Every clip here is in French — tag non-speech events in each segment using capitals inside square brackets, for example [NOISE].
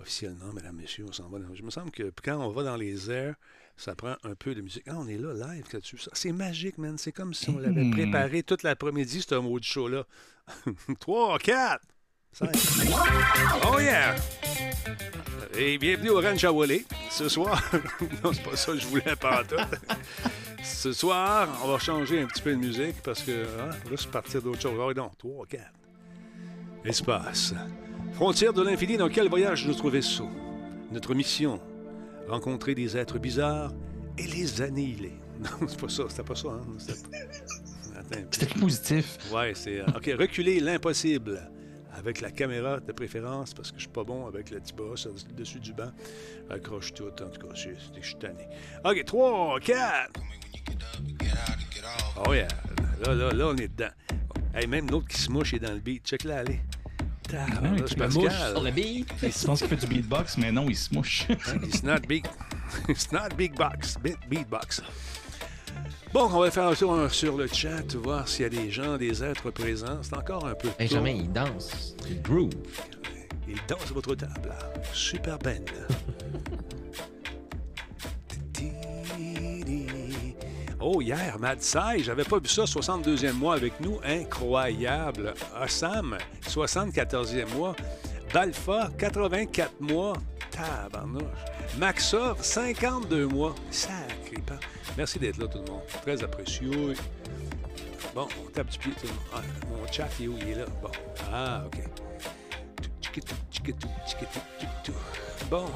officiellement, mesdames, messieurs, on s'en va dans... Je me semble que quand on va dans les airs, ça prend un peu de musique. Ah, on est là, live, là-dessus. C'est magique, man. C'est comme si on l'avait préparé toute l'après-midi, ce mot de show-là. 3, 4, 5. Oh yeah! Et bienvenue au Ranch à Wally. Ce soir, [LAUGHS] non, c'est pas ça que je voulais pas tout. [LAUGHS] Ce soir, on va changer un petit peu de musique parce que hein, on va se partir d'autre chose. Ah, non, 3, 4. Espace. Frontière de l'infini, dans quel voyage notre vaisseau? Notre mission, rencontrer des êtres bizarres et les annihiler. [LAUGHS] Non, c'est pas ça, c'était pas ça, hein? C'était- positif. Ouais, c'est. euh, OK, reculer l'impossible. Avec la caméra de préférence, parce que je suis pas bon avec le petit bas sur le dessus du banc. Accroche tout, en tout cas, je suis tanné. OK, 3, 4. Oh yeah. Là, là, là, on est dedans. Hey, même l'autre qui se mouche est dans le beat. Check là, allez. Tabarnak, tu sur le beat. Je pense qu'il fait du beatbox, mais non, il se mouche. It's not big. [LAUGHS] It's not big box. Beat, beatbox. Bon, on va faire un tour sur le chat, voir s'il y a des gens, des êtres présents. C'est encore un peu tôt. Benjamin, il danse. Il groove. Il danse à votre table. Super Ben. [LAUGHS] Oh, hier, Mad Sai, j'avais pas vu ça, 62e mois avec nous. Incroyable. Assam, 74e mois. Balfa, 84 mois. Tabarnouche. Maxov, 52 mois. Sacré. Merci d'être là, tout le monde. Très apprécié. Bon, on tape du pied, tout le monde. Ah, mon chat, est où? Il est là. Bon. Ah, OK. Bon.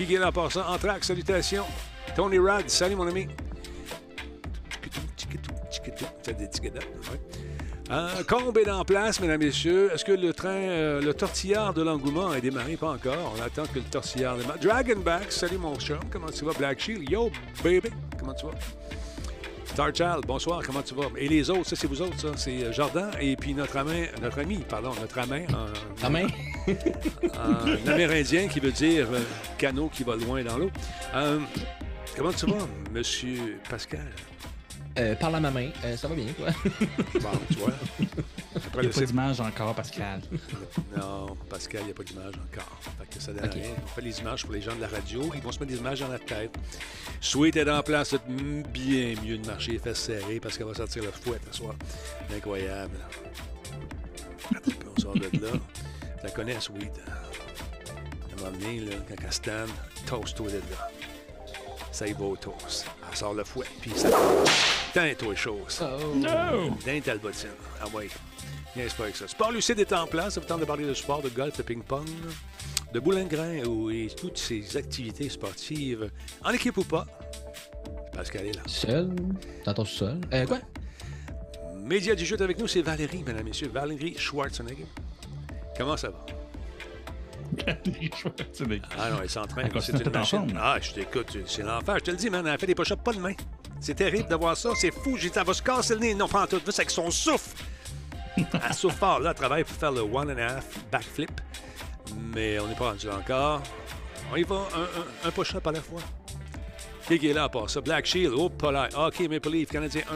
Là en passant? Entraque, salutations. Tony Rod, salut mon ami. Euh, Combe est en place, mesdames et messieurs. Est-ce que le train, euh, le tortillard de l'engouement a démarré? Pas encore. On attend que le tortillard démarre. Dragonback, salut mon chum. Comment tu vas? Black Shield, yo, baby. Comment tu vas? Star Child, bonsoir, comment tu vas? Et les autres, ça, c'est vous autres, ça. C'est euh, Jordan et puis notre ami, notre ami, pardon, notre ami, main? en amérindien qui veut dire euh, canot qui va loin dans l'eau. Comment tu vas, monsieur Pascal? Euh, parle à ma main. Euh, ça va bien, quoi. Bon, tu vois. Après Il n'y a pas d'image encore, Pascal. Non, Pascal, il n'y a pas d'image encore. Fait que ça donne rien. On fait les images pour les gens de la radio. Ils vont se mettre des images dans la tête. Sweet est en place. C'est bien mieux de marcher les fesses serrées parce qu'elle va sortir le fouet ce soir. Incroyable. On sort de là. Tu la connais, Sweet. À un moment donné, là, quand elle stand, toast-toi de là. Ça y va au toast. Elle sort le fouet, puis ça... Teint-toi chose. Oh. No! D'un Talbotine. Ah oui. Bien, c'est pas avec ça. Sport Lucide est en place. Ça vous tente de parler de sport, de golf, de ping-pong, de boulingrin ou et toutes ces activités sportives, en équipe ou pas. Pascal est là. Seul. Dans ton sol. Euh, quoi? Média du jeu avec nous, c'est Valérie, mesdames et messieurs. Valérie Schwarzenegger. Comment ça va? Ah non, elle s'entraîne. C'est une machine. Ah, je t'écoute. C'est l'enfer. Je te le dis, man. Elle fait des push-ups pas de main. C'est terrible de voir ça. C'est fou. J'ai dit, elle va se casser le nez. Non, en tout. C'est avec son souffle. [LAUGHS] Elle souffle fort. Là, elle travaille pour faire le one and a half backflip. Mais on n'est pas rendu là encore. On y va un, un- un push-up à la fois. Qui est là à part ça? Black Shield. Oh, là. OK, Maple Leaf, Canadien 1.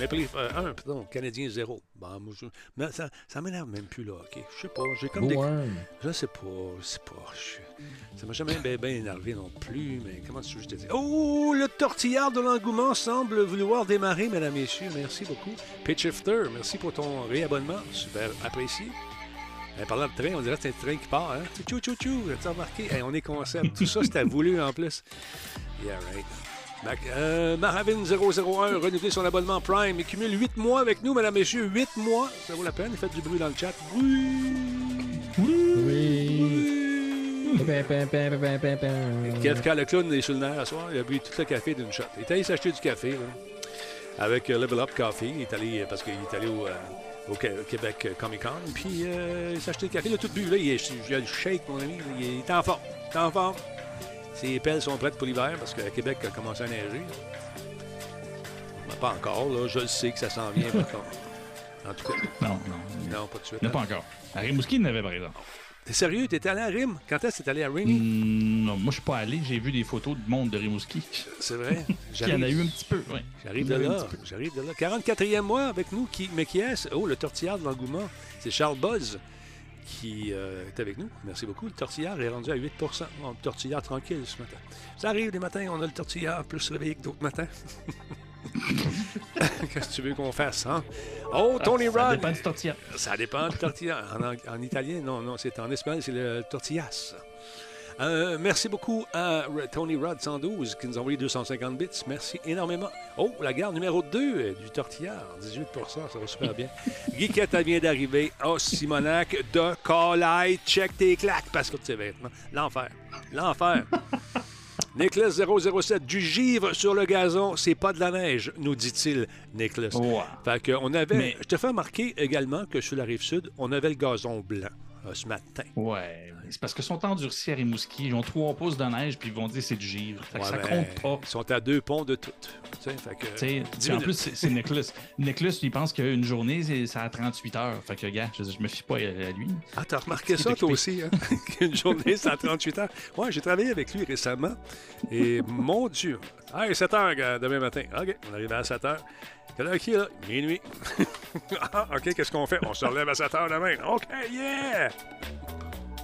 Maple Leaf 1, pardon. Canadien 0. Bon, moi, je- mais ça, ça m'énerve même plus, là. OK. Je sais pas. J'ai comme des... Je sais pas, je sais pas. je- Ça m'a jamais bien, bien énervé non plus, mais comment tu veux que je te dis? Oh, le tortillard de l'engouement semble vouloir démarrer, mesdames, messieurs. Merci beaucoup. Pitchifter, merci pour ton réabonnement. Super apprécié. En parlant de train, on dirait que c'est un train qui part, hein? Tchou, tchou, tchou, as remarqué? On est concept. Tout ça, c'était voulu en plus. Yeah, right. Euh, Maravin 001, renouvelé son abonnement Prime. Il cumule 8 mois avec nous, mesdames, messieurs. 8 mois. Ça vaut la peine. Faites du bruit dans le chat. Oui. Oui. Kev le clown est sur le nerf ce soir. Il a bu tout le café d'une shot. Il est allé s'acheter du café là, avec euh, Level Up Coffee. Il est allé, euh, parce qu'il est allé au, euh, au Québec Comic Con. Puis euh, il s'est acheté du café. Il a tout bu. Là, il, est, il a le shake, mon ami. il est en forme. Il est en forme. Ses pelles sont prêtes pour l'hiver parce que Québec a commencé à neiger. Mais pas encore. Là. Je le sais que ça s'en vient. [LAUGHS] par contre. En tout cas, Non, non. non, pas de suite. A pas encore. À Rimouski, il y en avait, par exemple. T'es sérieux? T'étais allé à Rim? Quand est-ce que t'es allé à Rim? Hmm, non, moi, je suis pas allé. J'ai vu des photos du monde de Rimouski. C'est vrai? [LAUGHS] Il y en a eu un petit peu, oui. J'arrive de là. J'arrive de là. 44e mois avec nous. Qui, mais qui est-ce? Oh, le tortillard de l'engouement. C'est Charles Buzz qui euh, est avec nous. Merci beaucoup. Le tortillard est rendu à 8 On tortillard tranquille ce matin. Ça arrive des matins, on a le tortillard plus réveillé que d'autres matins. [LAUGHS] Qu'est-ce que tu veux qu'on fasse, hein? Oh, Tony Ah, Ça Rod! dépend du tortilla. Ça dépend du tortilla. En, en italien, non, non, c'est en espagnol, c'est le tortillas. Euh, merci beaucoup à Tony Rod 112 qui nous a envoyé 250 bits. Merci énormément. Oh, la garde numéro 2 du tortillard, 18% ça va super bien. [LAUGHS] Guiquette, elle vient d'arriver. Oh, Simonac de Call check tes claques parce que tes vêtements. L'enfer. L'enfer. [LAUGHS] Nicholas 007, du givre sur le gazon, c'est pas de la neige, nous dit-il, Nicholas. Wow. Fait que on avait. Mais- Je te fais remarquer également que sur la rive sud, on avait le gazon blanc euh, ce matin. Ouais, c'est parce que sont endurcis à Rimouski. Ils ont trois pouces de neige, puis ils vont dire c'est du givre. Fait que Ouais, ça mais compte pas. Ils sont à deux ponts de tout. Fait que. En plus, c'est. Nicholas, lui, il pense qu'une journée, c'est ça a 38 heures. Fait que, gars, je, je me fie pas à, lui. Ah, t'as remarqué ça, toi aussi, hein? [LAUGHS] Qu'une journée, c'est à 38 heures. Ouais, j'ai travaillé avec lui récemment. Et mon Dieu. Hey, 7 heures demain matin. OK, on arrive à 7 heures. Quelle heure qui est là? Minuit. [LAUGHS] ah, OK, qu'est-ce qu'on fait? On se relève à 7 heures demain. OK, yeah!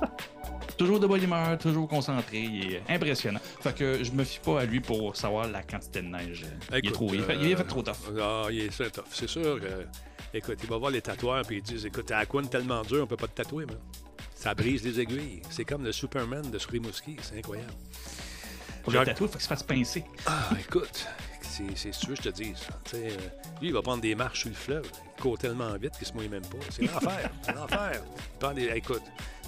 [LAUGHS] Toujours de bonne humeur, toujours concentré. Il est impressionnant. Fait que je me fie pas à lui pour savoir la quantité de neige. il est trop. Il, fait, il est fait trop tough. Ah, il est très tough. C'est sûr que. Écoute, il va voir les tatoueurs puis ils disent Écoute, la couenne tellement dur, on peut pas te tatouer, man. Ça brise les aiguilles. C'est comme le Superman de Rimouski. C'est incroyable. Pour J'ai- le tatouer, il faut qu'il se fasse pincer. Ah, écoute, c'est tu veux, je te sais, euh, lui, il va prendre des marches sur le fleuve. Il court tellement vite qu'il se mouille même pas. C'est l'enfer. C'est l'enfer. Des- Écoute,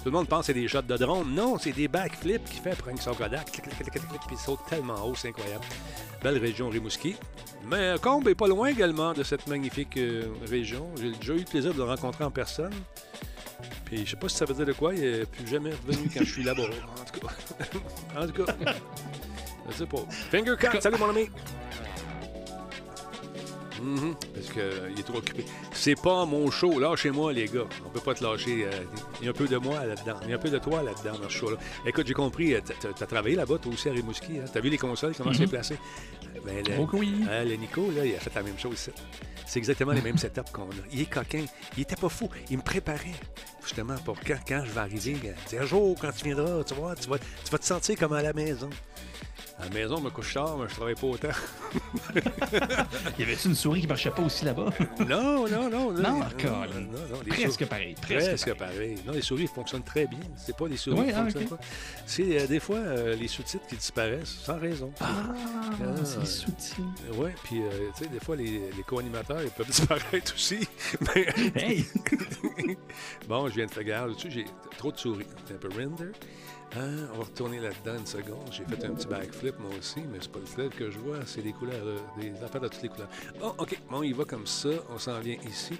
tout le monde pense que c'est des shots de drone. Non, c'est des backflips qu'il fait pour son Kodak. Clic, clic, clic, clic, puis il saute tellement haut. C'est incroyable. Belle région Rimouski. Mais euh, Combe est pas loin également de cette magnifique euh, région. J'ai déjà eu le plaisir de le rencontrer en personne. Puis je sais pas si ça veut dire de quoi. Il n'est plus jamais revenu quand je suis là-bas. En tout cas. [LAUGHS] en tout cas. [LAUGHS] Je sais pas. Finger cut, salut mon ami. Mhm, Parce qu'il est trop occupé. C'est pas mon show. Lâchez-moi, les gars. On peut pas te lâcher. euh, Il y a un peu de moi là-dedans. Il y a un peu de toi là-dedans dans ce show-là. Écoute, j'ai compris. euh, t'as- travaillé là-bas, toi aussi, à Rimouski. Hein? T'as vu les consoles, comment c'est placé? Ben, le, Oh oui. euh, le Nico, là, il a fait la même chose ici. C'est exactement les mêmes setups qu'on a. Il est coquin. Il était pas fou. Il me préparait justement pour quand, quand je vais arriver. Il dit un jour, quand tu viendras, tu vois, tu vas, tu vas te sentir comme à la maison. À la maison, je me couche tard, mais je travaille pas autant. [LAUGHS] Y avait-tu une souris qui marchait pas aussi là-bas? [LAUGHS] non, non, non. Non, non, encore, non, non, non, les Presque pareil. Presque, Presque pareil. pareil. Non, les souris fonctionnent très bien. C'est pas des souris Oui, qui ah, fonctionnent pas. C'est euh, des fois euh, les sous-titres qui disparaissent sans raison. Ah, Ah, c'est soutien. Oui, puis euh, tu sais, des fois, les, les co-animateurs, ils peuvent [LAUGHS] disparaître aussi. Mais Hey! bon, je viens de faire garde. Tu sais, j'ai trop de souris. C'est un peu render. Hein, on va retourner là-dedans une seconde. J'ai fait un petit backflip, moi aussi, mais c'est pas le flip que je vois, c'est des couleurs, euh, des affaires de toutes les couleurs. Bon, OK, bon, il va comme ça. On s'en vient ici.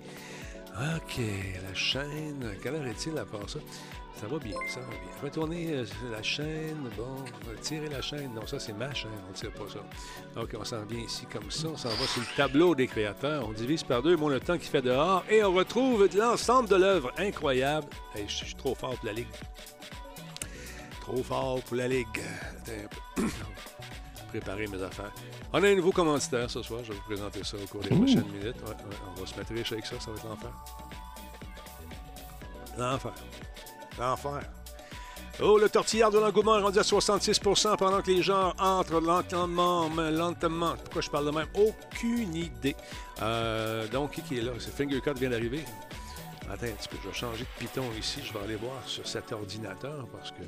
OK, la chaîne. Quelle heure est-il à part ça? Ça va bien, ça va bien. Retourner euh, la chaîne. Bon, tirer la chaîne. Non, ça, c'est ma chaîne. On ne tire pas ça. OK, on s'en vient ici comme ça. On s'en va sur le tableau des créateurs. On divise par deux mon le temps qu'il fait dehors. Et on retrouve l'ensemble de l'œuvre. Incroyable. Hey, je suis trop fort pour la Ligue. Trop fort pour la Ligue. [COUGHS] Préparer mes affaires. On a un nouveau commanditaire ce soir. Je vais vous présenter ça au cours des Ouh. prochaines minutes. Ouais, ouais, on va se mettre riche avec ça. Ça va être l'enfer. L'enfer. L'enfer. Oh, le tortillard de l'engouement est rendu à 66% pendant que les gens entrent lentement, mais lentement. Pourquoi je parle de même? Aucune idée. Euh, donc, qui est là? C'est Fingercut vient d'arriver. Attends un petit peu, je vais changer de Python ici. Je vais aller voir sur cet ordinateur parce que,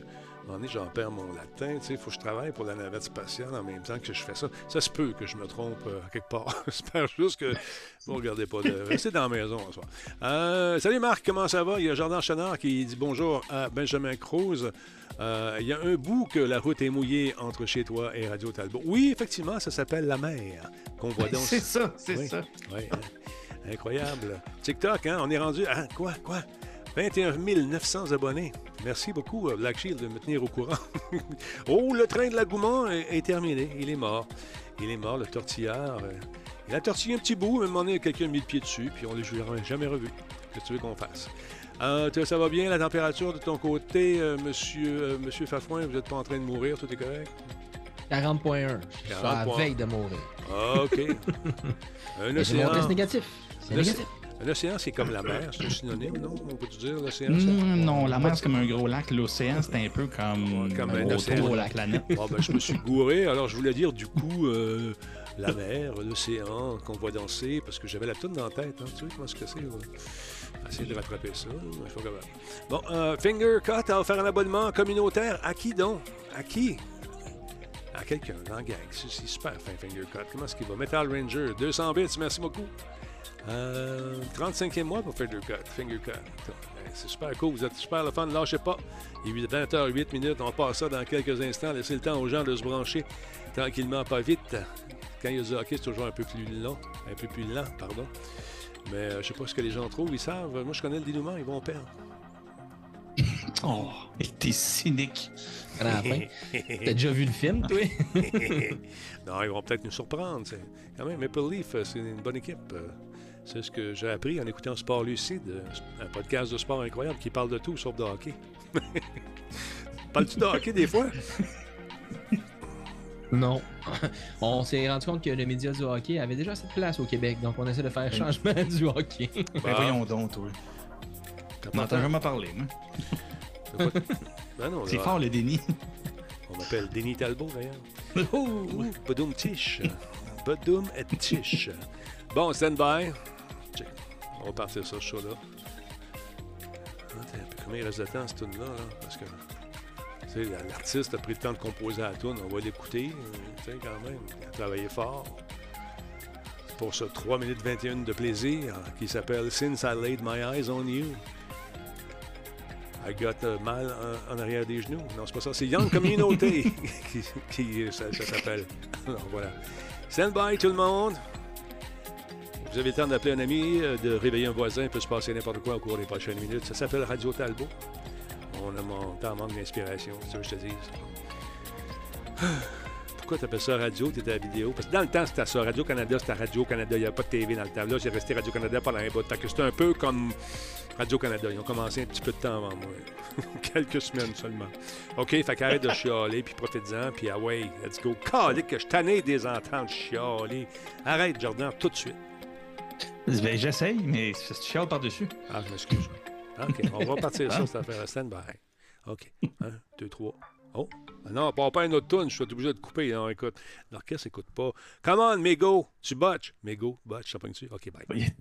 moment donné, j'en perds mon latin. Tu sais, il faut que je travaille pour la navette spatiale en même temps que je fais ça. Ça se peut que je me trompe euh, quelque part. [LAUGHS] J'espère juste que vous ne regardez pas de... [LAUGHS] Restez dans la maison ce soir. Euh, salut Marc, comment ça va? Il y a Jordan Chenard qui dit bonjour à Benjamin Cruz. Euh, il y a un bout que la route est mouillée entre chez toi et Radio Talbot. Oui, effectivement, ça s'appelle la mer qu'on voit donc. C'est ça, c'est Oui. ça. Oui, hein. incroyable. TikTok, hein, on est rendu à quoi, quoi? 21 900 abonnés. Merci beaucoup, euh, Black Shield, de me tenir au courant. [LAUGHS] oh, le train de l'agouement est, terminé. Il est mort. Il est mort, le tortillard. euh, il a tortillé un petit bout, un moment donné, quelqu'un a mis le pied dessus, puis on ne l'a jamais revu. Qu'est-ce que tu veux qu'on fasse? Euh, ça va bien, la température de ton côté, euh, monsieur, euh, monsieur Fafouin? Vous n'êtes pas en train de mourir, tout est correct? 40.1. Je suis à la 40.1. veille de mourir. Ah, OK. [LAUGHS] un C'est océan. test négatif. C'est négatif. Un océan, c'est comme la mer, c'est un synonyme, non? On peut dire l'océan? c'est- Mm, non, la mer, c'est comme un gros lac. L'océan, c'est un peu comme, Ouais, comme un océan. de la. Bon, ben, je me suis gouré, alors je voulais dire du coup euh, la mer, l'océan qu'on voit danser, parce que j'avais la toune dans la tête. Hein, tu sais comment est-ce que c'est? là? Essayer de rattraper ça. Suis pas capable. Bon, euh, Finger Cut a offert un abonnement communautaire. À qui donc? À qui? À quelqu'un dans la gang. C'est c'est super fin, Finger Cut. Comment est-ce qu'il va? Metal Ranger, 200 bits, merci beaucoup. Euh, 35e mois pour Finger Cut. Finger Cut. Ben, C'est super cool, vous êtes super le fun, lâchez pas. Il est 20h08 minutes, on passe ça dans quelques instants. Laissez le temps aux gens de se brancher tranquillement, pas vite. Quand il y a du hockey, c'est toujours un peu plus long, un peu plus lent, pardon. Mais euh, je sais pas ce que les gens trouvent, ils savent. Moi, je connais le dénouement, ils vont perdre. [LAUGHS] Oh, t'es cynique. [LAUGHS] T'as déjà vu le film, toi? [LAUGHS] non, ils vont peut-être nous surprendre. Quand même, Maple Leaf, euh, c'est une bonne équipe. C'est ce que j'ai appris en écoutant Sport Lucide, euh, un podcast de sport incroyable qui parle de tout sauf de hockey. [LAUGHS] Parles-tu de hockey des fois? [LAUGHS] Non. [LAUGHS] On s'est rendu compte que le média du hockey avait déjà cette place au Québec, donc on essaie de faire changement du hockey. Ben Bah. voyons donc, toi. On tant- jamais parler, moi. pas- Ben non, C'est là, fort, le déni. On m'appelle Denis Talbot, d'ailleurs. Oh, Badoum Tiche. Badoum et Tiche. Bon, stand by. On va partir ça, ce show-là. Combien il reste de temps, cette tune-là? Là? Parce que l'artiste a pris le temps de composer la tune. On va l'écouter. euh, quand même. Il a travaillé fort. Pour ce 3 minutes 21 de plaisir qui s'appelle Since I Laid My Eyes on You. I got euh, mal en, arrière des genoux. Non, c'est pas ça. C'est Young Community [LAUGHS] qui, s'appelle. Alors voilà. Stand by tout le monde. Vous avez le temps d'appeler un ami, euh, de réveiller un voisin, il peut se passer n'importe quoi au cours des prochaines minutes. Ça s'appelle Radio Talbot. On a mon temps manque d'inspiration, c'est ça que je te dis. [SIGHS] Pourquoi tu appelles ça radio? Tu étais à la vidéo? Parce que dans le temps, c'était ça. Radio-Canada, c'était Radio-Canada. Il n'y a pas de TV dans le temps. Là, j'ai resté Radio-Canada pendant un bout de C'était un peu comme Radio-Canada. Ils ont commencé un petit peu de temps avant moi. [LAUGHS] Quelques semaines seulement. OK, fait qu'arrête de chialer, puis profite-en, puis ah ouais, let's go. Calique, que je tanné des entendre chialer. Arrête, Jordan, tout de suite. Ben, j'essaye, mais tu chiales par-dessus. Ah, je m'excuse. OK, on va partir [LAUGHS] ça, cette affaire. Stand by. OK. Un, deux, trois. Oh. Ah non, pas, pas un autre tune, je suis obligé de couper. Non, écoute. L'orchestre écoute pas. Come on, Mego. Tu botches. Mego, botch, ça pogne-tu? OK, bye.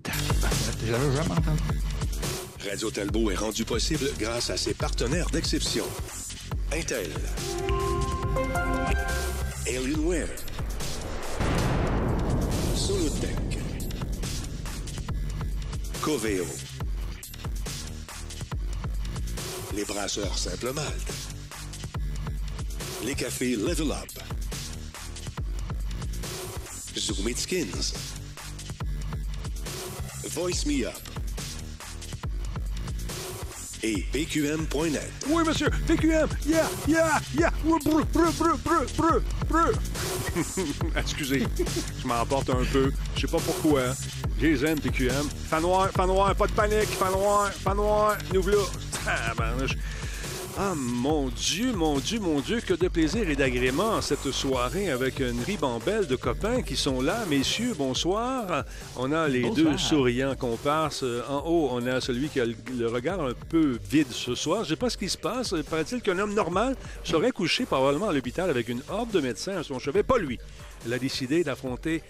J'avais jamais entendu? Radio Talbot est rendu possible grâce à ses partenaires d'exception. Intel. Alienware. Solotech. Coveo. Les brasseurs Simple Malte. Les cafés Level Up. Zoom It Skins. Voice Me Up. Et PQM.net. Oui, monsieur. TQM. Yeah, yeah, yeah. Brr, brr, brr, brr, brr, brr. [LAUGHS] Excusez, je m'emporte un peu. Je sais pas pourquoi. Je les aime, PQM. Fan noir, fan noir, pas de panique. Fan noir, fan noir. Nous voilà. Tabarnouche. Ah, mon Dieu, mon Dieu, mon Dieu, que de plaisir et d'agrément cette soirée avec une ribambelle de copains qui sont là. Messieurs, bonsoir. On a les Bonsoir. deux souriants comparses. Euh, En haut, on a celui qui a le, regard un peu vide ce soir. Je sais pas ce qui se passe. Paraît-il qu'un homme normal serait couché probablement à l'hôpital avec une horde de médecins à son chevet. Pas lui. Il a décidé d'affronter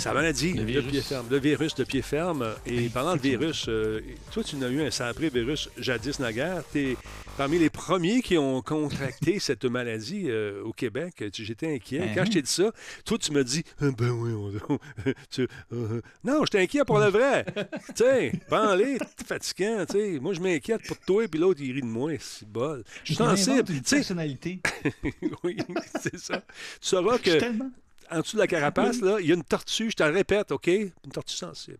sa maladie Le virus. pied ferme. Le virus de pied ferme. Et parlant de virus, euh, toi, tu n'as eu un sacré virus jadis naguère. Tu es parmi les premiers qui ont contracté [LAUGHS] cette maladie euh, au Québec. J'étais inquiet. Quand Mhm. je t'ai dit ça, toi, tu me dis Ben oui, on, [LAUGHS] tu- euh, Non, j'étais inquiet pour le vrai. [LAUGHS] tu sais, parler, fatigant. tu sais. Moi, je m'inquiète pour toi, puis l'autre, il rit de moi. C'est bol. Je suis sensible. une personnalité. oui, c'est ça. Tu sauras Je suis que tellement... en dessous de la carapace, là, il y a une tortue, je te le répète, OK? Une tortue sensible.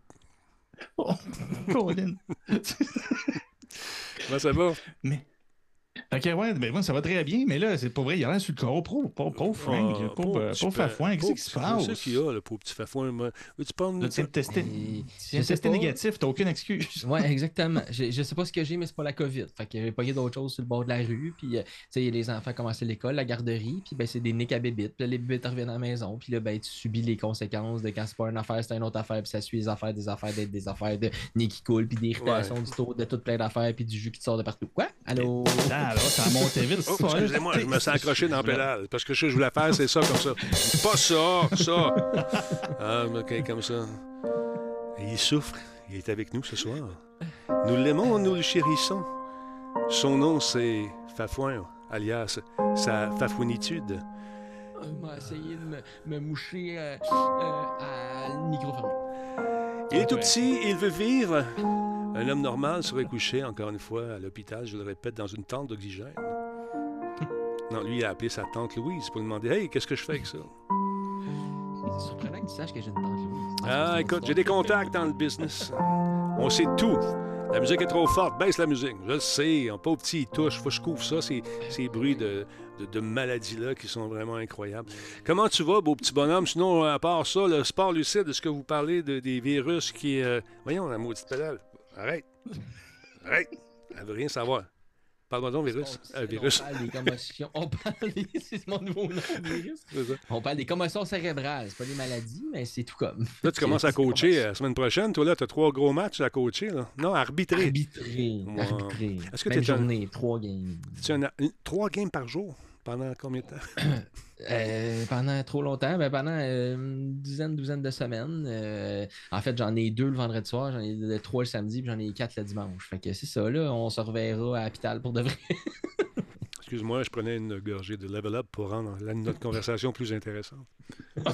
Oh, Colin. Comment ça va? Mais Que, ouais, ben, moi, ça va très bien, mais là, c'est pas vrai, il a l'air sur le corps. Pauvre, pauvre, pauvre Frank, Ah, Fafouin, qu'est-ce qui se passe? C'est qu'il y a, le pauvre petit Fafouin. Tu parles de pas. négatif, t'as aucune excuse. Ouais, exactement. Je, je sais pas ce que j'ai, mais c'est pas la COVID. Fait que j'ai pogné d'autres choses sur le bord de la rue. Puis, euh, tu sais, les enfants commencent l'école, la garderie. Puis, ben, c'est des niques à bébites. Puis là, les bébites reviennent à la maison. Puis là, ben, tu subis les conséquences de quand c'est pas une affaire, c'est une autre affaire. Puis ça suit les affaires, des affaires, d'être des affaires de nez qui coule. Puis d'irritation, du taux, de tout plein d'affaires. Puis du jus qui te sort de partout. Quoi? Allô? Là, là, ça [LAUGHS] a monté vite. Oh, excusez-moi, je me sens accroché dans la pédale. Parce que ce que je voulais faire, c'est ça, comme ça. Pas ça, ça. [LAUGHS] Ah, OK, comme ça. Il souffre. Il est avec nous ce soir. Nous l'aimons, nous le chérissons. Son nom, c'est Fafouin, alias sa fafouinitude. On m'a essayé de me, me moucher euh, euh, à le micro fermé. Il est tout petit, il veut vivre. Un homme normal serait couché, encore une fois, à l'hôpital, je le répète, dans une tente d'oxygène. [LAUGHS] Non, lui, il a appelé sa tante Louise pour lui demander Hey, qu'est-ce que je fais avec ça C'est surprenant que tu saches que j'ai une tante Louise. Ah, écoute, j'ai des contacts dans le business. On sait tout. La musique est trop forte, baisse la musique. Je le sais, un pauvre petit il touche, faut que je couvre ça, ces, ces bruits de, de, de maladies-là qui sont vraiment incroyables. Comment tu vas, beau petit bonhomme? Sinon, à part ça, le sport lucide, est-ce que vous parlez de, des virus qui... euh, Voyons, la maudite pédale. Arrête. Arrête. Elle veut rien savoir. Parle-moi donc, virus. On, Euh, virus. on parle des commotions. On parle des... C'est mon nouveau nom, [LAUGHS] virus. On parle des commotions cérébrales. C'est pas des maladies, mais c'est tout comme. Là, tu commences à coacher la semaine prochaine. Toi, là, tu as trois gros matchs à coacher. Là. Non, arbitrer. Arbitré. Ouais. Arbitré. Est-ce que un- journée, trois games. Trois games par jour? Pendant combien de temps? [CLEARS THROAT] Euh, pendant trop longtemps, ben pendant euh, une dizaine, douzaine de semaines. Euh, en fait, j'en ai deux le vendredi soir, j'en ai trois le samedi, puis j'en ai quatre le dimanche. Fait que c'est ça, là. On se reverra à l'hôpital pour de vrai. [LAUGHS] Excuse-moi, je prenais une gorgée de level up pour rendre la- notre conversation plus intéressante. [LAUGHS]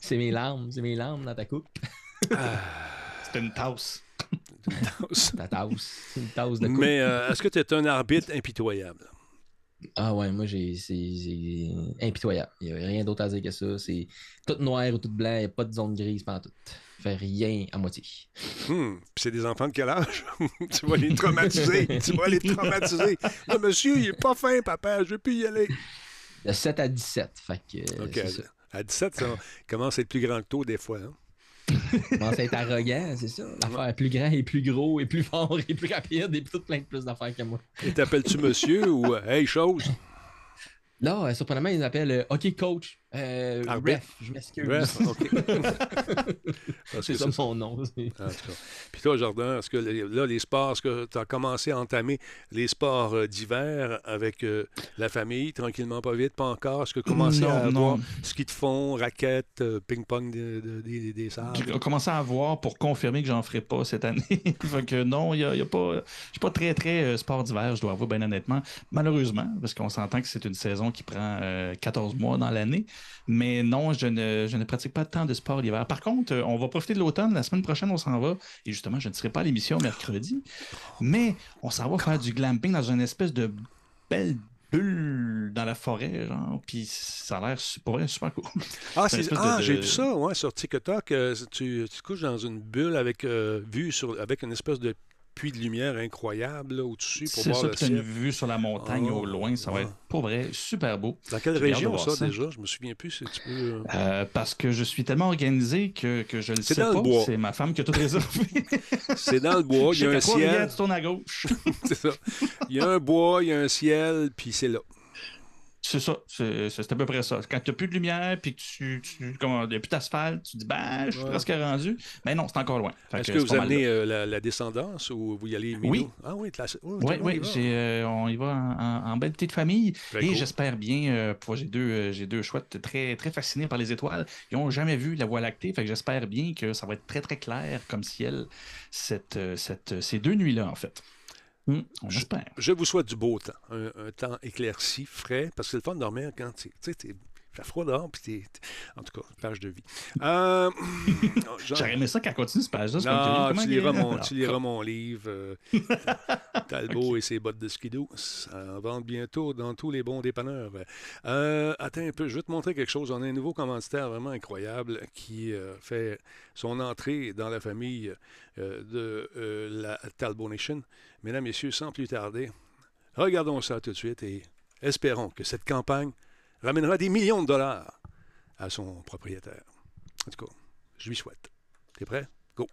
c'est mes larmes, c'est mes larmes dans ta coupe. C'est une tasse. Ta tasse. C'est une tasse de coupe. Mais euh, est-ce que tu es un arbitre impitoyable? Ah ouais, moi j'ai c'est impitoyable. Il n'y a rien d'autre à dire que ça. C'est tout noir ou tout blanc, il n'y a pas de zone grise pendant tout. Fait rien à moitié. Hmm, Puis c'est des enfants de quel âge? [LAUGHS] tu vas les traumatiser. tu vas les traumatiser. Là, monsieur, il est pas fin, papa. Je veux plus y aller. De 7 à 17. Fait que OK. À 17, ça commence à être plus grand que toi, des fois. hein? [LAUGHS] commence à être arrogant, c'est ça? L'affaire plus grand et plus gros et plus fort et plus rapide et tout plein de plus d'affaires que moi. Et t'appelles-tu monsieur ou euh, hey, chose? Là, euh, surprenamment, ils m'appellent euh, OK Coach. Euh, Arbitre. ref, je m'excuse. Bref, OK. [LAUGHS] Parce c'est ça c'est- mon nom. c'est- En tout cas. Puis toi, Jardin, est-ce que les- là, les sports, est-ce que tu as commencé à entamer les sports euh, d'hiver avec euh, la famille, tranquillement, pas vite, pas encore? Est-ce que tu as commencé Non, à avoir ski de fond, raquettes, euh, ping-pong de- de- des- des sables? J'ai commencé à voir pour confirmer que j'en ferai pas cette année. [LAUGHS] fait que non, il y a, y a pas. Je suis pas très, très euh, sport d'hiver, je dois avouer, bien honnêtement. Malheureusement, parce qu'on s'entend que c'est une saison qui prend euh, 14 mois dans l'année. Mais non, je ne, je ne pratique pas tant de sport l'hiver. Par contre, euh, on va profiter de l'automne. La semaine prochaine, on s'en va. Et justement, je ne serai pas à l'émission mercredi. Mais on s'en va faire du glamping dans une espèce de belle bulle dans la forêt, genre. Puis ça a l'air, su- pour vrai, super cool. Ah, ah, de- j'ai vu ça, ouais, sur TikTok. euh, tu, tu couches dans une bulle avec euh, vue sur, avec une espèce de puits de lumière incroyable là, au-dessus pour voir ça, le t'as une ciel. vue sur la montagne Oh, au loin. Ça va être, pour vrai, super beau. Dans quelle région, ça, ça. déjà? Je me souviens plus. si tu peux, euh, parce que je suis tellement organisé que, que je le C'est sais dans le pas. bois. C'est ma femme qui a tout réservé. [LAUGHS] C'est dans le bois, [LAUGHS] il y a un ciel. tu tournes à gauche. [LAUGHS] C'est ça. Il y a un bois, il y a un ciel, puis c'est là. C'est ça, c'est à peu près ça. Quand tu n'as plus de lumière, puis que tu, tu comment, plus d'asphalte, tu dis, ben, je suis Ouais. presque rendu. Mais non, c'est encore loin. Est-ce que vous amenez euh, la, la descendance ou vous y allez? Oui. Ah oui. Oh, Oui, on y oui, va. j'ai, euh, on y va en, en- en belle petite famille. Très et cool. j'espère bien, euh, j'ai deux, j'ai deux chouettes très, très fascinés par les étoiles. Ils n'ont jamais vu la Voie lactée, fait que j'espère bien que ça va être très, très clair comme ciel cette, cette, ces deux nuits-là, en fait. On Je- espère. Je vous souhaite du beau temps. Un, un temps éclairci, frais, parce que c'est le fun de dormir quand tu sais, froid dehors, puis En tout cas, page de vie. Euh, [LAUGHS] genre- J'aurais aimé ça qu'elle continue ce page-là. Non, curieux. tu liras, mon, tu liras mon livre. euh, [LAUGHS] Talbot et ses bottes de skidoo. Ça en vend bientôt dans tous les bons dépanneurs. Euh, attends un peu, je vais te montrer quelque chose. On a un nouveau commanditaire vraiment incroyable qui euh, fait son entrée dans la famille de la Talbot Nation. Mesdames, Messieurs, sans plus tarder, Regardons ça tout de suite et espérons que cette campagne ramènera des millions de dollars à son propriétaire. En tout cas, je lui souhaite. T'es prêt? Go!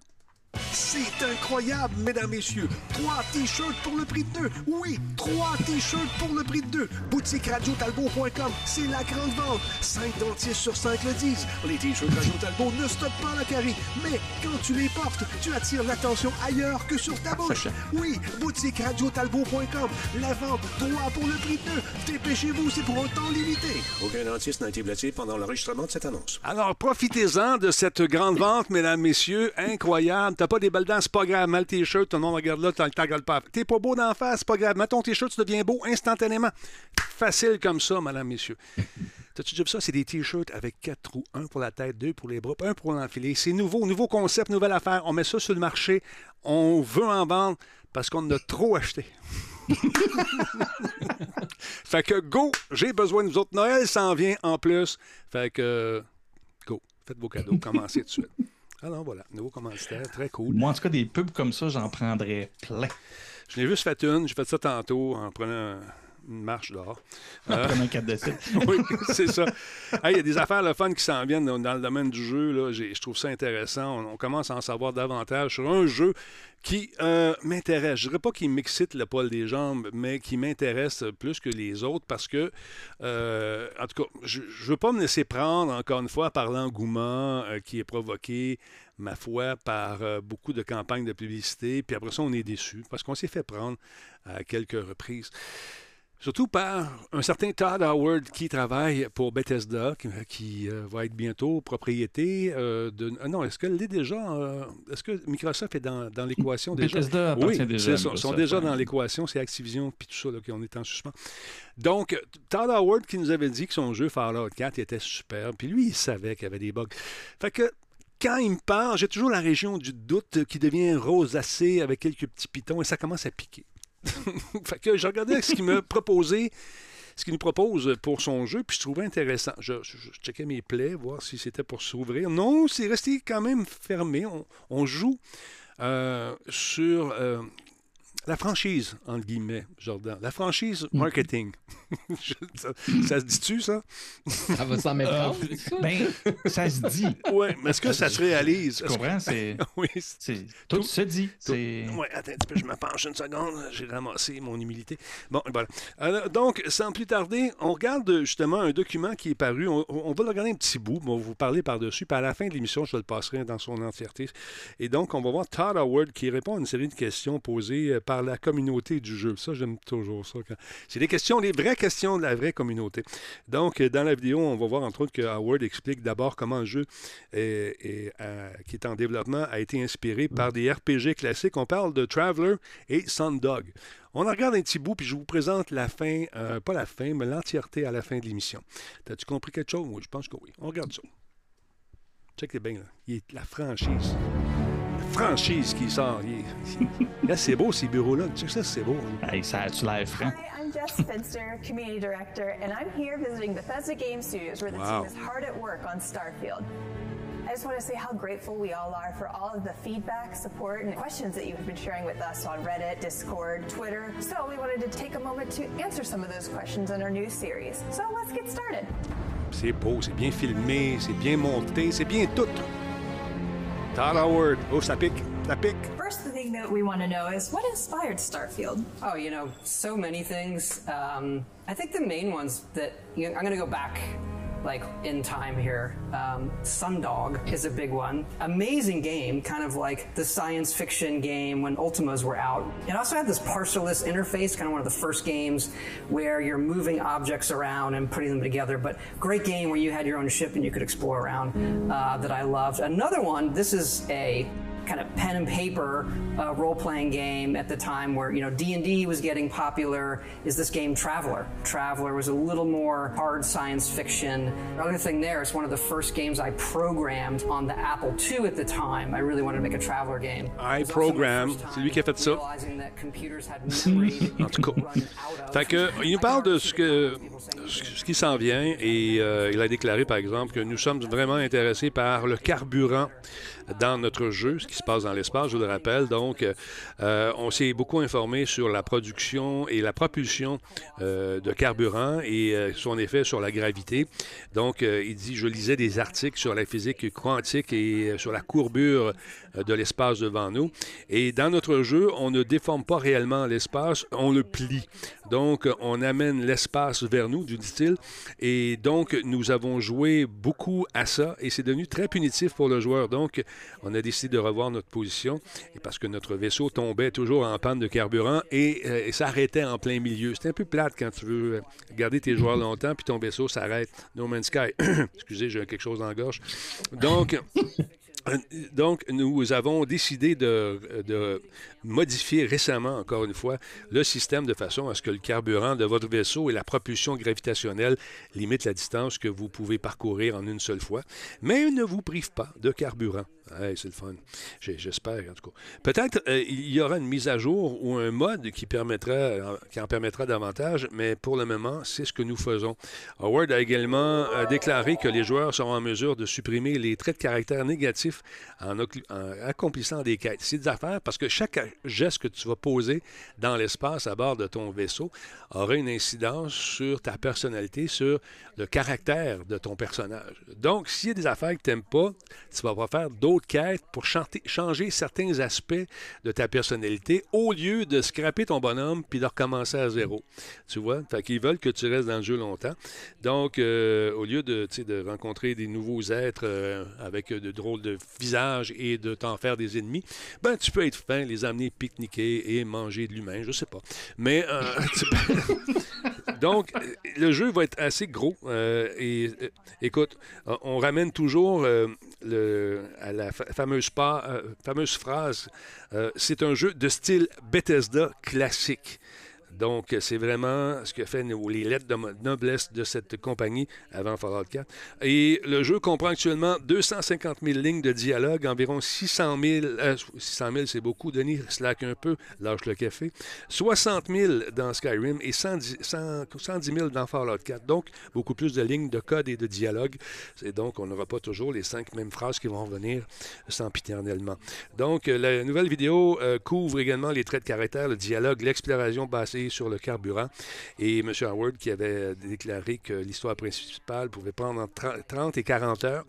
C'est incroyable, mesdames, messieurs. Trois t-shirts pour le prix de deux. Oui, trois t-shirts pour le prix de deux. Boutique radiotalbot.com, c'est la grande vente. Cinq dentistes sur cinq le disent. Les t-shirts Radio Talbot ne stoppent pas la carie. Mais quand tu les portes, tu attires l'attention ailleurs que sur ta bouche. Oui, boutique radiotalbot.com. La vente, trois pour le prix de deux. Dépêchez-vous, c'est pour un temps limité. Aucun dentiste n'a été blessé pendant l'enregistrement de cette annonce. Alors, profitez-en de cette grande vente, mesdames, messieurs. Incroyable. T'as pas des belles dents, c'est pas grave. Mal t-shirt, tout le monde regarde là, t'en regardes pas. T'es pas beau d'en face, c'est pas grave. Mets ton t-shirt, tu deviens beau instantanément. Facile comme ça, mesdames, messieurs. [LAUGHS] T'as-tu déjà vu ça? C'est des t-shirts avec quatre trous. Un pour la tête, deux pour les bras, un pour l'enfiler. C'est nouveau, nouveau concept, nouvelle affaire. On met ça sur le marché. On veut en vendre parce qu'on en a trop acheté. [LAUGHS] fait que go, j'ai besoin de vous autres. Noël s'en vient en plus. Fait que go, faites vos cadeaux, commencez tout de suite. Alors voilà, nouveau commanditaire, très cool. Moi, en tout cas, des pubs comme ça, j'en prendrais plein. Je l'ai juste fait une, j'ai fait ça tantôt en prenant une marche dehors. En Euh, un 4 de 7. [LAUGHS] oui, c'est ça. Hey, Il y a des affaires le fun qui s'en viennent dans, le domaine du jeu. Là. Je trouve ça intéressant. On, on commence à en savoir davantage sur un jeu qui euh, m'intéresse. Je dirais pas qu'il m'excite le poil des jambes, mais qui m'intéresse plus que les autres parce que, euh, en tout cas, je ne veux pas me laisser prendre, encore une fois, par l'engouement qui est provoqué, ma foi, par euh, beaucoup de campagnes de publicité. Puis après ça, on est déçu parce qu'on s'est fait prendre à quelques reprises. Surtout par un certain Todd Howard qui travaille pour Bethesda, qui, qui, euh, va être bientôt propriété euh, de... ah non, est-ce qu'elle l'est déjà? euh, est-ce que Microsoft est dans, dans l'équation déjà? Bethesda Oui, déjà. Ils sont déjà dans l'équation. C'est Activision puis tout ça là, qui on est en suspens. Donc, Todd Howard qui nous avait dit que son jeu Fallout 4 était super. Puis lui, il savait qu'il y avait des bugs. Fait que quand il me parle, j'ai toujours la région du doute qui devient rosacée avec quelques petits pitons et ça commence à piquer. [LAUGHS] fait que je regardais ce qu'il me [LAUGHS] proposait, ce qu'il nous propose pour son jeu, puis je trouvais intéressant. Je, je- je checkais mes plaies, voir si c'était pour s'ouvrir. Non, c'est resté quand même fermé. On, on joue euh, sur euh, la franchise, entre guillemets, Jordan. La franchise marketing. [LAUGHS] Je- ça, ça se dit-tu, ça? Ça va s'en méprendre, ça? Ben, ça se dit. Oui, mais est-ce que ça se réalise? Tu que- comprends? C'est, [LAUGHS] Oui, c'est- tout, se dit. Oui, attends un petit peu, je me penche une seconde. J'ai ramassé mon humilité. Bon, voilà. Alors, donc, sans plus tarder, on regarde justement un document qui est paru. On, on va le regarder un petit bout, mais on va vous parler par-dessus. Puis à la fin de l'émission, je le passerai dans son entièreté. Et donc, on va voir Todd Howard qui répond à une série de questions posées euh, par la communauté du jeu. Ça, j'aime toujours ça. quand- C'est des questions, les vraies questions de la vraie communauté. Donc, euh, dans la vidéo, on va voir entre autres que Howard explique d'abord comment le jeu est- est, euh, qui est en développement a été inspiré par des RPG classiques. On parle de Traveler et Sundog. On en regarde un petit bout, puis je vous présente la fin, euh, pas la fin, mais l'entièreté à la fin de l'émission. T'as-tu compris quelque chose? Oui, je pense que oui. On regarde ça. Check les bien, là. Il est la franchise. Franchise qui sort. Il est- Là, c'est beau, ces bureaux-là. Check ça, c'est beau. hein? Hey, ça a-tu l'air franc? Hi, I'm Jess Spencer, [LAUGHS] Community Director, and I'm here visiting Bethesda Game Studios where the Wow. team is hard at work on Starfield. I just want to say how grateful we all are for all of the feedback, support, and questions that you've been sharing with us on Reddit, Discord, Twitter. So we wanted to take a moment to answer some of those questions in our new series. So let's get started. C'est beau, c'est bien filmé, c'est bien monté, c'est bien tout. Todd Howard. Oh, ça pique, ça pique. First thing that we want to know is what inspired Starfield? Oh, you know, so many things. Um, I think the main ones that you know, I'm going to go back, like in time here. Um, Sundog is a big one. Amazing game, kind of like the science fiction game when Ultimas were out. It also had this parcelless interface, kind of one of the first games where you're moving objects around and putting them together. But great game where you had your own ship and you could explore around uh, that I loved. Another one. This is a kind of pen and paper uh, role-playing game at the time where you know d&d was getting popular. Is this game traveler? Traveler was a little more hard science fiction. The other thing there is one of the first games i programmed on the apple ii at the time. I really wanted to make a traveler game. I C'est lui qui a fait ça. [LAUGHS] En tout cas. Fait que, il nous parle de ce que, ce qui s'en vient et euh, il a déclaré par exemple que nous sommes vraiment intéressés par le carburant dans notre jeu, ce qui se passe dans l'espace, je le rappelle. Donc, euh, on s'est beaucoup informé sur la production et la propulsion euh, de carburant et euh, son effet sur la gravité. Donc, il dit, je lisais des articles sur la physique quantique et sur la courbure de l'espace devant nous. Et dans notre jeu, on ne déforme pas réellement l'espace, on le plie. Donc, on amène l'espace vers nous, dit-il. Et donc, nous avons joué beaucoup à ça et c'est devenu très punitif pour le joueur. Donc, on a décidé de revoir notre position et parce que notre vaisseau tombait toujours en panne de carburant et, euh, s'arrêtait en plein milieu. C'est un peu plate quand tu veux garder tes joueurs longtemps puis ton vaisseau s'arrête. No Man's Sky. [COUGHS] Excusez, j'ai quelque chose dans la gorge. Donc, donc, nous avons décidé de, modifier récemment, encore une fois, le système de façon à ce que le carburant de votre vaisseau et la propulsion gravitationnelle limitent la distance que vous pouvez parcourir en une seule fois, mais ne vous prive pas de carburant. C'est le fun. J'espère, en tout cas. Peut-être euh, y aura une mise à jour ou un mode qui, permettra, qui en permettra davantage, mais pour le moment, c'est ce que nous faisons. Howard a également euh, déclaré que les joueurs seront en mesure de supprimer les traits de caractère négatifs en, accomplissant des quêtes. C'est des affaires parce que chaque geste que tu vas poser dans l'espace à bord de ton vaisseau aura une incidence sur ta personnalité, sur le caractère de ton personnage. Donc, s'il y a des affaires que tu n'aimes pas, tu vas pas faire d'autres pour changer certains aspects de ta personnalité au lieu de scraper ton bonhomme puis de recommencer à zéro. Tu vois? Fait qu'ils veulent que tu restes dans le jeu longtemps. Donc, euh, au lieu de, de rencontrer des nouveaux êtres euh, avec de drôles de visages et de t'en faire des ennemis, ben, tu peux être fin, les amener pique-niquer et manger de l'humain, je sais pas. Mais, euh, [LAUGHS] donc, le jeu va être assez gros. Et écoute, on ramène toujours à la fameuse, fameuse phrase c'est un jeu de style Bethesda classique. Donc, c'est vraiment ce que fait les lettres de noblesse de cette compagnie avant Fallout 4. Et le jeu comprend actuellement 250 000 lignes de dialogue, environ 600 000, 600 000 c'est beaucoup, Denis, slack un peu, lâche le café, 60 000 dans Skyrim et 110, 000 dans Fallout 4. Donc, beaucoup plus de lignes de code et de dialogue. Et donc, on n'aura pas toujours les cinq mêmes phrases qui vont revenir sempiternellement. Donc, la nouvelle vidéo euh, couvre également les traits de caractère, le dialogue, l'exploration basée sur le carburant. Et M. Howard qui avait déclaré que l'histoire principale pouvait prendre entre 30 et 40 heures.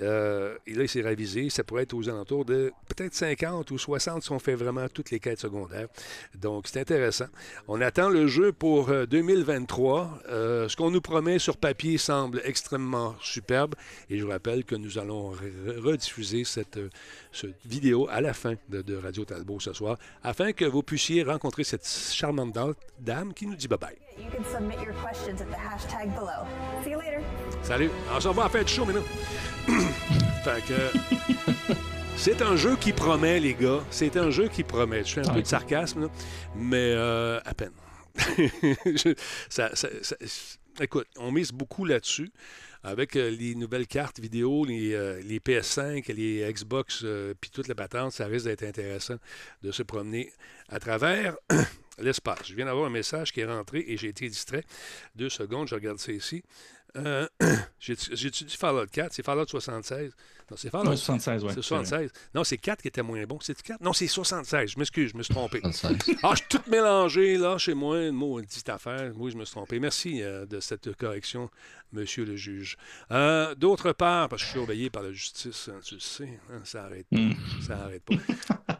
Euh, et là, il s'est révisé. Ça pourrait être aux alentours de peut-être 50 ou 60 si on fait vraiment toutes les quêtes secondaires. Donc, c'est intéressant. On attend le jeu pour 2023. Euh, euh, ce qu'on nous promet sur papier semble extrêmement superbe. Et je vous rappelle que nous allons rediffuser cette, vidéo à la fin de, Radio Talbot ce soir afin que vous puissiez rencontrer cette charmante dame qui nous dit bye-bye. Salut. On se revoit à fin de show maintenant. [COUGHS] fait que. [LAUGHS] C'est un jeu qui promet, les gars. C'est un jeu qui promet. Je fais un peu de sarcasme, mais euh, à peine. [LAUGHS] écoute, on mise beaucoup là-dessus. Avec euh, les nouvelles cartes vidéo, les, euh, les PS5, les Xbox, puis toute la patente, ça risque d'être intéressant de se promener à travers [COUGHS] l'espace. Je viens d'avoir un message qui est rentré et j'ai été distrait. Deux secondes, je regarde ça ici. Euh, [CLEARS THROAT] J'ai-tu dit Fallout 4? C'est Fallout 76. Non, c'est Fallout 76, oui. C'est 76. Non, c'est 4 qui était moins bon. C'est 4? Non, c'est 76. Je m'excuse, je me suis trompé. ah, je suis tout mélangé, là, chez moi. Une petite affaire. Oui, je me suis trompé. Merci euh, de cette correction, monsieur le juge. Euh, d'autre part, parce que je suis surveillé par la justice, hein, tu le sais, hein, ça n'arrête pas. Hmm. Ça n'arrête pas. [LAUGHS]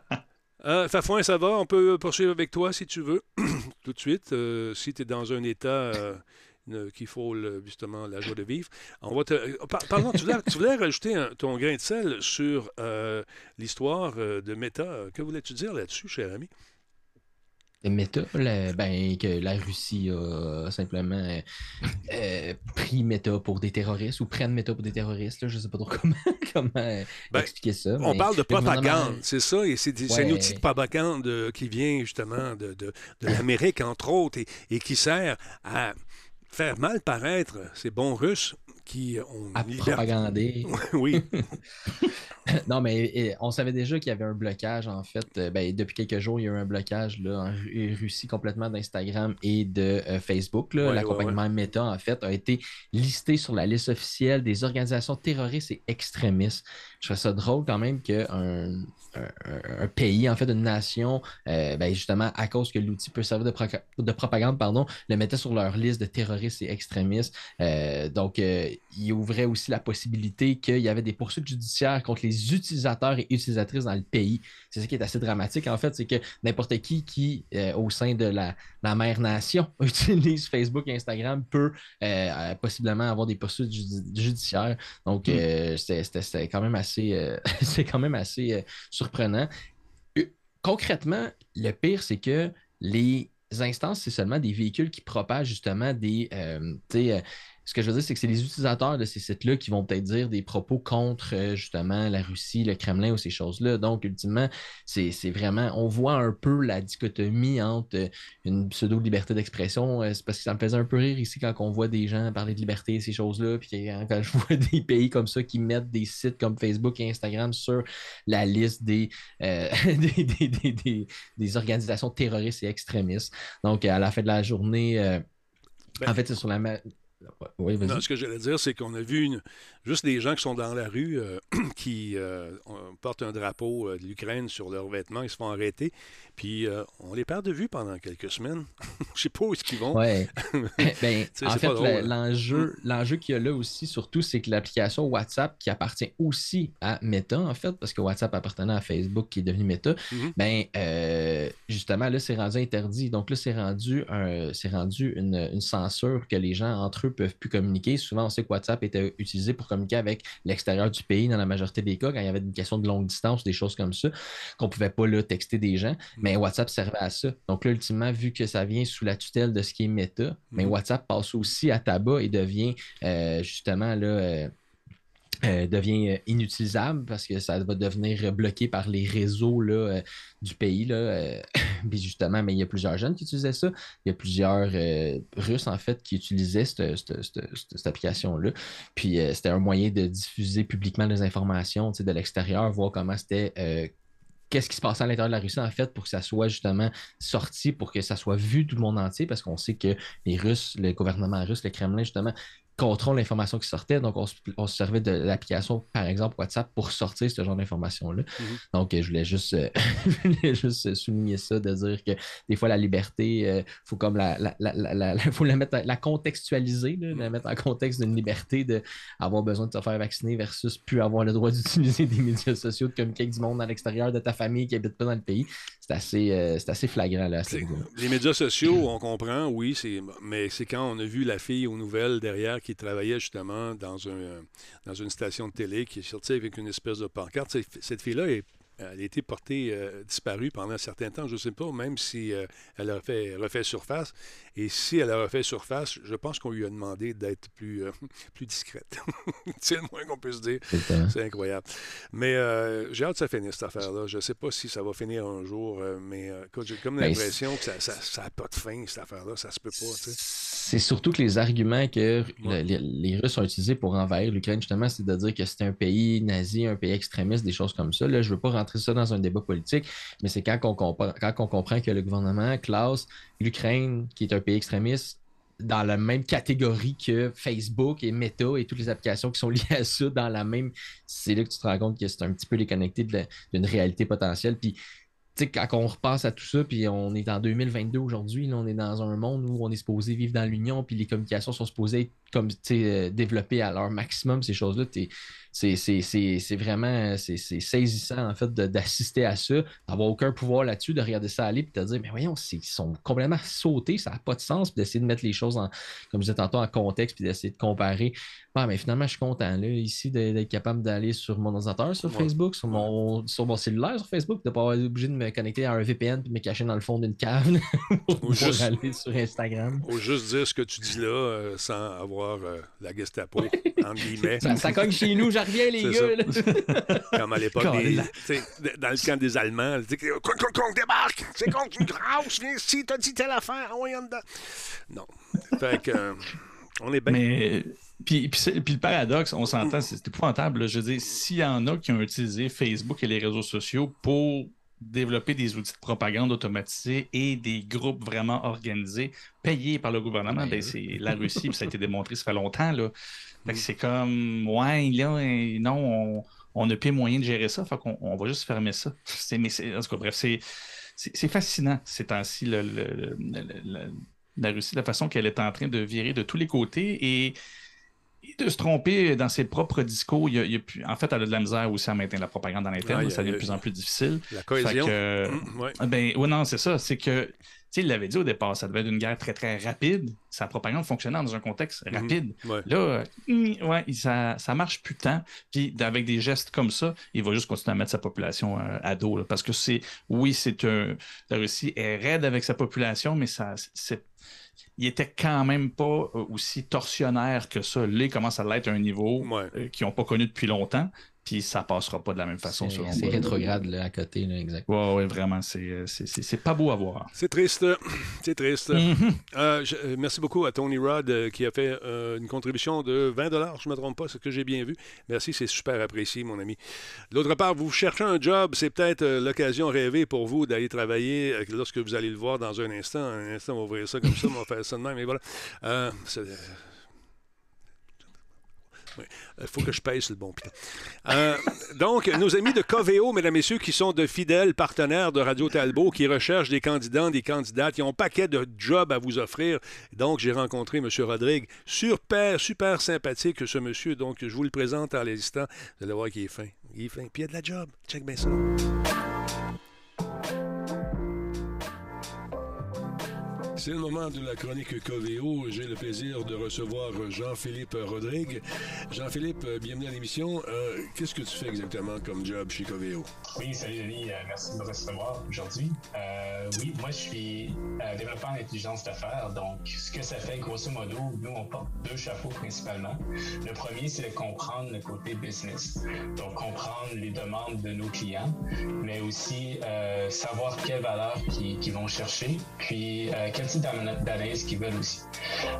Euh, Fafouin, ça va? On peut poursuivre avec toi si tu veux, [CLEARS THROAT] tout de suite. Euh, si tu es dans un état euh, qu'il faut justement la joie de vivre. On va te... Pardon, tu voulais, rajouter ton grain de sel sur l'histoire de Meta. Que voulais-tu dire là-dessus, cher ami? Meta, ben, que la Russie a simplement euh, pris Meta pour des terroristes ou prennent Meta pour des terroristes. Là, je ne sais pas trop [LAUGHS] comment, comment euh, ben, expliquer ça. On parle de propagande, c'est ça, et c'est un outil de propagande euh, qui vient justement de, de, l'Amérique, entre autres, et, et, qui sert à faire mal paraître ces bons Russes qui ont à propagander. [LAUGHS] oui. [LAUGHS] [COUGHS] non, mais on savait déjà qu'il y avait un blocage, en fait. Euh, ben, depuis quelques jours, il y a eu un blocage là, en Russie complètement d'Instagram et de euh, Facebook. L'accompagnement Meta, en fait, a été listé sur la liste officielle des organisations terroristes et extrémistes. Je trouve ça drôle quand même qu'un un, pays, en fait, une nation, euh, ben, justement, à cause que l'outil peut servir de, propagande, pardon, le mettait sur leur liste de terroristes et extrémistes. donc, il ouvrait aussi la possibilité qu'il y avait des poursuites judiciaires contre les utilisateurs et utilisatrices dans le pays. C'est ça qui est assez dramatique, en fait, c'est que n'importe qui qui, euh, au sein de la, mère nation, [LAUGHS] utilise Facebook et Instagram peut euh, euh, possiblement avoir des poursuites judiciaires. Donc, hmm. c'est quand même assez, [LAUGHS] c'est quand même assez surprenant. Concrètement, le pire, c'est que les instances, c'est seulement des véhicules qui propagent justement des, ce que je veux dire, c'est que c'est les utilisateurs de ces sites-là qui vont peut-être dire des propos contre euh, justement la Russie, le Kremlin ou ces choses-là. Donc, ultimement, c'est vraiment, on voit un peu la dichotomie entre euh, une pseudo-liberté d'expression. Euh, c'est parce que ça me faisait un peu rire ici quand on voit des gens parler de liberté et ces choses-là. Puis quand je [LAUGHS] vois des pays comme ça qui mettent des sites comme Facebook et Instagram sur la liste des, [LAUGHS] des, organisations terroristes et extrémistes. Donc, à la fin de la journée, ben en fait, c'est sur la, non, ce que j'allais dire, c'est qu'on a vu juste des gens qui sont dans la rue, euh, [CLEARS THROAT] qui euh, portent un drapeau euh, de l'Ukraine sur leurs vêtements, ils se font arrêter. Puis on les perd de vue pendant quelques semaines. [LAUGHS] Je sais pas où est-ce qu'ils vont. Ouais. [LAUGHS] ben, en fait, hein. l'enjeu, l'enjeu qu'il y a là aussi, surtout, c'est que l'application WhatsApp, qui appartient aussi à Meta, en fait, parce que WhatsApp appartenait à Facebook, qui est devenu Meta, mm-hmm. ben, justement, là, c'est rendu interdit. Donc là, c'est rendu, un, rendu une, une censure que les gens entre eux peuvent plus communiquer. Souvent, on sait que WhatsApp était utilisé pour communiquer avec l'extérieur du pays dans la majorité des cas, quand il y avait une question de longue distance, des choses comme ça, qu'on ne pouvait pas là, texter des gens. Mais mm. WhatsApp servait à ça. Donc là, ultimement, vu que ça vient sous la tutelle de ce qui est Meta, mais mm. WhatsApp passe aussi à tabac et devient euh, justement là. Euh, euh, devient inutilisable parce que ça va devenir bloqué par les réseaux là, du pays. Là, [LAUGHS] Puis justement, mais il y a plusieurs jeunes qui utilisaient ça. Il y a plusieurs euh, Russes, en fait, qui utilisaient cette, application-là. Puis euh, c'était un moyen de diffuser publiquement des informations de l'extérieur, voir comment c'était. Euh, qu'est-ce qui se passait à l'intérieur de la Russie, en fait, pour que ça soit justement sorti, pour que ça soit vu tout le monde entier, parce qu'on sait que les Russes, le gouvernement russe, le Kremlin, justement, contrôle l'information qui sortait. Donc, on, se servait de l'application, par exemple, WhatsApp, pour sortir ce genre d'informations-là. Mhm. Donc, je voulais juste, euh, [LAUGHS] juste souligner ça, de dire que des fois, la liberté, il euh, faut comme la, la, faut la, mettre, la contextualiser, la mhm. mettre en contexte d'une liberté d'avoir besoin de se faire vacciner versus plus avoir le droit [LAUGHS] d'utiliser des médias sociaux, de communiquer avec du monde à l'extérieur de ta famille qui n'habite pas dans le pays. C'est assez, euh, assez flagrant. Là, les médias sociaux, on comprend, oui, mais c'est quand on a vu la fille aux nouvelles derrière qui travaillait justement dans, un, dans une station de télé, qui est sortie avec une espèce de pancarte. Cette fille-là est elle a été portée euh, disparue pendant un certain temps. Je ne sais pas, même si euh, elle a fait, refait surface. Et si elle a refait surface, je pense qu'on lui a demandé d'être plus, euh, [LAUGHS] plus discrète. [LAUGHS] c'est le moins qu'on puisse dire. C'est incroyable. Mais j'ai hâte que ça finisse, cette affaire-là. Je ne sais pas si ça va finir un jour, mais j'ai comme ben, l'impression que ça n'a ça, pas de fin, cette affaire-là. Ça se peut pas. C'est surtout que les arguments que les, les, Russes ont utilisés pour envahir l'Ukraine, justement, c'est de dire que c'était un pays nazi, un pays extrémiste, des choses comme ça. Là, je ne veux pas rentrer ça dans un débat politique, mais c'est quand on, comprend, quand on comprend que le gouvernement classe l'Ukraine, qui est un pays extrémiste, dans la même catégorie que Facebook et Meta et toutes les applications qui sont [LAUGHS] liées à ça dans la même. C'est là que tu te rends compte que c'est un petit peu déconnecté d'une réalité potentielle. Puis, quand on repasse à tout ça, puis on est en 2022 aujourd'hui, on est dans un monde où on est supposé vivre dans l'union, puis les communications sont supposées être comme, euh, développées à leur maximum, ces choses-là c'est vraiment c'est saisissant en fait d'assister à ça, d'avoir aucun pouvoir là-dessus, de regarder ça aller, puis de te dire, mais voyons, ils sont complètement sautés, ça n'a pas de sens, puis d'essayer de mettre les choses en, comme je disais tantôt, en contexte, puis d'essayer de comparer. Ah, mais finalement, je suis content là, ici d'être capable d'aller sur mon ordinateur sur Facebook, sur mon, sur mon cellulaire sur Facebook, de ne pas être obligé de me connecter à un VPN puis de me cacher dans le fond d'une cave [LAUGHS] pour juste, aller sur Instagram. Ou juste dire ce que tu dis là euh, sans avoir euh, la Gestapo, [LAUGHS] entre guillemets. Ça, ça, cogne chez nous, j'arrive les gars. [LAUGHS] Comme à l'époque, dans le camp des Allemands, qu'on débarque, c'est contre une grosse, viens ici, t'as dit telle affaire, on y en dedans. Non. Fait que, euh, on est bien. Mais puis, puis, puis le paradoxe, on s'entend, c'est épouvantable. là. Je veux dire, s'il y en a qui ont utilisé Facebook et les réseaux sociaux pour développer des outils de propagande automatisés et des groupes vraiment organisés, payés par le gouvernement, ben, c'est la Russie, puis ça a été démontré, ça fait longtemps. Là. Fait que c'est comme, ouais, là, non, on n'a plus moyen de gérer ça, fait qu'on on va juste fermer ça. [LAUGHS] C'est, mais c'est- en tout cas, bref, c'est, c'est, c'est fascinant ces temps-ci, le- le- le- le- la Russie, la façon qu'elle est en train de virer de tous les côtés et de se tromper dans ses propres discours. Il y a- il y a plus- en fait, elle a de la misère aussi à maintenir la propagande en interne, Aïe, ça devient de plus en plus difficile. La cohésion. que, Mm, [CLEARS THROAT] ouais. ah Ben, oui, non, c'est ça. C'est que, tu sais, il l'avait dit au départ, ça devait être une guerre très, très rapide. Sa propagande fonctionnait dans un contexte Mhm. rapide. Ouais. Là, euh, hum, ouais, ça, ça marche plus tant. Puis, avec des gestes comme ça, il va juste continuer à mettre sa population euh, à dos. là. parce que c'est, oui, c'est un. La Russie est raide avec sa population, mais ça, c'est. Il était quand même pas euh, aussi torsionnaire que ça. Là, il commence à l'être à un niveau Ouais. euh, qu'ils n'ont pas connu depuis longtemps. Puis ça passera pas de la même façon. C'est rétrograde là, à côté, là, exact. Ouais, ouais, vraiment, c'est, euh, c'est, pas beau à voir. C'est triste. [CLEARS THROAT] C'est triste. Mhm. Euh, je- euh, merci beaucoup à Tony Rod euh, qui a fait euh, une contribution de 20 je ne me trompe pas, c'est ce que j'ai bien vu. Merci, c'est super apprécié, mon ami. D'autre part, vous cherchez un job, c'est peut-être euh, l'occasion rêvée pour vous d'aller travailler euh, lorsque vous allez le voir dans un instant. Un instant, on va ouvrir ça comme ça, on va faire ça de même, et voilà. Euh. Il faut que je pèse sur le bon piton. Euh, donc, nos amis de Coveo, mesdames et messieurs, qui sont de fidèles partenaires de Radio Talbot, qui recherchent des candidats, des candidates, qui ont un paquet de jobs à vous offrir. Donc, j'ai rencontré M. Rodrigue, super, super sympathique, ce monsieur. Donc, je vous le présente en l'instant. Vous allez voir qu'il est fin. Il est fin. Puis il y a de la job. Check bien ça. C'est le moment de la chronique Coveo. J'ai le plaisir de recevoir Jean-Philippe Rodrigue. Jean-Philippe, euh, bienvenue à l'émission. Euh, Qu'est-ce que tu fais exactement comme job chez Coveo? Oui, salut Denis, Euh, merci de me recevoir aujourd'hui. Oui, moi je suis développeur en intelligence d'affaires, donc ce que ça fait grosso modo, nous on porte deux chapeaux principalement. Le premier, c'est de comprendre le côté business, donc comprendre les demandes de nos clients, mais aussi savoir quelles valeurs qu'ils vont chercher, puis euh, d'ana- d'analyse qu'ils veulent aussi.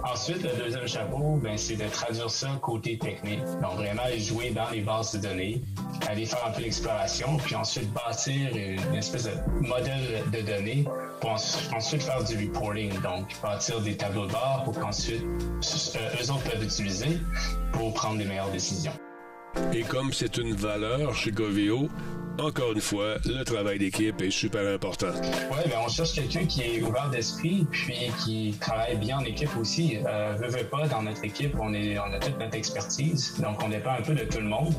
Ensuite, le deuxième chapeau, ben, c'est de traduire ça côté technique. Donc, vraiment aller jouer dans les bases de données, aller faire un peu d'exploration, puis ensuite bâtir une, espèce de modèle de données pour ens- ensuite faire du reporting. Donc, bâtir des tableaux de bord pour qu'ensuite, euh, eux autres peuvent utiliser pour prendre les meilleures décisions. Et comme c'est une valeur chez Coveo, encore une fois, le travail d'équipe est super important. Ouais, ben on cherche quelqu'un qui est ouvert d'esprit, puis qui travaille bien en équipe aussi. Euh, veut, veut pas, dans notre équipe, on a toute notre expertise, donc on dépend un peu de tout le monde.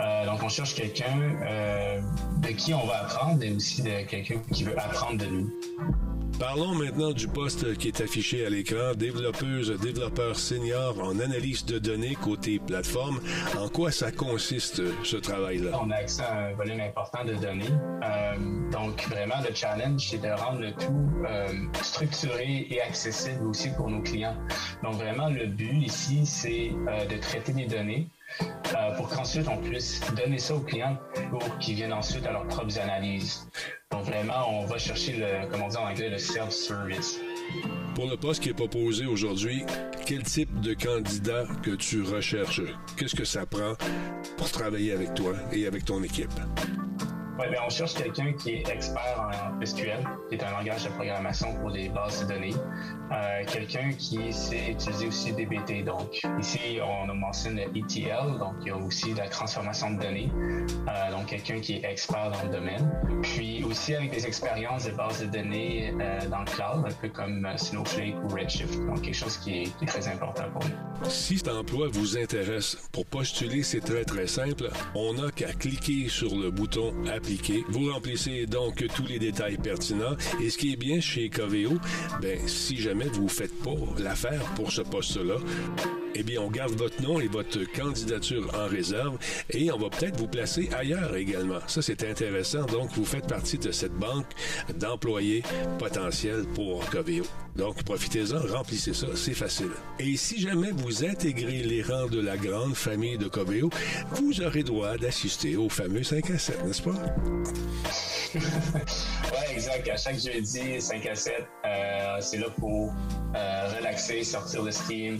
Euh, donc on cherche quelqu'un euh, de qui on va apprendre et aussi de quelqu'un qui veut apprendre de nous. Parlons maintenant du poste qui est affiché à l'écran, développeuse, développeur senior en analyse de données côté plateforme. En quoi ça consiste, ce travail-là? On a accès à un volume important de données. Euh, donc, vraiment, le challenge, c'est de rendre le tout euh, structuré et accessible aussi pour nos clients. Donc, vraiment, le but ici, c'est euh, de traiter des données euh, pour qu'ensuite on puisse donner ça aux clients pour qu'ils viennent ensuite à leurs propres analyses. Donc, vraiment, on va chercher le, comme on en anglais, le self-service. Pour le poste qui est proposé aujourd'hui, quel type de candidat que tu recherches? Qu'est-ce que ça prend pour travailler avec toi et avec ton équipe? Ouais, ben, on cherche quelqu'un qui est expert en SQL, qui est un langage de programmation pour des bases de données. Euh, quelqu'un qui sait utiliser aussi DBT. Donc, ici, on a mentionné le ETL, donc il y a aussi la transformation de données. Euh, donc, quelqu'un qui est expert dans le domaine. Puis aussi avec des expériences de bases de données euh, dans le cloud, un peu comme Snowflake ou Redshift. Donc, quelque chose qui est, très important pour nous. Si cet emploi vous intéresse, pour postuler, c'est très très simple. On n'a qu'à cliquer sur le bouton. Vous remplissez donc tous les détails pertinents. Et ce qui est bien chez Coveo, ben, si jamais vous ne faites pas l'affaire pour ce poste-là, eh bien, on garde votre nom et votre candidature en réserve et on va peut-être vous placer ailleurs également. Ça, c'est intéressant. Donc, vous faites partie de cette banque d'employés potentiels pour Coveo. Donc, profitez-en, remplissez ça, c'est facile. Et si jamais vous intégrez les rangs de la grande famille de Coveo, vous aurez droit d'assister au fameux 5 à 7, n'est-ce pas? [LAUGHS] ouais, exact. À chaque jeudi, 5 à 7, euh, c'est là pour euh, relaxer, sortir le steam.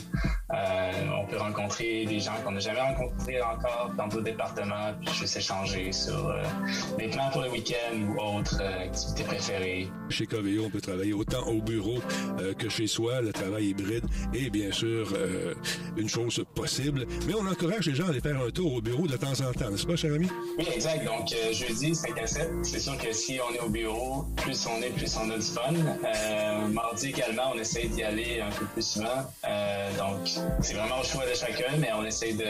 Euh, on peut rencontrer des gens qu'on n'a jamais rencontrés encore dans d'autres départements, puis juste échanger sur euh, des plans pour le week-end ou autres euh, activités préférées. Chez Coveo, on peut travailler autant au bureau euh, que chez soi. Le travail hybride est bien sûr euh, une chose possible. Mais on encourage les gens à aller faire un tour au bureau de temps en temps, n'est-ce pas, cher ami? Oui, exact. Donc, euh, jeudi, 5 à 7. C'est sûr que si on est au bureau, plus on est, plus on a du fun. Euh, mardi également, on essaie d'y aller un peu plus souvent. Euh, donc, c'est vraiment au choix de chacun, mais on essaie de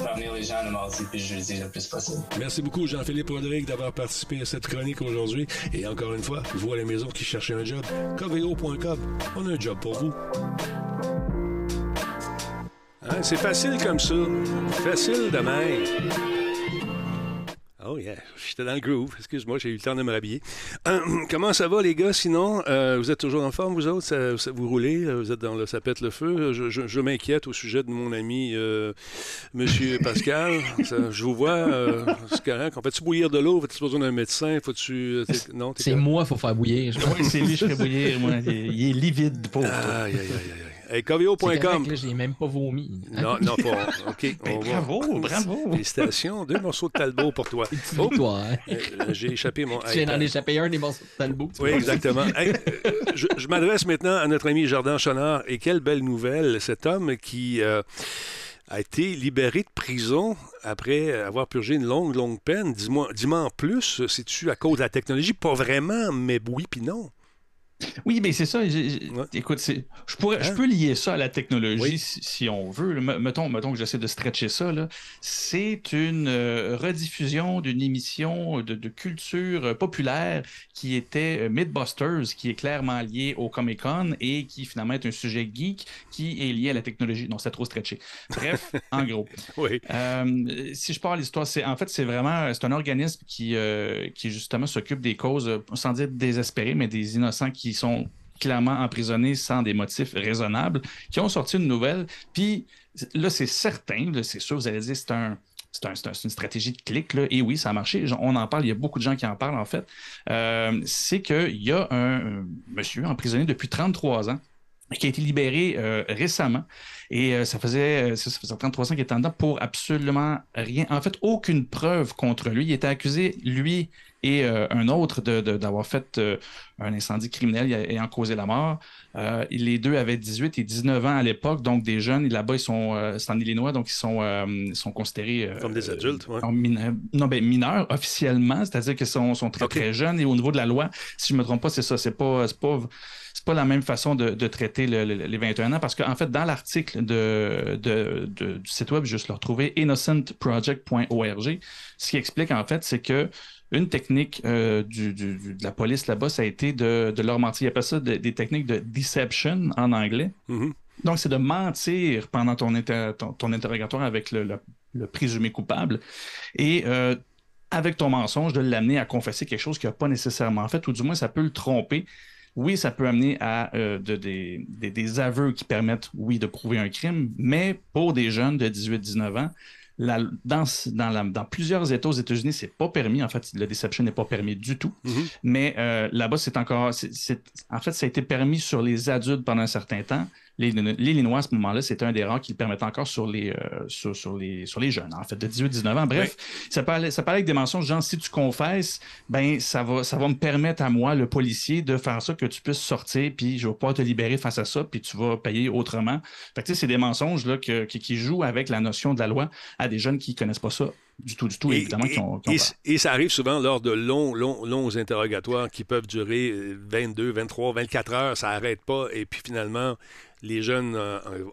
faire venir les gens le mardi puis le jeudi le plus possible. Merci beaucoup, Jean-Philippe Rodrigue, d'avoir participé à cette chronique aujourd'hui. Et encore une fois, vous à la maison qui cherchez un job, coveo.com, on a un job pour vous. Hein, c'est facile comme ça. Facile de même. Oh yeah, j'étais dans le groove. Excuse-moi, j'ai eu le temps de me rhabiller. Hum, [CLEARS THROAT] comment ça va les gars? Sinon? Euh, vous êtes toujours en forme, vous autres? Ça- ça- vous roulez? Euh, Vous êtes dans le ça pète le feu? Je, je- je m'inquiète au sujet de mon ami euh, Monsieur Pascal. Ça- je vous vois, euh, c'est correct. On fait-tu bouillir de l'eau? Faut-tu besoin d'un médecin? Faut-tu... euh, non, C'est moi, il faut faire bouillir. je Oui, c'est lui, je ferais bouillir. moi. Il, est- il est livide, pauvre. Aïe, aïe, aïe, aïe. Hey, coveo.com. j'ai même pas vomi. Non, non, pas. OK. [LAUGHS] Ben, on va- bravo, bravo. Félicitations. Deux morceaux de Talbot pour toi. [LAUGHS] Oh, hein. euh, j'ai échappé mon. [LAUGHS] Tu viens d'en échapper un des morceaux de Talbot. Oui, exactement. Hey, euh, je je m'adresse maintenant à notre ami Jardin Chonard. Et quelle belle nouvelle, cet homme qui euh, a été libéré de prison après avoir purgé une longue, longue peine. Dis-moi dis en plus, c'est-tu à cause de la technologie? Pas vraiment, mais oui puis non. Oui, mais c'est ça. Ouais. Écoute, je, pourrais, je Hein? peux lier ça à la technologie Oui. si, si on veut. Mettons, mettons que j'essaie de stretcher ça. C'est une euh, rediffusion d'une émission de, de culture euh, populaire qui était euh, Mythbusters, qui est clairement lié au Comic Con et qui finalement est un sujet geek qui est lié à la technologie. Non, c'est trop stretché. Bref, [LAUGHS] en gros. Oui. Euh, si je parle l'histoire, c'est en fait c'est vraiment c'est un organisme qui, qui justement s'occupe des causes, sans dire désespérées, mais des innocents qui sont clairement emprisonnés sans des motifs raisonnables, qui ont sorti une nouvelle. Puis là, c'est certain, c'est sûr, vous allez dire c'est un. C'est un- c'est un- c'est une stratégie de clic, et oui, ça a marché. On en parle, il y a beaucoup de gens qui en parlent, en fait. Euh, c'est qu'il y a un, monsieur emprisonné depuis 33 ans qui a été libéré euh, récemment. Et euh, ça, faisait, ça faisait 33 ans qu'il était en dedans pour absolument rien. En fait, aucune preuve contre lui. Il était accusé, lui et euh, un autre, d'avoir fait euh, un incendie criminel ayant causé la mort. Euh, les deux avaient 18 et 19 ans à l'époque, donc des jeunes. Là-bas, ils sont, c'est en Illinois, donc ils sont, ils sont considérés Comme des adultes, ouais. en mineur- non, ben, mineurs officiellement, c'est-à-dire qu'ils sont, sont très, très jeunes. Et au niveau de la loi, si je ne me trompe pas, c'est ça. C'est pas, pas, pas la même façon de, de traiter le- le- les 21 ans parce qu'en fait, dans l'article de, de- de- du site web, juste le retrouver, innocentproject.org, ce qui explique en fait, c'est que une technique euh, du- du- du- de la police là-bas, ça a été de, de leur mentir. Ils appellent ça de- des techniques de deception en anglais. Mhm. Donc, c'est de mentir pendant ton, inter- ton, ton interrogatoire avec le, le- le présumé coupable et euh, avec ton mensonge, de l'amener à confesser quelque chose qu'il n'a pas nécessairement fait, ou du moins ça peut le tromper. Oui, ça peut amener à euh, de- des, des- des aveux qui permettent, oui, de prouver un crime, mais pour des jeunes de 18-19 ans, la- dans, dans la- dans plusieurs États aux États-Unis, c'est pas permis. En fait, le deception n'est pas permis du tout. Mhm. Mais euh, là-bas, c'est encore. c'est- c'est- en fait, ça a été permis sur les adultes pendant un certain temps. Les- L'Illinois, à ce moment-là, c'était un des rares qui le permettait encore sur les, euh, sur, sur les, sur les jeunes, en fait, de 18-19 ans. Bref, ça, parlait, ça parlait avec des mensonges, genre, si tu confesses, ben, ça va, ça va me permettre à moi, le policier, de faire ça, que tu puisses sortir, puis je vais pouvoir te libérer face à ça, puis tu vas payer autrement. Fait que, tu sais, c'est des mensonges là, que- qui, qui jouent avec la notion de la loi à des jeunes qui ne connaissent pas ça du tout, du tout, Et, évidemment, qui ont, qui ont et- et ça arrive souvent lors de longs, longs, longs interrogatoires qui peuvent durer euh, 22, 23, 24 heures. Ça n'arrête pas. Et puis finalement, les jeunes euh, euh,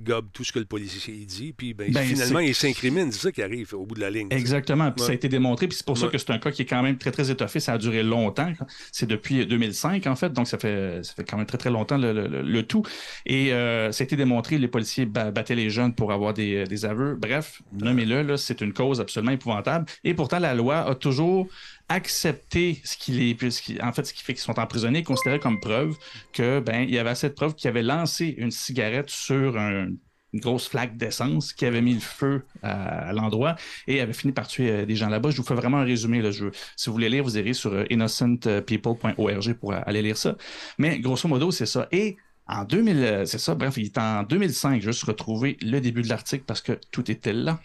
gobent tout ce que le policier dit. Puis ben, Ben, finalement, ils s'incriminent. C'est ça qui arrive au bout de la ligne. Exactement. Puis ça a été démontré. Puis c'est pour ça que c'est un cas qui est quand même très, très étoffé. Ça a duré longtemps. C'est depuis 2005, en fait. Donc, ça fait, ça fait quand même très, très longtemps le, le- le- le tout. Et euh, ça a été démontré. Les policiers ba- battaient les jeunes pour avoir des, des aveux. Bref, nommez-le, c'est une cause absolument épouvantable. Et pourtant, la loi a toujours accepté ce qu'il est, en fait, ce qui fait qu'ils sont emprisonnés, considéré comme preuve que, ben, il y avait assez de preuves qu'il avait lancé une cigarette sur un, une grosse flaque d'essence qui avait mis le feu à, l'endroit et avait fini par tuer euh, des gens là-bas. Je vous fais vraiment un résumé. Là, je, si vous voulez lire, vous irez sur euh, innocentpeople.org pour aller lire ça. Mais grosso modo, c'est ça. Et en 2000, c'est ça, bref, il est en 2005, juste retrouver le début de l'article parce que tout était là.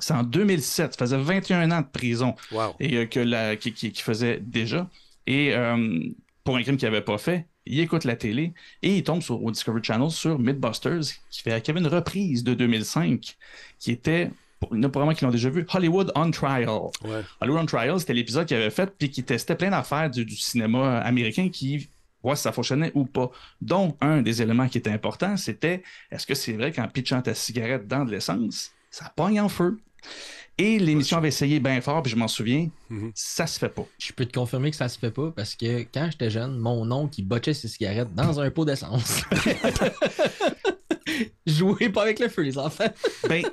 C'est en 2007, ça faisait 21 ans de prison et que la, qui, faisait déjà. Et pour un crime qu'il n'avait pas fait, il écoute la télé et il tombe sur, au Discovery Channel sur Mythbusters, qui, fait, qui avait une reprise de 2005, qui était il y en a probablement qui l'ont déjà vu, Hollywood on Trial. Hollywood on Trial, c'était l'épisode qu'il avait fait, puis qui testait plein d'affaires du, cinéma américain qui voir si ça fonctionnait ou pas. Donc, un des éléments qui était important, c'était est-ce que c'est vrai qu'en pitchant ta cigarette dans de l'essence, ça pogne en feu? Et l'émission avait essayé bien fort, puis je m'en souviens, mhm. ça se fait pas. Je peux te confirmer que ça se fait pas parce que quand j'étais jeune, mon oncle, il botchait ses cigarettes dans un pot d'essence. [LAUGHS] Jouez pas avec le feu, les enfants. ben,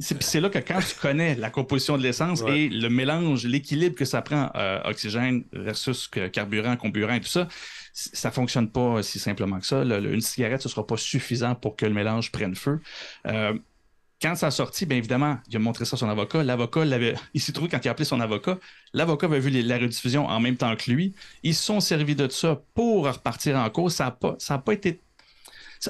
c'est là que quand tu connais la composition de l'essence et le mélange, l'équilibre que ça prend, euh, oxygène versus carburant, comburant et tout ça, ça fonctionne pas si simplement que ça. une cigarette, ce sera pas suffisant pour que le mélange prenne feu. Euh, quand ça a sorti, bien évidemment, il a montré ça à son avocat. L'avocat l'avait. Il s'est trouvé quand il a appelé son avocat. L'avocat avait vu la rediffusion en même temps que lui. Ils se sont servis de ça pour repartir en cause. Ça n'a pas, pas été.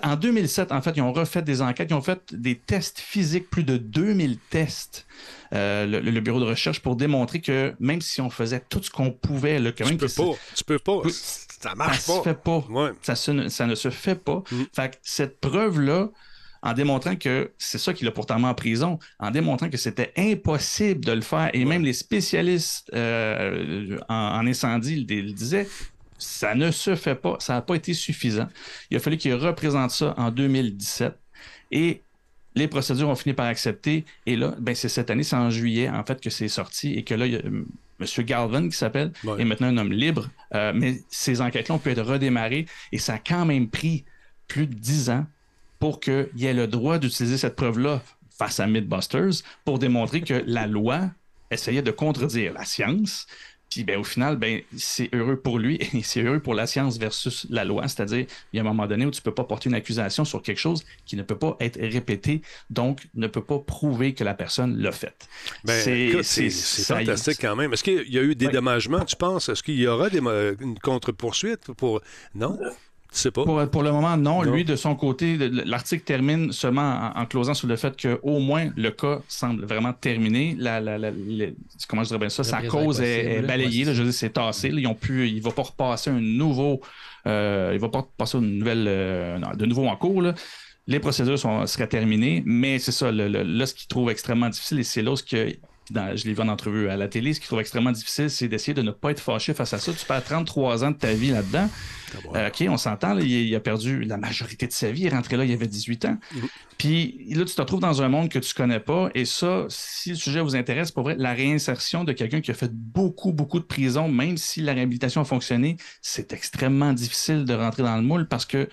En 2007, en fait, ils ont refait des enquêtes, ils ont fait des tests physiques, plus de 2000 tests, euh, le, bureau de recherche, pour démontrer que même si on faisait tout ce qu'on pouvait, là, quand même. Tu peux pas. Tu peux pas. Ça marche ça pas. Se fait pas. Ça, ça, ne se fait pas. Mm. Fait cette preuve-là, en démontrant que c'est ça qu'il a pourtant mis en prison, en démontrant que c'était impossible de le faire. Et même les spécialistes euh, en, incendie le, disaient, ça ne se fait pas, ça n'a pas été suffisant. Il a fallu qu'il représente ça en 2017. Et les procédures ont fini par accepter. Et là, ben, c'est cette année, c'est en juillet, en fait, que c'est sorti. Et que là, il y a M. Galvin, qui s'appelle, est maintenant un homme libre. Euh, mais ces enquêtes-là ont pu être redémarrées. Et ça a quand même pris plus de dix ans pour qu'il y ait le droit d'utiliser cette preuve-là face à Mythbusters pour démontrer que la loi essayait de contredire la science. Puis ben, au final, ben, c'est heureux pour lui et c'est heureux pour la science versus la loi. C'est-à-dire, il y a un moment donné où tu ne peux pas porter une accusation sur quelque chose qui ne peut pas être répété, donc ne peut pas prouver que la personne l'a fait. Ben, c'est fantastique quand même. Est-ce qu'il y a eu des dédommagements, tu penses? Est-ce qu'il y aura des, une contre-poursuite pour. Non? Pour, le moment, non. Lui, de son côté, l'article termine seulement en, closant sur le fait qu'au moins le cas semble vraiment terminé. La, comment je dirais bien ça? Sa cause est, balayée. je veux dire, c'est tassé. ils ont pu, il ne va pas repasser un nouveau. Euh, il va pas passer une nouvelle, euh, de nouveau en cours. Les procédures sont, seraient terminées, mais c'est ça. là, ce qu'il trouve extrêmement difficile, et c'est là ce je l'ai vu en entrevue à la télé, ce qu'il trouve extrêmement difficile, c'est d'essayer de ne pas être fâché face à ça. Tu perds 33 ans de ta vie là-dedans. Euh, OK, on s'entend, il, a perdu la majorité de sa vie. Il est rentré là, il avait 18 ans. Mm-hmm. Puis là, tu te retrouves dans un monde que tu connais pas. Et ça, si le sujet vous intéresse, pour vrai, la réinsertion de quelqu'un qui a fait beaucoup, beaucoup de prison, même si la réhabilitation a fonctionné, c'est extrêmement difficile de rentrer dans le moule parce que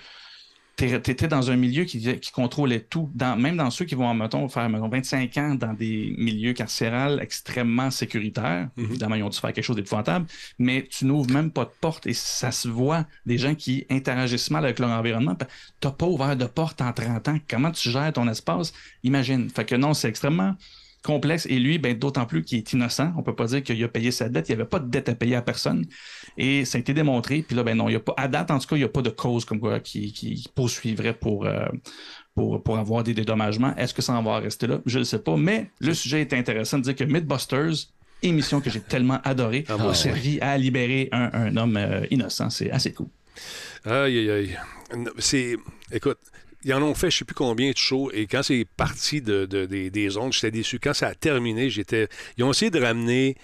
tu étais dans un milieu qui, contrôlait tout, même dans ceux qui vont, mettons, faire 25 ans dans des milieux carcérales extrêmement sécuritaires. Mhm. Évidemment, ils ont dû faire quelque chose d'épouvantable, mais tu n'ouvres même pas de porte et ça se voit des gens qui interagissent mal avec leur environnement. Tu n'as pas ouvert de porte en 30 ans. Comment tu gères ton espace? Imagine. Fait que non, c'est extrêmement complexe. Et lui, ben, d'autant plus qu'il est innocent. On peut pas dire qu'il a payé sa dette. Il n'y avait pas de dette à payer à personne. Et ça a été démontré. Puis là, ben non, il y a pas, à date, en tout cas, il n'y a pas de cause comme quoi qui, poursuivrait pour, euh, pour, pour avoir des dédommagements. Est-ce que ça en va rester là? Je ne sais pas. Mais le sujet est intéressant de dire que Mythbusters, émission que j'ai [LAUGHS] tellement adorée, ah, a servi à libérer un, homme euh, innocent. C'est assez cool. Aïe, aïe, aïe. C'est. Écoute, ils en ont fait je sais plus combien de shows et quand c'est parti de, des, ondes, j'étais déçu. Quand ça a terminé, j'étais. Ils ont essayé de ramener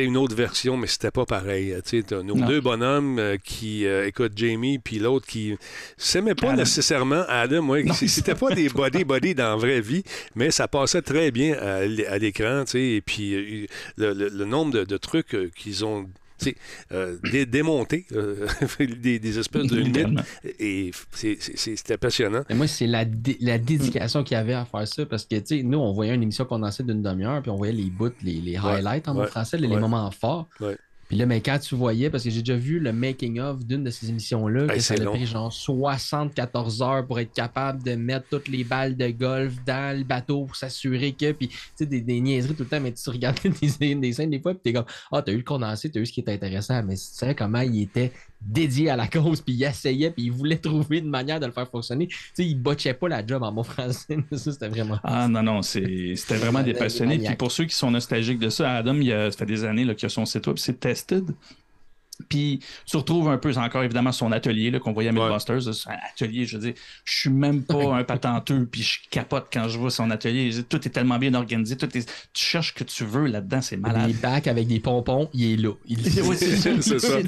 une autre version, mais c'était pas pareil. Nos deux bonhommes euh, qui, euh, écoute, Jamie, puis l'autre qui s'aimait pas nécessairement Adam. Ouais, c'était pas des body-body dans la vraie vie, mais ça passait très bien à, l'écran. Et puis euh, le, nombre de trucs qu'ils ont euh, démonter euh, [LAUGHS] des, espèces de lunettes. Et c'était passionnant. Et moi, c'est la, la dédication qu'il y avait à faire ça parce que, tu sais, nous, on voyait une émission condensée d'une demi-heure, puis on voyait les bouts, les, les highlights en français, les, moments forts. Puis là, mais quand tu voyais, parce que j'ai déjà vu le making-of d'une de ces émissions-là, Hey, que ça c'est a pris genre 74 heures pour être capable de mettre toutes les balles de golf dans le bateau pour s'assurer que. Puis, tu sais, des, des niaiseries tout le temps, mais tu regardais [LAUGHS] des, des scènes des fois, puis t'es comme, ah, t'as eu le condensé, t'as eu ce qui était intéressant, mais tu sais comment il était dédié à la cause, puis il essayait, puis il voulait trouver une manière de le faire fonctionner. Tu sais, il botchait pas la job en bon français. ça, c'était vraiment. Ah non, non, c'est- c'était vraiment des passionnés. Puis pour ceux qui sont nostalgiques de ça, Adam, il a, ça fait des années qu'il a son site web, c'est Tested. Puis tu retrouves un peu, c'est encore évidemment son atelier là, qu'on voyait à Ouais. Mythbusters. là, C'est un atelier, je veux dire, je suis même pas un patenteux, puis je capote quand je vois son atelier. Je dis, Tout est tellement bien organisé, tout est, tu cherches ce que tu veux là-dedans, c'est malade. Des bacs avec des pompons, il est là. Il [LAUGHS] Ouais, c'est ça.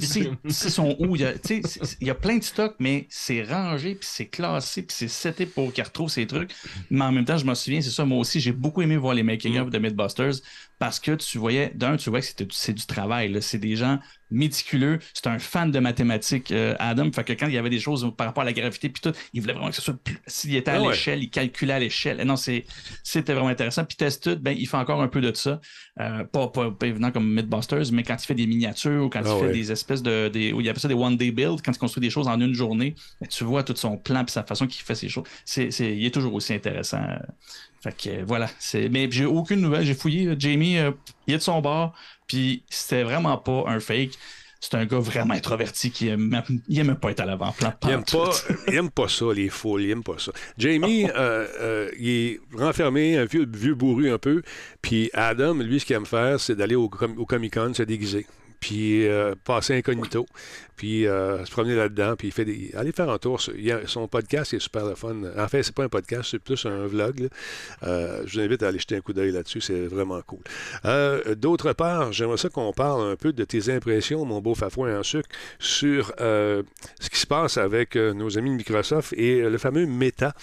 C'est son où? Il y, a, tu sais, c'est- il y a plein de stocks, mais c'est rangé, puis c'est classé, puis c'est seté pour qu'il retrouve ces trucs. Mais en même temps, je me souviens, c'est ça, moi aussi, j'ai beaucoup aimé voir les making-of de Mythbusters parce que tu voyais, d'un, tu vois que c'est du travail. C'est des gens méticuleux. C'est un fan de mathématiques, euh, Adam. Fait que quand il y avait des choses par rapport à la gravité, puis tout, il voulait vraiment que ce soit plus. S'il était à Ah ouais. l'échelle, il calculait à l'échelle. Non, c'était vraiment intéressant. Puis Tested, ben, il fait encore un peu de ça. Euh, pas, pas, pas évident comme Mythbusters, mais quand il fait des miniatures ou quand Ah il fait ouais. des espèces de. Des, il appelle ça des one-day builds, quand il construit des choses en une journée, ben, tu vois tout son plan et sa façon qu'il fait ses choses. C'est- il est toujours aussi intéressant. Fait que voilà. C'est, mais j'ai aucune nouvelle. J'ai fouillé. Jamie, euh, il est de son bord, puis c'était vraiment pas un fake. C'est un gars vraiment introverti qui aime, il aime pas être à l'avant-plan. Il aime, pas, [LAUGHS] il aime pas ça, les foules. Il aime pas ça. Jamie, [LAUGHS] euh, euh, il est renfermé, un vieux, vieux bourru un peu. Puis Adam, lui, ce qu'il aime faire, c'est d'aller au, au Comic-Con se déguiser. Puis euh, passer incognito. Puis euh, se promener là-dedans. Puis il fait des. Allez faire un tour. il a- son podcast est super le fun. En fait, c'est pas un podcast, c'est plus un vlog. Euh, je vous invite à aller jeter un coup d'œil là-dessus. C'est vraiment cool. D'autre part, j'aimerais ça qu'on parle un peu de tes impressions, mon beau Fafouin en sucre, sur ce qui se passe avec nos amis de Microsoft et le fameux Meta.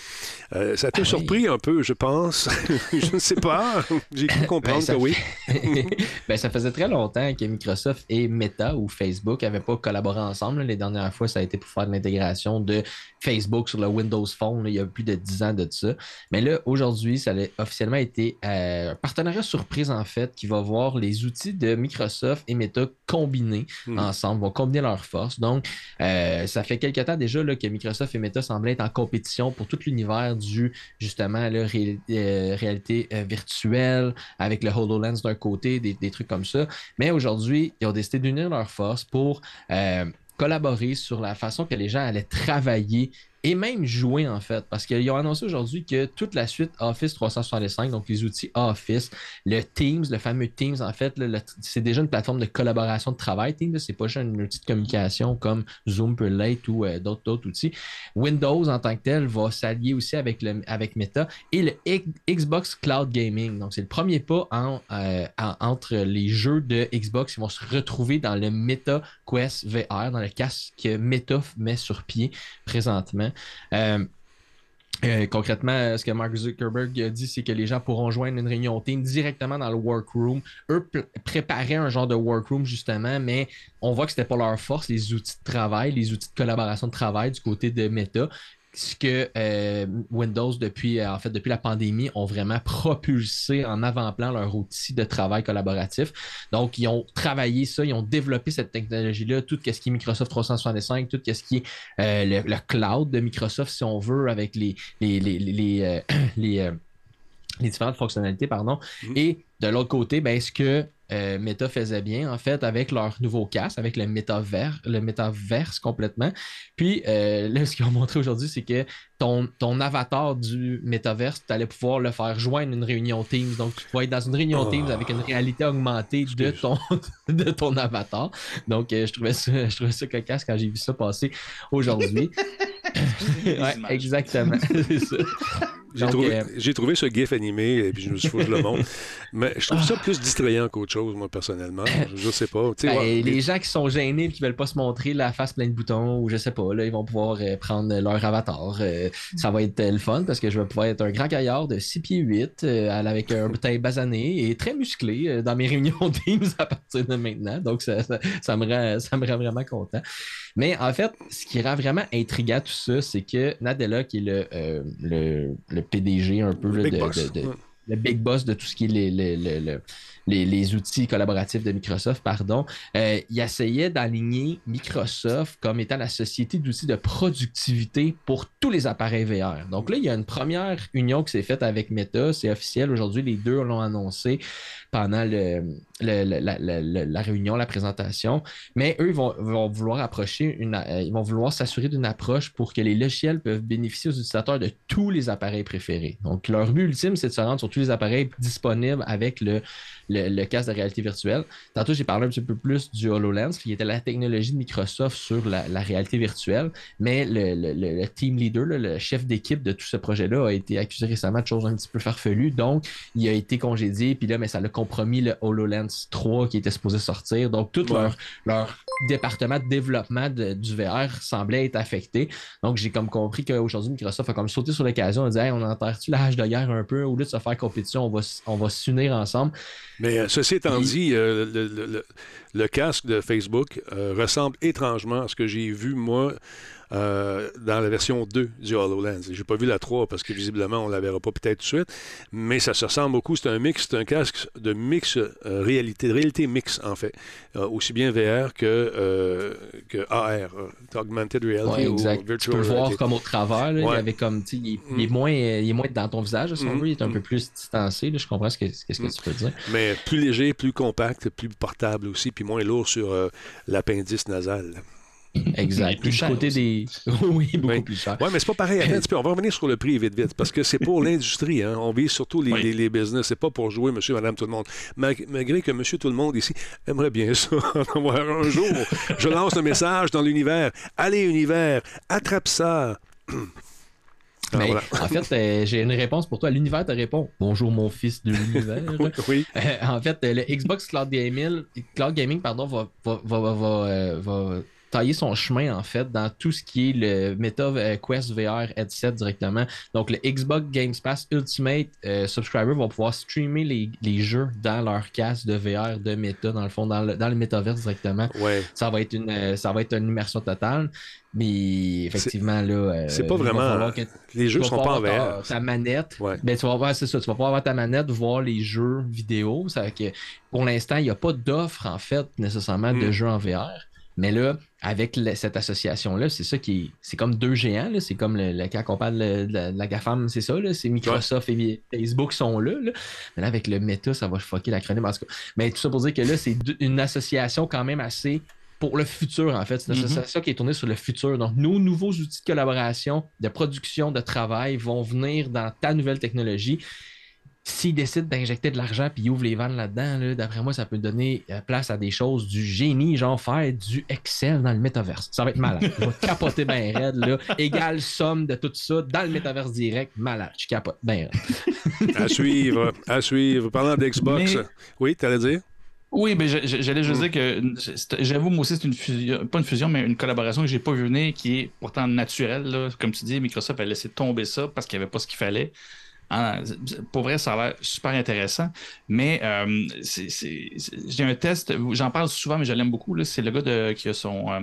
Ça t'a Ah oui. surpris un peu, je pense. [LAUGHS] je ne sais pas. J'ai cru comprendre Ben, ça que oui. [LAUGHS] ben, ça faisait très longtemps que Microsoft et Meta ou Facebook n'avaient pas collaboré ensemble. Les dernières fois, ça a été pour faire de l'intégration de Facebook sur le Windows Phone. là, il y a plus de 10 ans de ça. Mais là, aujourd'hui, ça a officiellement été euh, un partenariat surprise, en fait, qui va voir les outils de Microsoft et Meta combinés Hmm. ensemble, vont combiner leurs forces. Donc, euh, ça fait quelques temps déjà là, que Microsoft et Meta semblaient être en compétition pour tout l'univers du, justement, là, ré- euh, réalité virtuelle, avec le HoloLens d'un côté, des, des trucs comme ça. Mais aujourd'hui, ils ont décidé d'unir leurs forces pour euh, collaborer sur la façon que les gens allaient travailler et même jouer en fait, parce qu'ils ont annoncé aujourd'hui que toute la suite Office 365, donc les outils Office, le Teams, le fameux Teams en fait, c'est déjà une plateforme de collaboration de travail. Teams, c'est pas juste un outil de communication comme Zoom peut l'être ou euh, d'autres outils. Windows en tant que tel va s'allier aussi avec, le, avec Meta et le Xbox Cloud Gaming. Donc, c'est le premier pas euh, en- entre les jeux de Xbox qui vont se retrouver dans le Meta Quest VR, dans le casque que Meta met sur pied présentement. Euh, euh, concrètement, ce que Mark Zuckerberg a dit, c'est que les gens pourront joindre une réunion team directement dans le workroom. Eux préparaient un genre de workroom justement, mais on voit que c'était pas leur force, les outils de travail, les outils de collaboration de travail du côté de Meta. Ce que euh, Windows, depuis, euh, en fait, depuis la pandémie, ont vraiment propulsé en avant-plan leur outil de travail collaboratif. Donc, ils ont travaillé ça, ils ont développé cette technologie-là, tout ce qui est Microsoft 365, tout ce qui est euh, le, le cloud de Microsoft, si on veut, avec les, les, les, les, les, [CLEARS THROAT] les, les différentes fonctionnalités, pardon. Mhm. Et de l'autre côté, ben, ce que euh, Meta faisait bien, en fait, avec leur nouveau casque, avec le métavers, le métaverse complètement. Puis euh, [LAUGHS] là, ce qu'ils ont montré aujourd'hui, c'est que ton, ton avatar du métaverse, tu allais pouvoir le faire joindre une réunion Teams. Donc, tu pourrais être dans une réunion Oh. Teams avec une réalité augmentée de ton, [LAUGHS] de ton avatar. Donc, euh, je, trouvais ça, je trouvais ça cocasse quand j'ai vu ça passer aujourd'hui. [LAUGHS] Ouais, exactement. C'est ça. J'ai trouvé, euh, trouvé ce gif animé et puis je me suis que je le montre. [LAUGHS] Mais je trouve ça plus distrayant qu'autre chose, moi, personnellement. Je, sais pas. Ben, les gens qui sont gênés et qui veulent pas se montrer la face pleine de boutons ou je sais pas, là, ils vont pouvoir euh, prendre leur avatar. Euh, ça va être le fun parce que je vais pouvoir être un grand gaillard de 6 pieds 8 euh, avec un teint basané et très musclé dans mes réunions [LAUGHS] Teams à partir de maintenant. Donc ça, ça, ça me rend, ça me rend vraiment content. Mais en fait, ce qui rend vraiment intriguant tout ça, c'est que Nadella, qui est le, le, le PDG un peu là, Big de, boss. de- de- Ouais. le big boss de tout ce qui est les, les, les, les, outils collaboratifs de Microsoft, pardon, euh, il essayait d'aligner Microsoft comme étant la société d'outils de productivité pour tous les appareils VR. Donc là, il y a une première union qui s'est faite avec Meta, c'est officiel. Aujourd'hui, les deux l'ont annoncé pendant la, réunion, la présentation. Mais eux vont, vont vouloir approcher euh, ils vont vouloir s'assurer d'une approche pour que les logiciels peuvent bénéficier aux utilisateurs de tous les appareils préférés. Donc, leur but ultime, c'est de se rendre sur tous les appareils disponibles avec le, le, le casque de réalité virtuelle. Tantôt, j'ai parlé un petit peu plus du HoloLens, qui était la technologie de Microsoft sur la, la réalité virtuelle. Mais le, le- le- le team leader, là, le chef d'équipe de tout ce projet-là, a été accusé récemment de choses un petit peu farfelues. Donc, il a été congédié, puis là, mais ça l'a compromis le HoloLens 3 qui était supposé sortir. Donc, tout leur, leur département de développement de- du VR semblait être affecté. Donc, j'ai comme compris qu'aujourd'hui, Microsoft a comme sauté sur l'occasion, a dit Hey, on enterre-tu la hache de guerre un peu, au lieu de se faire compétition, on va, s- on va s'unir ensemble. Mais euh, ceci étant dit, euh, le, le- le- le casque de Facebook euh, ressemble étrangement à ce que j'ai vu, moi, euh, dans la version 2 du HoloLens. J'ai pas vu la 3 parce que visiblement, on la verra pas peut-être tout de suite, mais ça se ressemble beaucoup. C'est un mix, c'est un casque de mix euh, réalité, de réalité mix, en fait. Euh, aussi bien VR que, que AR, Augmented Reality Ouais, ou exact. Tu Virtual peux le voir Reality. comme au travers. là, Ouais. comme, il, est Mm. moins, il est moins dans ton visage, si on Mm, veut. Il est un mm. peu plus distancé. là. Je comprends ce que, ce que Mm. tu peux dire. Mais plus léger, plus compact, plus portable aussi, puis moins lourd sur l'appendice nasal. Exact. plus du cher côté des. [LAUGHS] oui, beaucoup Oui. plus cher. Oui, mais c'est pas pareil. Attends peu. On va revenir sur le prix vite, vite. Parce que c'est pour [LAUGHS] l'industrie. Hein. On vise surtout les, Oui. les, les business. C'est pas pour jouer monsieur, madame, tout le monde. Malgré que monsieur, tout le monde ici aimerait bien ça, [LAUGHS] un jour. Je lance un message dans l'univers. Allez, univers, attrape ça. [CLEARS THROAT] Ah, Mais voilà. en fait, euh, j'ai une réponse pour toi. L'univers te répond Bonjour, mon fils de l'univers. Oui. Euh, en fait, euh, le Xbox Cloud Gaming, Cloud Gaming pardon, va, va, va, va, va, euh, va tailler son chemin en fait dans tout ce qui est le Meta euh, Quest VR headset directement. Donc le Xbox Game Pass Ultimate euh, subscriber vont pouvoir streamer les, les jeux dans leur casque de VR de Meta dans le fond dans le, dans le metaverse directement. Ouais. Ça va être une euh, ça va être une immersion totale. Mais effectivement là, euh, c'est pas va vraiment- que Les jeux sont pas en VR. ta, manette. Ouais. Ben, tu vas voir, c'est ça. Tu vas pouvoir avoir ta manette, voir les jeux vidéo. Ça que pour l'instant, il n'y a pas d'offre, en fait, nécessairement de Mm. jeux en VR. Mais là, avec cette association-là, c'est ça qui est. C'est comme deux géants. là. C'est comme le, le- quand on parle de, la, GAFAM, c'est ça. là. C'est Microsoft et Facebook sont là, là. Mais là, avec le Meta, ça va fucker l'acronyme. En tout cas. Mais tout ça pour dire que là, c'est une association quand même assez pour le futur, en fait. C'est une Mhm. association qui est tournée sur le futur. Donc, nos nouveaux outils de collaboration, de production, de travail vont venir dans ta nouvelle technologie. S'ils décident d'injecter de l'argent puis ils ouvrent les vannes là-dedans, là, d'après moi, ça peut donner euh, place à des choses du génie, genre faire du Excel dans le métaverse. Ça va être malade. Je vais capoter bien raide, là. Égale somme de tout ça dans le métaverse direct. Malade. Je capote bien raide. À suivre. À suivre. Parlant d'Xbox. Mais- Oui, t'allais dire? Oui, mais j'allais juste Mm. dire que j'avoue, moi aussi, c'est une fusion, pas une fusion, mais une collaboration que j'ai pas vu venir qui est pourtant naturelle. là. Comme tu dis, Microsoft a laissé tomber ça parce qu'il n'y avait pas ce qu'il fallait. C'est- pour vrai, ça a l'air super intéressant. Mais euh, j'ai un test, j'en parle souvent, mais je l'aime beaucoup. C'est le gars de, qui a son euh,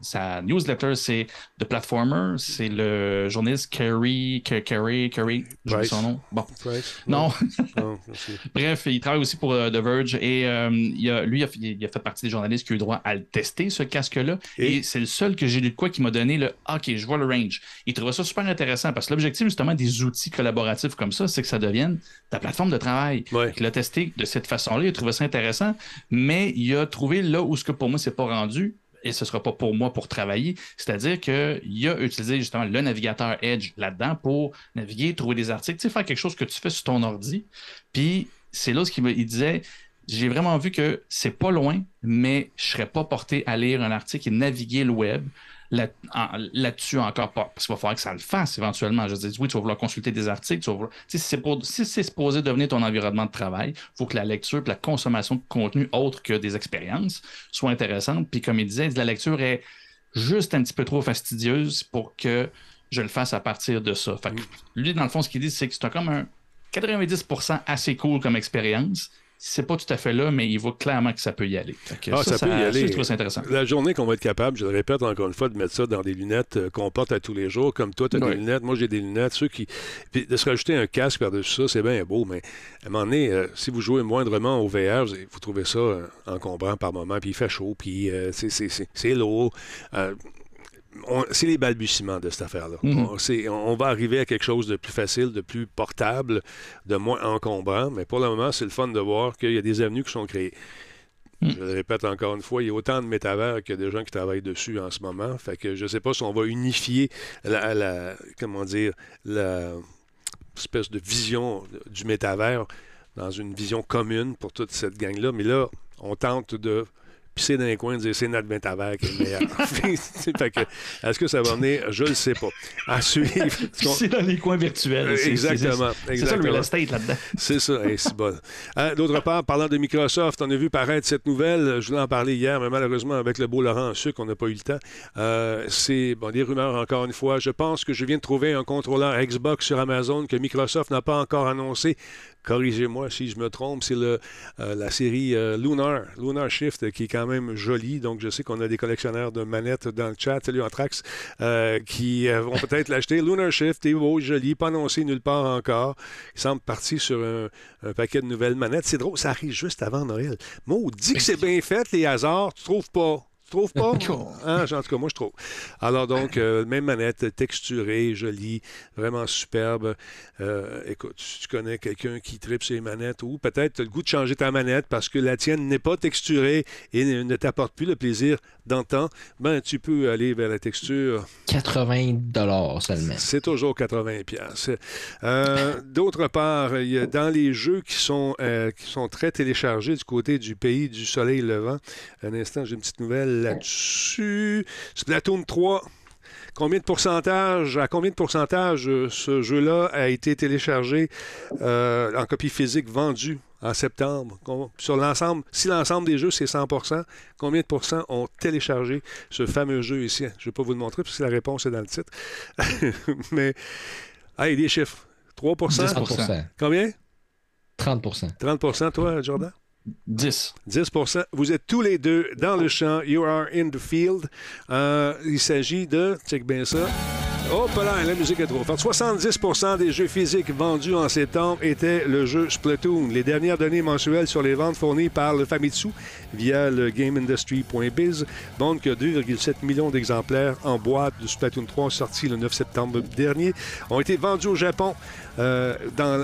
sa newsletter, c'est The Platformer. C'est le journaliste Kerry, Kerry, Kerry, Bryce. son nom. Bon, Price? non. Non, [LAUGHS] [LAUGHS] merci. Bref, il travaille aussi pour euh, The Verge et euh, il a- lui, il a, fait- il a fait partie des journalistes qui ont eu droit à le tester, ce casque-là. Et? Et, c'est le seul que j'ai lu de quoi qui m'a donné le ah, OK, je vois le range. Il trouvait ça super intéressant parce que l'objectif, justement, des outils collaboratifs comme ça, c'est que ça devienne ta plateforme de travail. Ouais. Il l'a testé de cette façon-là, il a trouvé ça intéressant, mais il a trouvé là où ce que pour moi, c'est pas rendu. Et ce ne sera pas pour moi pour travailler. C'est-à-dire qu'il a utilisé justement le navigateur Edge là-dedans pour naviguer, trouver des articles, tu sais, faire quelque chose que tu fais sur ton ordi. Puis c'est là ce qu'il il disait j'ai vraiment vu que c'est pas loin, mais je serais pas porté à lire un article et naviguer le web là- là-dessus encore pas. Parce qu'il va falloir que ça le fasse éventuellement. Je dire, oui, tu vas vouloir consulter des articles, tu vas vouloir- si c'est si supposé devenir ton environnement de travail, il faut que la lecture et la consommation de contenu autre que des expériences soit intéressante. Puis comme il disait, la lecture est juste un petit peu trop fastidieuse pour que je le fasse à partir de ça. Fait que lui, dans le fond, ce qu'il dit, c'est que c'est comme un 90% assez cool comme expérience. C'est pas tout à fait là, mais il voit clairement que ça peut y aller. Ah, ça peut y ça, aller. je trouve ça intéressant. La journée qu'on va être capable, je le répète encore une fois, de mettre ça dans des lunettes euh, qu'on porte à tous les jours, comme toi, tu as des lunettes, moi j'ai des lunettes, ceux qui. Puis de se rajouter un casque par-dessus ça, c'est bien beau, mais à un moment donné, euh, si vous jouez moindrement au VR, vous, vous trouvez ça euh, encombrant par moment, puis il fait chaud, puis euh, c'est- c'est c'est- c'est lourd. C'est les balbutiements de cette affaire-là. Mhm. on, c'est- on- on va arriver à quelque chose de plus facile, de plus portable, de moins encombrant, mais pour le moment, c'est le fun de voir qu'il y a des avenues qui sont créées. Mhm. Je le répète encore une fois, il y a autant de métavers qu'il y a des gens qui travaillent dessus en ce moment. Fait que je ne sais pas si on va unifier la, la- comment dire, la espèce de vision du métavers dans une vision commune pour toute cette gang-là. Mais là, on tente de pisser dans les coins et dire c'est métavers qui est le meilleur. [LAUGHS] [LAUGHS] fait que, est-ce que ça va venir? Je ne le sais pas. À suivre. [LAUGHS] C'est dans les coins virtuels. c'est- Exactement. C'est ça le real estate là-dedans. C'est ça, hey, c'est bon. Euh, D'autre part, parlant de Microsoft, on a vu paraître cette nouvelle. Je voulais en parler hier, mais malheureusement, avec le beau Laurent en sucre, on n'a pas eu le temps. Euh, c'est bon, des rumeurs encore une fois. Je pense que je viens de trouver un contrôleur Xbox sur Amazon que Microsoft n'a pas encore annoncé. Corrigez-moi si je me trompe, c'est le, euh, la série euh, Lunar, Lunar Shift, qui est quand même jolie. Donc, je sais qu'on a des collectionneurs de manettes dans le chat, salut Anthrax, euh, qui euh, vont peut-être [LAUGHS] l'acheter. Lunar Shift est beau, joli, pas annoncé nulle part encore. Il semble parti sur un, un paquet de nouvelles manettes. C'est drôle, ça arrive juste avant Noël. Maudit que c'est bien fait, les hasards, tu trouves pas? Tu trouves pas? [LAUGHS] Hein, en tout cas, moi, je trouve. Alors, donc, euh, même manette texturée, jolie, vraiment superbe. Euh, écoute, si tu connais quelqu'un qui tripe ses manettes ou peut-être tu as le goût de changer ta manette parce que la tienne n'est pas texturée et ne t'apporte plus le plaisir d'antan, ben, tu peux aller vers la texture 80 seulement. c'est toujours 80 pièces. [LAUGHS] D'autre part, il y a dans les jeux qui sont, euh, qui sont très téléchargés du côté du pays du soleil levant. Un instant, j'ai une petite nouvelle là-dessus. Splatoon 3. Combien de pourcentage, à combien de pourcentage euh, ce jeu-là a été téléchargé euh, en copie physique vendue en septembre? Sur l'ensemble, si l'ensemble des jeux c'est 100% combien de pourcents ont téléchargé ce fameux jeu ici? Je ne vais pas vous le montrer parce que la réponse est dans le titre. [LAUGHS] Mais, hey, des chiffres. 3% 30%. Combien? 30%. 30% toi, Jordan? 10. 10 Vous êtes tous les deux dans le champ. You are in the field. Euh, il s'agit de. Check bien ça. Oh, là, la musique est trop forte. 70% des jeux physiques vendus en septembre étaient le jeu Splatoon. Les dernières données mensuelles sur les ventes fournies par le Famitsu via le GameIndustry.biz montrent que 2,7 millions d'exemplaires en boîte de Splatoon 3 sortis le 9 septembre dernier ont été vendus au Japon euh,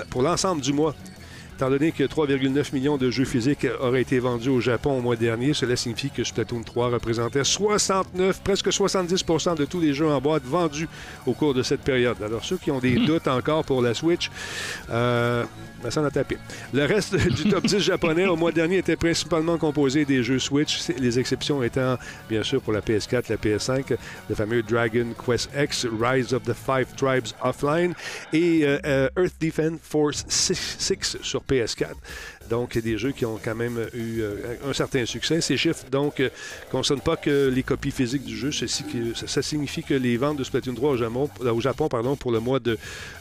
pour l'ensemble du mois. Étant donné que 3,9 millions de jeux physiques auraient été vendus au Japon au mois dernier, cela signifie que Splatoon 3 représentait 69, presque 70% de tous les jeux en boîte vendus au cours de cette période. Alors, ceux qui ont des [LAUGHS] doutes encore pour la Switch, euh, ça en a tapé. Le reste [LAUGHS] du top 10 japonais au mois dernier était principalement composé des jeux Switch, les exceptions étant, bien sûr, pour la PS4, la PS5, le fameux Dragon Quest X, Rise of the Five Tribes Offline et euh, euh, Earth Defense Force 6, 6 sur PS4. Donc, des jeux qui ont quand même eu euh, un certain succès. Ces chiffres, donc, ne concernent pas que les copies physiques du jeu. Ceci ça, signifie que les ventes de Splatoon 3 au Japon, au Japon pardon, pour, le mois de,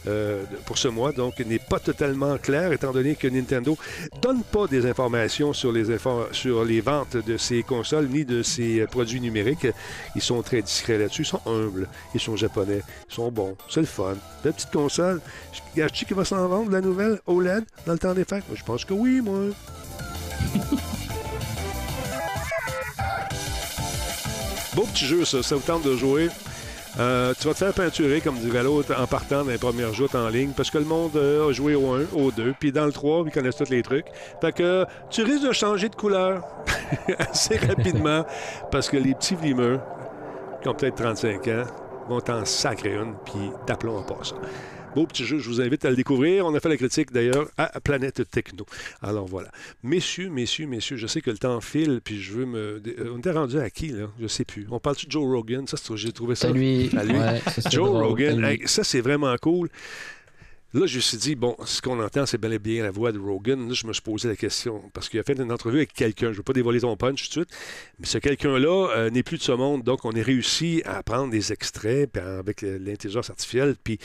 euh, pour ce mois, donc, n'est pas totalement clair, étant donné que Nintendo donne pas des informations sur les, ventes de ces consoles ni de euh, produits numériques. Ils sont très discrets là-dessus. Ils sont humbles. Ils sont japonais. Ils sont bons. C'est le fun. La petite console. Gâche-tu qui va s'en vendre, la nouvelle OLED, dans le temps des fêtes? Moi, je pense que oui, moi. [LAUGHS] Beau petit jeu, ça. Ça vous tente de jouer? Euh, tu vas te faire peinturer, comme dirait l'autre, en partant dans les premières joutes en ligne, parce que le monde euh, a joué au 1, au 2, puis dans le 3, ils connaissent tous les trucs. Fait que tu risques de changer de couleur [LAUGHS] assez rapidement, parce que les petits vlimeux, qui ont peut-être 35 ans, vont t'en sacrer une, puis d'aplomb en passant. Beau petit jeu, je vous invite à le découvrir. On a fait la critique d'ailleurs à Planète Techno. Alors voilà. Messieurs, messieurs, messieurs, je sais que le temps file, puis je veux me. euh, On était rendu à qui, là? Je sais plus. On parle-tu de Joe Rogan? Ça, j'ai trouvé ça. C'est lui. À lui. Ouais, ça, c'est Joe drôle, Rogan, hey, ça c'est vraiment cool. Là, je me suis dit, bon, ce qu'on entend, c'est bel et bien la voix de Rogan. Là, je me suis posé la question, parce qu'il a fait une entrevue avec quelqu'un. Je ne veux pas dévoiler ton punch tout de suite, mais ce quelqu'un-là euh, n'est plus de ce monde. Donc, on a réussi à prendre des extraits avec l'intelligence artificielle, puis,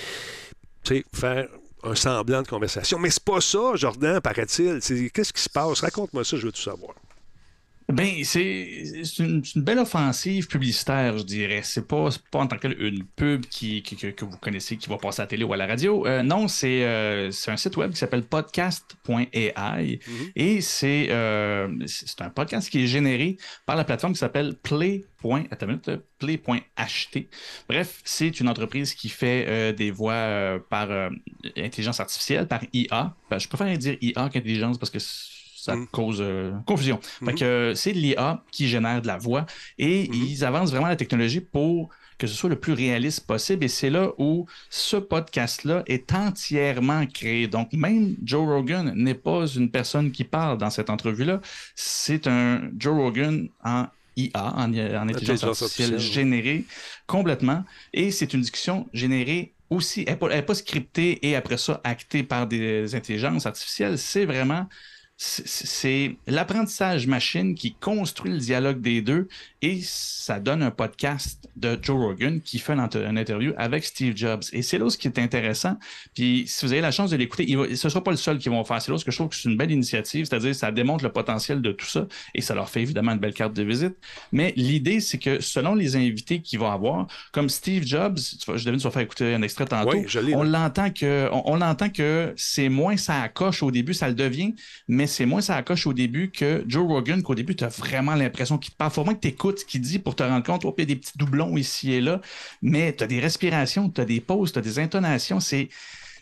faire un semblant de conversation. Mais c'est pas ça, Jordan, paraît-il. Qu'est-ce qui se passe? Raconte-moi ça, je veux tout savoir. Ben, c'est une, belle offensive publicitaire, je dirais. C'est pas, pas en tant que une pub qui, qui- que, vous connaissez qui va passer à la télé ou à la radio. Euh, non, c'est euh, c'est un site web qui s'appelle podcast.ai et c'est euh, un podcast qui est généré par la plateforme qui s'appelle Play. Play.ht. Bref, c'est une entreprise qui fait euh, des voix euh, par euh, intelligence artificielle, par IA. Ben, je préfère dire IA qu'intelligence parce que ça Mm. cause euh, confusion. Fait que euh, c'est l'IA qui génère de la voix et ils avancent vraiment la technologie pour que ce soit le plus réaliste possible. Et c'est là où ce podcast-là est entièrement créé. Donc, même Joe Rogan n'est pas une personne qui parle dans cette entrevue-là. C'est un Joe Rogan en IA, en, en intelligence artificielle générée complètement. Et c'est une discussion générée aussi. Elle n'est pas scriptée et après ça actée par des intelligences artificielles. C'est vraiment c'est- l'apprentissage machine qui construit le dialogue des deux et ça donne un podcast de Joe Rogan qui fait une, int- une interview avec Steve Jobs. Et c'est là ce qui est intéressant. Puis si vous avez la chance de l'écouter, va- ce ne sera pas le seul qui vont faire. C'est là ce que je trouve que c'est une belle initiative, c'est-à-dire ça démontre le potentiel de tout ça et ça leur fait évidemment une belle carte de visite. Mais l'idée, c'est que selon les invités qu'ils vont avoir, comme Steve Jobs, je devine, tu vas faire écouter un extrait tantôt, Oui, on l'entend que, on, on l'entend que c'est moins ça accroche au début, ça le devient, mais c'est moins ça accroche au début que Joe Rogan, qu'au début, tu as vraiment l'impression qu'il te parle. Faut vraiment que tu écoutes ce qu'il dit pour te rendre compte, oh, il y a des petits doublons ici et là, mais tu as des respirations, tu as des pauses, tu as des intonations, c'est.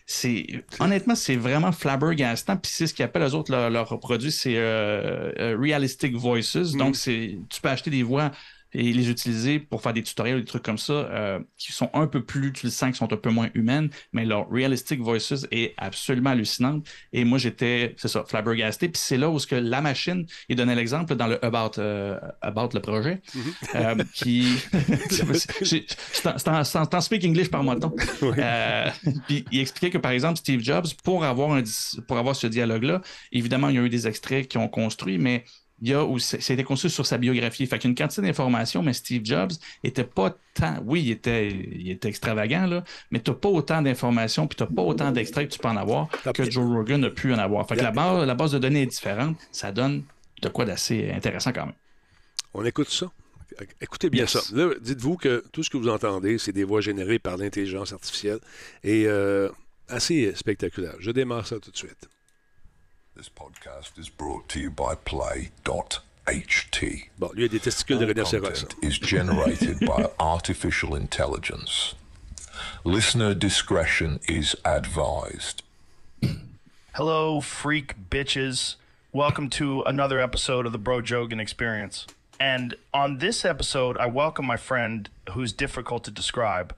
C'est honnêtement, c'est vraiment flabbergastant. Puis c'est ce qu'ils appellent eux autres leur, leur produit, c'est euh, euh, realistic voices. Donc c'est, tu peux acheter des voix et les utiliser pour faire des tutoriels, des trucs comme ça, euh, qui sont un peu plus, tu le sens, qui sont un peu moins humaines, mais leur realistic voices est absolument hallucinante. Et moi, j'étais, c'est ça, flabbergasté. Puis c'est là où ce que la machine, il donnait l'exemple dans le About, euh, about le projet, euh, [LAUGHS] qui... [LAUGHS] c'est en- speak English par moi [LAUGHS] Euh, puis il expliquait que, par exemple, Steve Jobs, pour avoir, un, pour avoir ce dialogue-là, évidemment, il y a eu des extraits qui ont construit, mais il y a où c'est- c'était construit sur sa biographie. Fait qu'il y a une quantité d'informations, mais Steve Jobs était pas tant. Oui, il était, il était extravagant, là, mais tu n'as pas autant d'informations, puis tu n'as pas autant d'extraits que tu peux en avoir que Joe Rogan a pu en avoir. Fait que la base, la base de données est différente. Ça donne de quoi d'assez intéressant quand même. On écoute ça. Écoutez bien Yes. ça. Là, dites-vous que tout ce que vous entendez, c'est des voix générées par l'intelligence artificielle et euh, assez spectaculaire. Je démarre ça tout de suite. This podcast is brought to you by Play.ht. Bon, lui, a des testicules de All rhinocéros. content is generated by [LAUGHS] artificial intelligence. Listener discretion is advised. Hello, freak bitches. Welcome to another episode of the Bro Jogan Experience. And on this episode, I welcome my friend who's difficult to describe.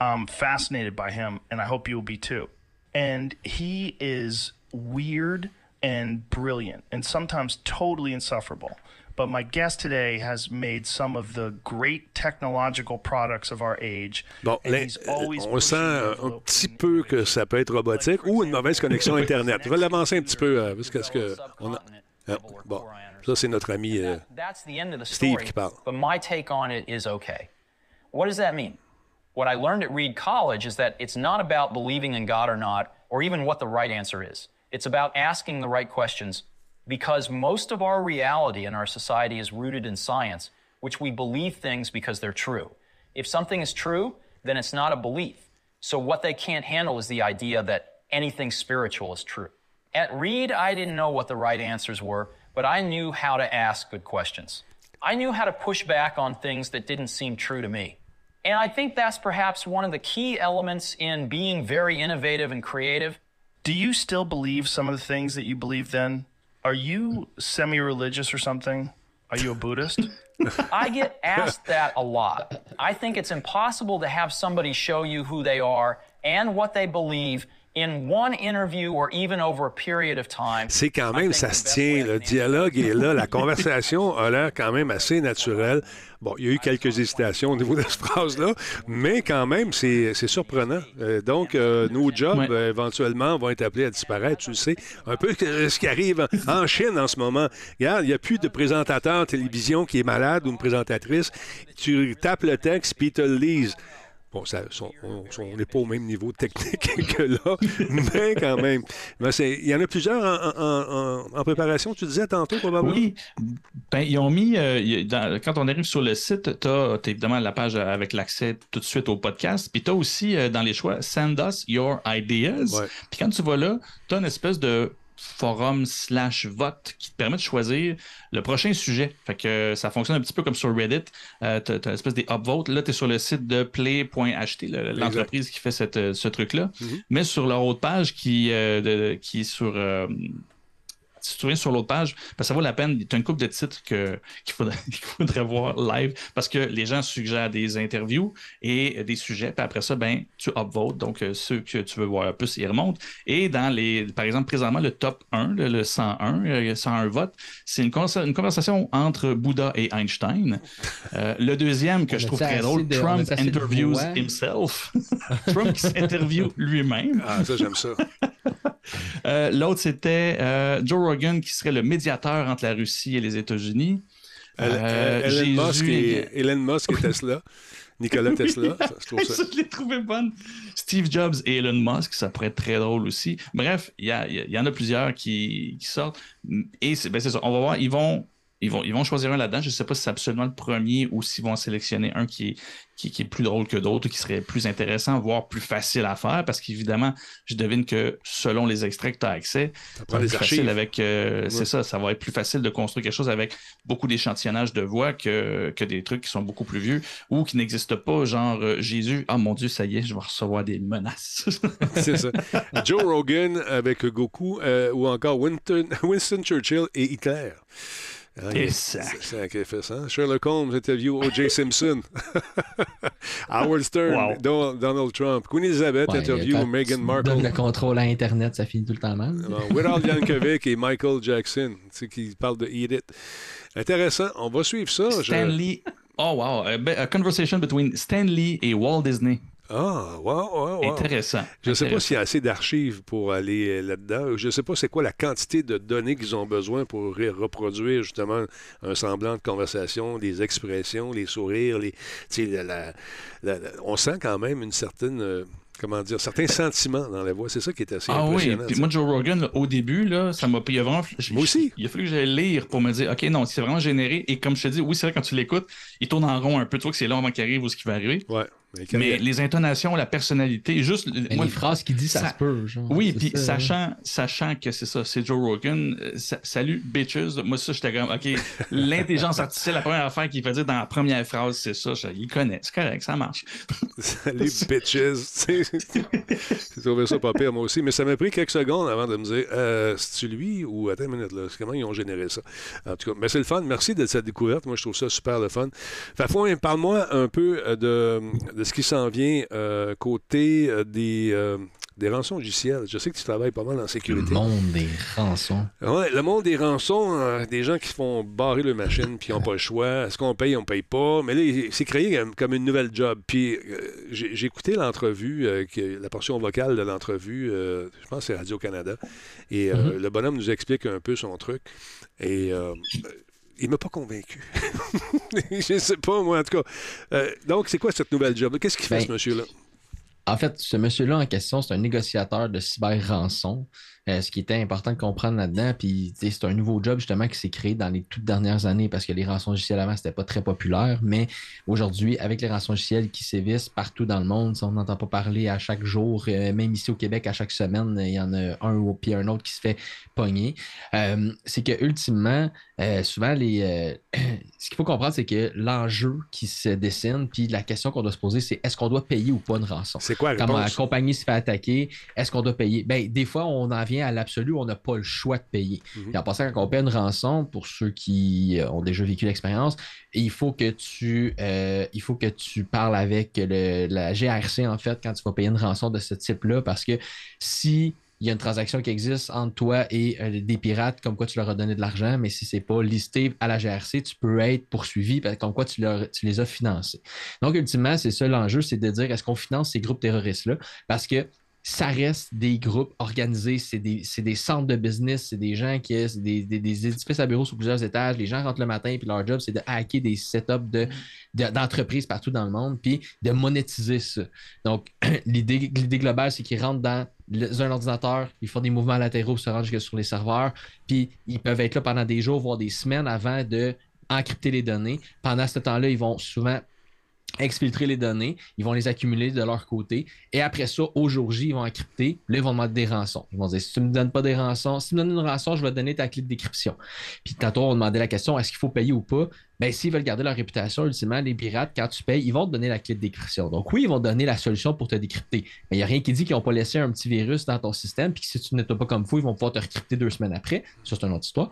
I'm fascinated by him, and I hope you will be too. And he is weird and brilliant, and sometimes totally insufferable. But my guest today has made some of the great technological products of our age. Bon, and là, he's always on sent un petit peu que ça peut être robotique ou une mauvaise connexion [LAUGHS] Internet. Je vais l'avancer un petit peu, euh, parce que, on a... Ah, bon, ça, c'est notre ami euh, That's the end Steve qui parle. But my take on it is okay. What does that mean? What I learned at Reed College is that it's not about believing in God or not, or even what the right answer is. It's about asking the right questions because most of our reality in our society is rooted in science, which we believe things because they're true. If something is true, then it's not a belief. So what they can't handle is the idea that anything spiritual is true. At Reed, I didn't know what the right answers were, but I knew how to ask good questions. I knew how to push back on things that didn't seem true to me. And I think that's perhaps one of the key elements in being very innovative and creative. Do you still believe some of the things that you believe then? Are you semi religious or something? Are you a Buddhist? [LAUGHS] I get asked that a lot. I think it's impossible to have somebody show you who they are and what they believe in one interview or even over a period of time. C'est quand même, ça the se tient, le dialogue est là, la [LAUGHS] conversation a l'air quand même assez naturelle. Bon, il y a eu quelques hésitations au niveau de cette phrase-là, mais quand même, c'est c'est surprenant. Euh, donc, euh, nos jobs, Ouais. euh, éventuellement, vont être appelés à disparaître, tu le sais. Un peu ce qui arrive en Chine en ce moment. Regarde, il n'y a plus de présentateur télévision qui est malade ou une présentatrice. Tu tapes le texte, puis ils te le lisent. Bon, ça, on n'est pas au même niveau technique [LAUGHS] que là, mais quand même. Mais Il y en a plusieurs en, en- en- en préparation, tu disais tantôt, probablement? Oui, ben, ils ont mis, euh, dans- quand on arrive sur le site, tu as évidemment la page avec l'accès tout de suite au podcast, puis tu as aussi euh, dans les choix Send us your ideas. Ouais. Puis quand tu vas là, tu as une espèce de forum slash vote qui te permet de choisir le prochain sujet. Fait que euh, ça fonctionne un petit peu comme sur Reddit. Euh, tu as, une espèce des upvotes. Là, tu es sur le site de play.ht, le- l'entreprise qui fait cette, euh, ce truc-là. Mhm. Mais sur leur autre page qui, euh, de- qui est sur. Si tu viens sur l'autre page, parce que ça vaut la peine. Tu as une couple de titres [LAUGHS] [LAUGHS] qu'il faudrait, voir live parce que les gens suggèrent des interviews et des sujets. Puis après ça, ben, tu upvotes. Donc, euh, ceux que tu veux voir plus, ils remontent. Et dans les, par exemple, présentement, le top 1, le, le 101, euh, 101 votes, c'est une, une conversation entre Bouddha et Einstein. Euh, le deuxième que On je trouve très drôle, de- Trump interviews himself. [LAUGHS] Trump qui s'interviewe lui-même. Ah, ça, j'aime ça. Euh, L'autre, c'était euh, Joe Rogan qui serait le médiateur entre la Russie et les États-Unis. Elle- Euh, Elon, Musk et, et- Elon Musk et Tesla. Nicolas [LAUGHS] Tesla, ça, je trouve ça. Je l'ai trouvé bonne. Steve Jobs et Elon Musk, ça pourrait être très drôle aussi. Bref, il y, en a plusieurs qui, qui sortent. Et c'est ben, c'est ça. On va voir, ils vont, ils vont, ils vont choisir un là-dedans. Je ne sais pas si c'est absolument le premier ou s'ils vont en sélectionner un qui est, qui, qui est plus drôle que d'autres, qui serait plus intéressant, voire plus facile à faire. Parce qu'évidemment, je devine que selon les extraits que tu as accès, ça va être plus facile avec. euh, Ouais. C'est ça, ça va être plus facile de construire quelque chose avec beaucoup d'échantillonnage de voix que, que des trucs qui sont beaucoup plus vieux ou qui n'existent pas, genre euh, Jésus, ah mon Dieu, ça y est, je vais recevoir des menaces. [LAUGHS] C'est ça. Joe Rogan avec Goku euh, ou encore Winston, [LAUGHS] Winston Churchill et Hitler. C'est sacrifice, hein? Sherlock Holmes interview O.J. [LAUGHS] Simpson. [LAUGHS] Howard Stern, Wow. Don- Donald Trump. Queen Elizabeth Ouais, interview Meghan Markle. donnes le contrôle à Internet, ça finit tout le temps mal. Weird Yankovic et Michael Jackson, tu sais, qui parlent de Eat It. Intéressant. On va suivre ça. Je- Stanley. Oh wow, a, be- a conversation between Stanley et Walt Disney. Ah, wow, wow, wow. Intéressant. Je ne sais pas s'il y a assez d'archives pour aller euh, là-dedans. Je ne sais pas c'est quoi la quantité de données qu'ils ont besoin pour reproduire justement un semblant de conversation, des expressions, les sourires, les, la- la- la- on sent quand même une certaine, euh, comment dire, certains sentiments dans la voix. C'est ça qui est assez Ah oui, impressionnant. puis tu moi, Joe Rogan, là, au début, là, ça m'a pris vraiment. Moi aussi. Il a fallu que j'aille lire pour me dire, OK, non, c'est vraiment généré. Et comme je te dis, oui, c'est vrai, quand tu l'écoutes, il tourne en rond un peu. Tu vois que c'est long avant qu'il arrive ou ce qui va arriver. Ouais. Mais les intonations, la personnalité, juste. Mais les phrases qu'il dit, ça, ça- se peut. Genre, Oui, puis ça, hein. sachant, sachant que c'est ça, c'est Joe Rogan, euh, sa- salut bitches, moi ça j'étais comme, ok, l'intelligence artificielle, la première affaire qu'il fait dire dans la première phrase, c'est ça, je- il connaît, c'est correct, ça marche. [LAUGHS] Salut, bitches. [LAUGHS] Tu sais, J'ai trouvé ça pas pire, moi aussi. Mais ça m'a pris quelques secondes avant de me dire euh, c'est-tu lui ou attends une minute, là, comment ils ont généré ça? En tout cas, mais c'est le fun. Merci de cette découverte. Moi, je trouve ça super le fun. Fafouin, parle-moi un peu euh, de, de ce qui s'en vient euh, côté euh, des, euh, des rançons logicielles. Je sais que tu travailles pas mal en Le sécurité. monde des rançons. Ouais, le monde des rançons, euh, des gens qui font barrer leur machine puis n'ont pas le choix. Est-ce qu'on paye, on paye pas? Mais là, il- c'est créé comme, une nouvelle job. Puis j'ai écouté l'entrevue, la portion vocale de l'entrevue, je pense que c'est Radio-Canada. Et euh, Mhm. le bonhomme nous explique un peu son truc. Et il m'a pas convaincu. [LAUGHS] je sais pas, moi, en tout cas. Euh, donc, c'est quoi cette nouvelle job? Qu'est-ce qu'il fait, Ben, ce monsieur-là? En fait, ce monsieur-là en question, c'est un négociateur de cyber-rançon. Euh, ce qui était important de comprendre là-dedans, puis c'est un nouveau job justement qui s'est créé dans les toutes dernières années parce que les rançons logicielles avant, c'était pas très populaire, mais aujourd'hui, avec les rançons logicielles qui sévissent partout dans le monde, si on n'entend pas parler à chaque jour, euh, même ici au Québec, à chaque semaine, il y en a un ou puis un autre qui se fait pogner. Euh, c'est que ultimement, euh, souvent, les, euh, [CLEARS THROAT] ce qu'il faut comprendre, c'est que l'enjeu qui se dessine, puis la question qu'on doit se poser, c'est est-ce qu'on doit payer ou pas une rançon? C'est quoi la Quand la compagnie se fait attaquer, est-ce qu'on doit payer? Ben, des fois, on en vient à l'absolu, on n'a pas le choix de payer. Mhm. Et en passant, quand on paie une rançon, pour ceux qui euh, ont déjà vécu l'expérience, il faut que tu euh, il faut que tu parles avec le- la GRC, en fait, quand tu vas payer une rançon de ce type-là, parce que si il y a une transaction qui existe entre toi et euh, des pirates, comme quoi tu leur as donné de l'argent, mais si c'est pas listé à la GRC, tu peux être poursuivi parce- comme quoi tu, leur- tu les as financés. Donc, ultimement, c'est ça l'enjeu, c'est de dire est-ce qu'on finance ces groupes terroristes-là? Parce que ça reste des groupes organisés, c'est des, centres de business, c'est des gens qui c'est des, des, édifices à bureaux sur plusieurs étages. Les gens rentrent le matin, puis leur job, c'est de hacker des setups de, de- d'entreprises partout dans le monde, puis de monétiser ça. Donc, [CLEARS THROAT] l'idée, globale, c'est qu'ils rentrent dans un ordinateur, ils font des mouvements latéraux se jusque sur les serveurs, puis ils peuvent être là pendant des jours, voire des semaines avant de les données. Pendant ce temps-là, ils vont souvent exfiltrer les données, ils vont les accumuler de leur côté, et après ça, au jour J, ils vont encrypter, là, ils vont demander des rançons. Ils vont dire, si tu ne me donnes pas des rançons, si tu me donnes une rançon, je vais te donner ta clé de décryption. Puis tantôt, on demandait la question, est-ce qu'il faut payer ou pas? Ben, s'ils veulent garder leur réputation, ultimement, les pirates, quand tu payes, ils vont te donner la clé de décryption. Donc oui, ils vont donner la solution pour te décrypter. Mais il n'y a rien qui dit qu'ils n'ont pas laissé un petit virus dans ton système, puis que si tu n'étais pas comme fou, ils vont pouvoir te recrypter deux semaines après. Ça, c'est une autre histoire.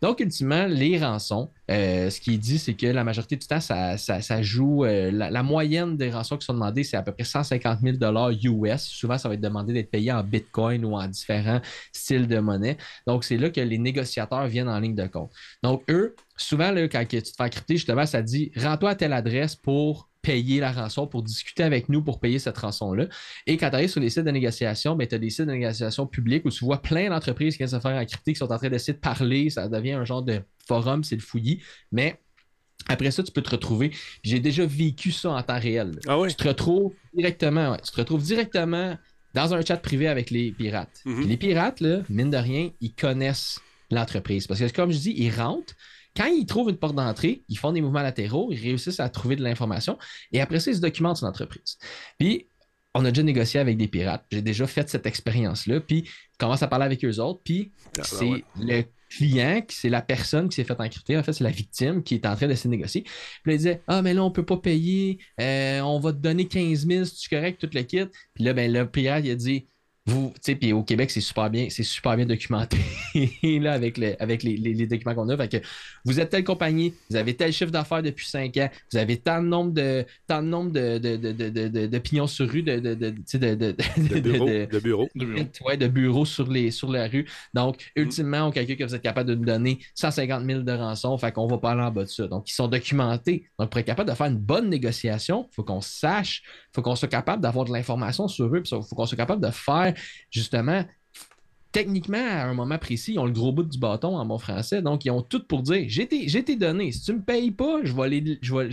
Donc, ultimement, les rançons, euh, ce qui est dit, c'est que la majorité du temps, ça, ça- ça joue. euh, la, la moyenne des rançons qui sont demandées, c'est à peu près 150 000 US. Souvent, ça va être demandé d'être payé en Bitcoin ou en différents styles de monnaie. Donc, c'est là que les négociateurs viennent en ligne de compte. Donc, eux, souvent, là, quand tu te fais encrypter, justement, ça dit rends-toi à telle adresse pour payer la rançon, pour discuter avec nous pour payer cette rançon-là. Et quand tu arrives sur les sites de négociation, ben, tu as des sites de négociation publics où tu vois plein d'entreprises qui viennent se faire encrypter, qui sont en train d'essayer de parler. Ça devient un genre de forum, c'est le fouillis. Mais après ça, tu peux te retrouver. J'ai déjà vécu ça en temps réel. Ah oui? Tu te retrouves directement, ouais, tu te retrouves directement dans un chat privé avec les pirates. Mhm. Puis les pirates, là, mine de rien, ils connaissent l'entreprise. Parce que, comme je dis, ils rentrent. Quand ils trouvent une porte d'entrée, ils font des mouvements latéraux, ils réussissent à trouver de l'information et après ça, ils se documentent sur l'entreprise. Puis, on a déjà négocié avec des pirates. J'ai déjà fait cette expérience-là. Puis, commence à parler avec eux autres. Puis, Ah, ben c'est ouais. le client, c'est la personne qui s'est fait encrypter. En fait, c'est la victime qui est en train de se négocier. Puis là, il disait Ah, mais là, on peut pas payer. Euh, on va te donner 15 000 si tu es correct, tout le kit. Puis là, ben, le pirate, il a dit vous, tu sais, puis au Québec, c'est super bien, c'est super bien documenté là, avec, le- avec les, les- les documents qu'on a. Fait que vous êtes telle compagnie, vous avez tel chiffre d'affaires depuis 5 ans, vous avez tant de nombre de tant de nombre de, de, de, de, de- pignons sur rue, de, de, sais, de, de, De bureau. De bureau. Ouais, de bureaux sur, les, sur la rue. Donc, ultimement, on calcule que vous êtes capable de nous donner 150 000 de rançon, fait qu'on va pas aller en bas de ça. Donc, ils sont documentés. Donc, pour être capable de faire une bonne négociation, il faut qu'on sache, il faut qu'on soit capable d'avoir de l'information sur eux, puis il faut qu'on soit capable de faire, justement, techniquement, à un moment précis, ils ont le gros bout du bâton en bon français. Donc, ils ont tout pour dire j'ai tes, données. Si tu ne me payes pas, je vais,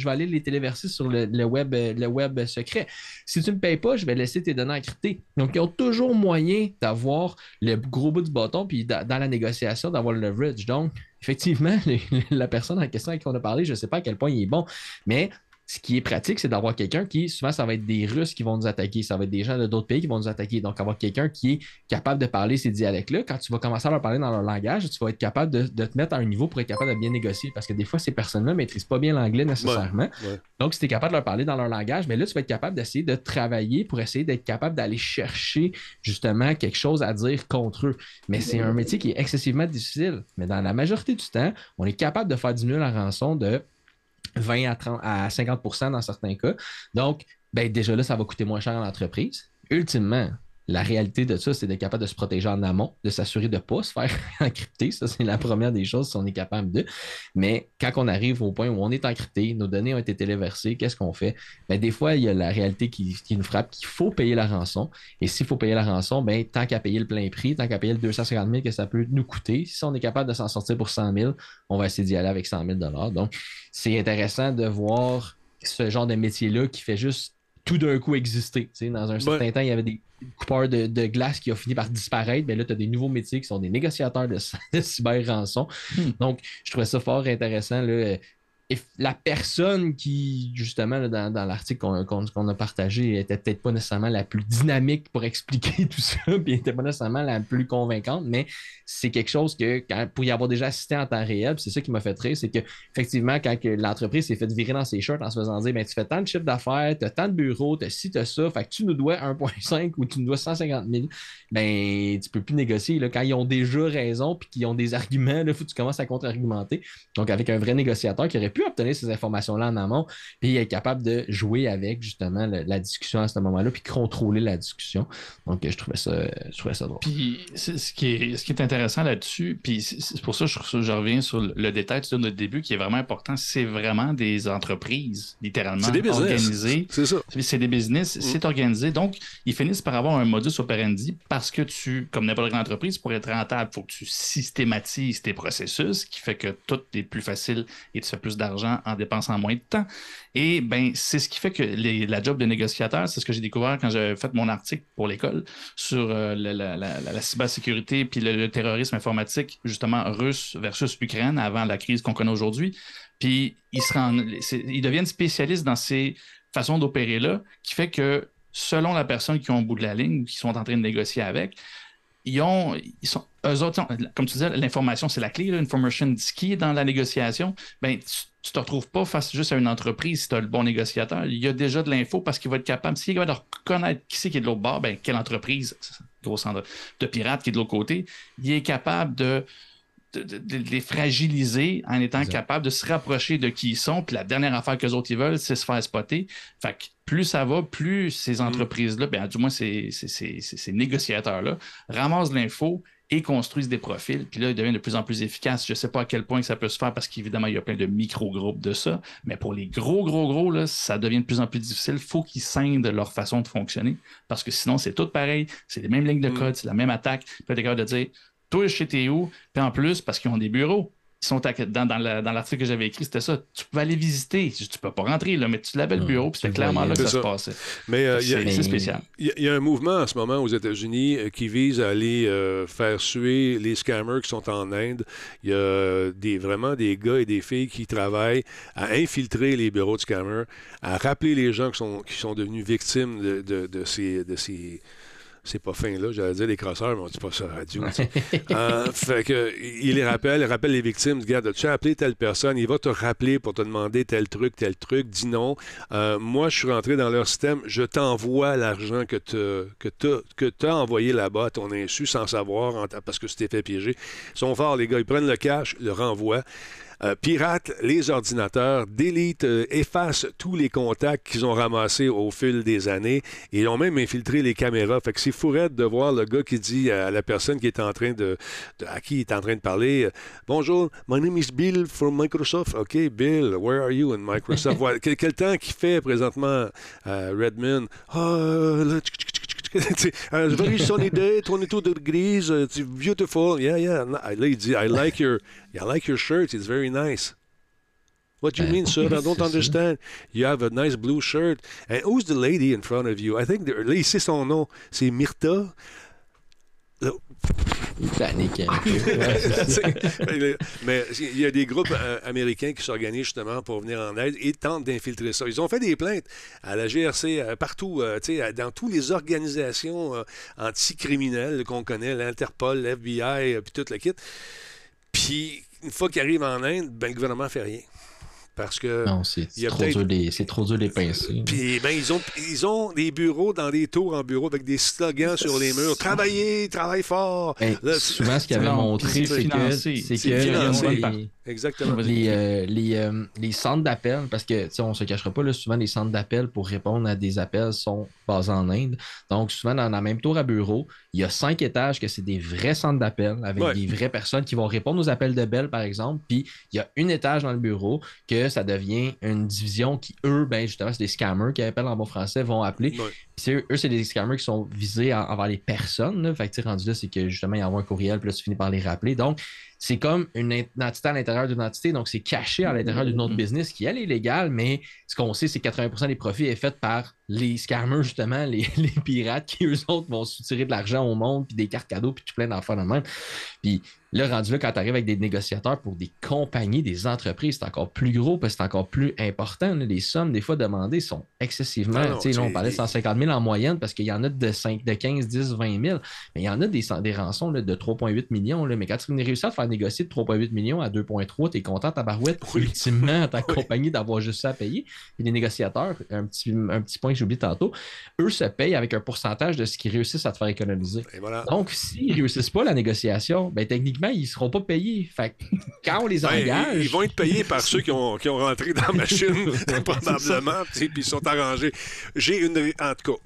aller, les téléverser sur le, web, le web secret. Si tu ne me payes pas, je vais laisser tes données encryptées. Donc, ils ont toujours moyen d'avoir le gros bout du bâton, puis da- dans la négociation, d'avoir le leverage. Donc, effectivement, [LAUGHS] la personne en question avec qui on a parlé, je ne sais pas à quel point il est bon, mais ce qui est pratique, c'est d'avoir quelqu'un qui, souvent, ça va être des Russes qui vont nous attaquer, ça va être des gens de d'autres pays qui vont nous attaquer. Donc, avoir quelqu'un qui est capable de parler ces dialectes-là, quand tu vas commencer à leur parler dans leur langage, tu vas être capable de, de te mettre à un niveau pour être capable de bien négocier. Parce que des fois, ces personnes-là ne maîtrisent pas bien l'anglais nécessairement. Ouais. Donc, si tu es capable de leur parler dans leur langage, mais là, tu vas être capable d'essayer de travailler pour essayer d'être capable d'aller chercher justement quelque chose à dire contre eux. Mais c'est un métier qui est excessivement difficile. Mais dans la majorité du temps, on est capable de faire diminuer la rançon de 20 à, 30, à 50% dans certains cas. Donc, ben, déjà là, ça va coûter moins cher à l'entreprise. Ultimement, la réalité de ça, c'est d'être capable de se protéger en amont, de s'assurer de ne pas se faire [LAUGHS] encrypter. Ça, c'est la première des choses si on est capable de. Mais quand on arrive au point où on est encrypté, nos données ont été téléversées, qu'est-ce qu'on fait? Ben, des fois, il y a la réalité qui, qui nous frappe qu'il faut payer la rançon. Et s'il faut payer la rançon, ben, tant qu'à payer le plein prix, tant qu'à payer le 250 000 que ça peut nous coûter, si on est capable de s'en sortir pour 100 000, on va essayer d'y aller avec 100 000 Donc, c'est intéressant de voir ce genre de métier-là qui fait juste tout d'un coup exister. Dans un certain temps, il y avait des coupeurs de, de glace qui ont fini par disparaître. Mais là, tu as des nouveaux métiers qui sont des négociateurs de, de [LAUGHS] cyber-rançon. Donc, je trouvais ça fort intéressant. Là. La personne qui, justement, dans, l'article qu'on a partagé, était peut-être pas nécessairement la plus dynamique pour expliquer [LAUGHS] tout ça, puis n'était pas nécessairement la plus convaincante, mais c'est quelque chose que, pour y avoir déjà assisté en temps réel, c'est ça qui m'a fait rire, c'est que effectivement, quand l'entreprise s'est fait virer dans ses shirts en se faisant dire, ben, tu fais tant de chiffres d'affaires, tu as tant de bureaux, tu as ci, tu as ça, fait que tu nous dois 1,5 ou tu nous dois 150 000, ben, tu peux plus négocier. Là, quand ils ont déjà raison, puis qu'ils ont des arguments, il faut que tu commences à contre-argumenter. Donc, avec un vrai négociateur qui aurait pu pu obtenir ces informations-là en amont, puis être capable de jouer avec justement le- la discussion à ce moment-là, puis contrôler la discussion. Donc, je trouvais ça, je trouvais ça drôle. Puis c'est- ce qui est, ce qui est intéressant là-dessus, puis c'est pour ça que je, je reviens sur le- le détail de notre début qui est vraiment important, c'est vraiment des entreprises, littéralement, C'est des business. organisées. C'est ça. C'est des business, c'est organisé. Donc, ils finissent par avoir un modus operandi parce que tu, comme n'importe quelle entreprise, pour être rentable, il faut que tu systématises tes processus, ce qui fait que tout est plus facile et tu fais plus d'argent en dépensant moins de temps. Et ben, c'est ce qui fait que la job de négociateur, c'est ce que j'ai découvert quand j'ai fait mon article pour l'école sur euh, la, la- la- cybersécurité puis le, terrorisme informatique, justement russe versus Ukraine avant la crise qu'on connaît aujourd'hui. Puis ils, ils deviennent spécialistes dans ces façons d'opérer-là, qui fait que selon la personne qui est au bout de la ligne, qui sont en train de négocier avec, ils ont, ils sont, eux autres, comme tu disais, l'information, c'est la clé, l'information key dans la négociation. Ben, tu, tu te retrouves pas face juste à une entreprise si tu as le bon négociateur. Il y a déjà de l'info parce qu'il va être capable, s'il est de reconnaître qui c'est qui est de l'autre bord, ben, quelle entreprise, gros centre de pirate qui est de l'autre côté, il est capable de, de, de- de les fragiliser en étant capable de se rapprocher de qui ils sont. Puis la dernière affaire que les autres ils veulent, c'est se faire spotter. Fait que plus ça va, plus ces entreprises-là, ben, du moins ces, ces- ces- ces- ces négociateurs-là, ramassent de l'info et construisent des profils. Puis là, ils deviennent de plus en plus efficaces. Je ne sais pas à quel point ça peut se faire parce qu'évidemment, il y a plein de micro-groupes de ça. Mais pour les gros, gros, gros, là, ça devient de plus en plus difficile. Il faut qu'ils scindent leur façon de fonctionner parce que sinon, c'est tout pareil. C'est les mêmes lignes de code, c'est la même attaque. Puis capable de dire, toi, chez t'es où? Puis en plus, parce qu'ils ont des bureaux. Ils sont à- dans, dans la- dans l'article que j'avais écrit, c'était ça. Tu peux aller visiter. Tu peux pas rentrer, là, mais tu l'avais le bureau, puis c'était clairement là que ça, se passait. Mais euh, il y a- c'est spécial. Il y, a- il y a un mouvement en ce moment aux États-Unis euh, qui vise à aller euh, faire suer les scammers qui sont en Inde. Il y a des, vraiment des gars et des filles qui travaillent à infiltrer les bureaux de scammers, à rappeler les gens qui sont, qui sont devenus victimes de, de- de ces. De ces c'est pas fin là, j'allais dire les crosseurs, mais on dit pas ça à la radio. [LAUGHS] Euh, fait que, il les rappelle, il rappelle les victimes, regarde, tu as appelé telle personne, il va te rappeler pour te demander tel truc, tel truc, dis non. Euh, moi, je suis rentré dans leur système, je t'envoie l'argent que tu que t'as- que as envoyé là-bas à ton insu sans savoir en- parce que tu t'es fait piéger. Ils sont forts, les gars, ils prennent le cash, le renvoient. Euh, piratent les ordinateurs, délitent, euh, effacent tous les contacts qu'ils ont ramassés au fil des années et ils ont même infiltré les caméras. Fait que c'est fourette de voir le gars qui dit à la personne qui est en train de, de- à qui il est en train de parler euh, Bonjour, my name is Bill from Microsoft. OK, Bill, where are you in Microsoft? [LAUGHS] Voilà. quel, quel temps qu'il fait présentement à Redmond? Ah, là, tchic, tchic. Tu sais, a very sunny day, 22 degrees, it's beautiful. Yeah, yeah. I like your, I like your shirt, it's very nice. What do you mean, sir? I don't [LAUGHS] understand. You have a nice blue shirt. And who's the lady in front of you? I think, the- là, ici, son nom, c'est Myrta. Il panique. [LAUGHS] Ouais, [LAUGHS] mais il y a des groupes euh, américains qui s'organisent justement pour venir en aide et tentent d'infiltrer ça. Ils ont fait des plaintes à la GRC, euh, partout, euh, tu sais, dans toutes les organisations euh, anticriminelles qu'on connaît, l'Interpol, l'FBI, euh, puis tout le kit. Puis, une fois qu'ils arrivent en Inde, ben, le gouvernement ne fait rien. Parce que. Non, c'est trop, dur des- c'est trop dur des pincer. puis ben, ils, ont, ils ont des bureaux dans des tours en bureau avec des slogans sur les murs. Travaillez, travaillez fort. Ben, Là, souvent, ce qu'il avait non, montré, c'est c'est que, c'est les- Exactement. les, euh, les, euh, les centres d'appel, parce que tu sais, on se cachera pas, là, souvent les centres d'appel pour répondre à des appels sont basés en Inde. Donc, souvent, dans la même tour à bureau, il y a cinq étages que c'est des vrais centres d'appel avec Ouais. des vraies personnes qui vont répondre aux appels de Bell, par exemple. Puis, il y a une étage dans le bureau que ça devient une division qui, eux, ben, justement, c'est des scammers qui appellent en bon français, vont appeler. Ouais. Puis c'est eux, eux, c'est des scammers qui sont visés en- envers les personnes. Là. Fait que, tu sais, rendu là, c'est que justement, ils envoient un courriel, puis là, tu finis par les rappeler. Donc, c'est comme une ent- une entité à l'intérieur d'une entité, donc c'est caché à l'intérieur d'une autre business qui, elle, est légale, mais ce qu'on sait, c'est que 80% des profits est fait par les scammers, justement, les, [LAUGHS] les pirates qui, eux autres, vont soutirer de l'argent au monde, puis des cartes cadeaux, puis tout plein d'enfants de même. Puis là, rendu là, quand tu arrives avec des négociateurs pour des compagnies, des entreprises, c'est encore plus gros, parce que c'est encore plus important. là. Les sommes, des fois, demandées sont excessivement. Ah tu sais, on parlait de 150 000 en moyenne, parce qu'il y en a de, 5, de 15, 10, 20 000. Mais il y en a des, des rançons là, de 3,8 millions. Là. Mais quand tu réussis à te faire négocier de 3,8 millions à 2,3, tu es content, ta barouette, ultimement, ta compagnie, d'avoir juste ça à payer. Puis les négociateurs, un petit, un petit point j'ai oublié tantôt, eux se payent avec un pourcentage de ce qu'ils réussissent à te faire économiser. Et voilà. Donc, s'ils ne réussissent pas la négociation, ben, techniquement, ils ne seront pas payés. Fait que quand on les Ben, engage. ils, ils vont être payés par ceux qui ont, qui ont rentré dans la [LAUGHS] machine, probablement, puis ils sont arrangés. J'ai une. En tout cas,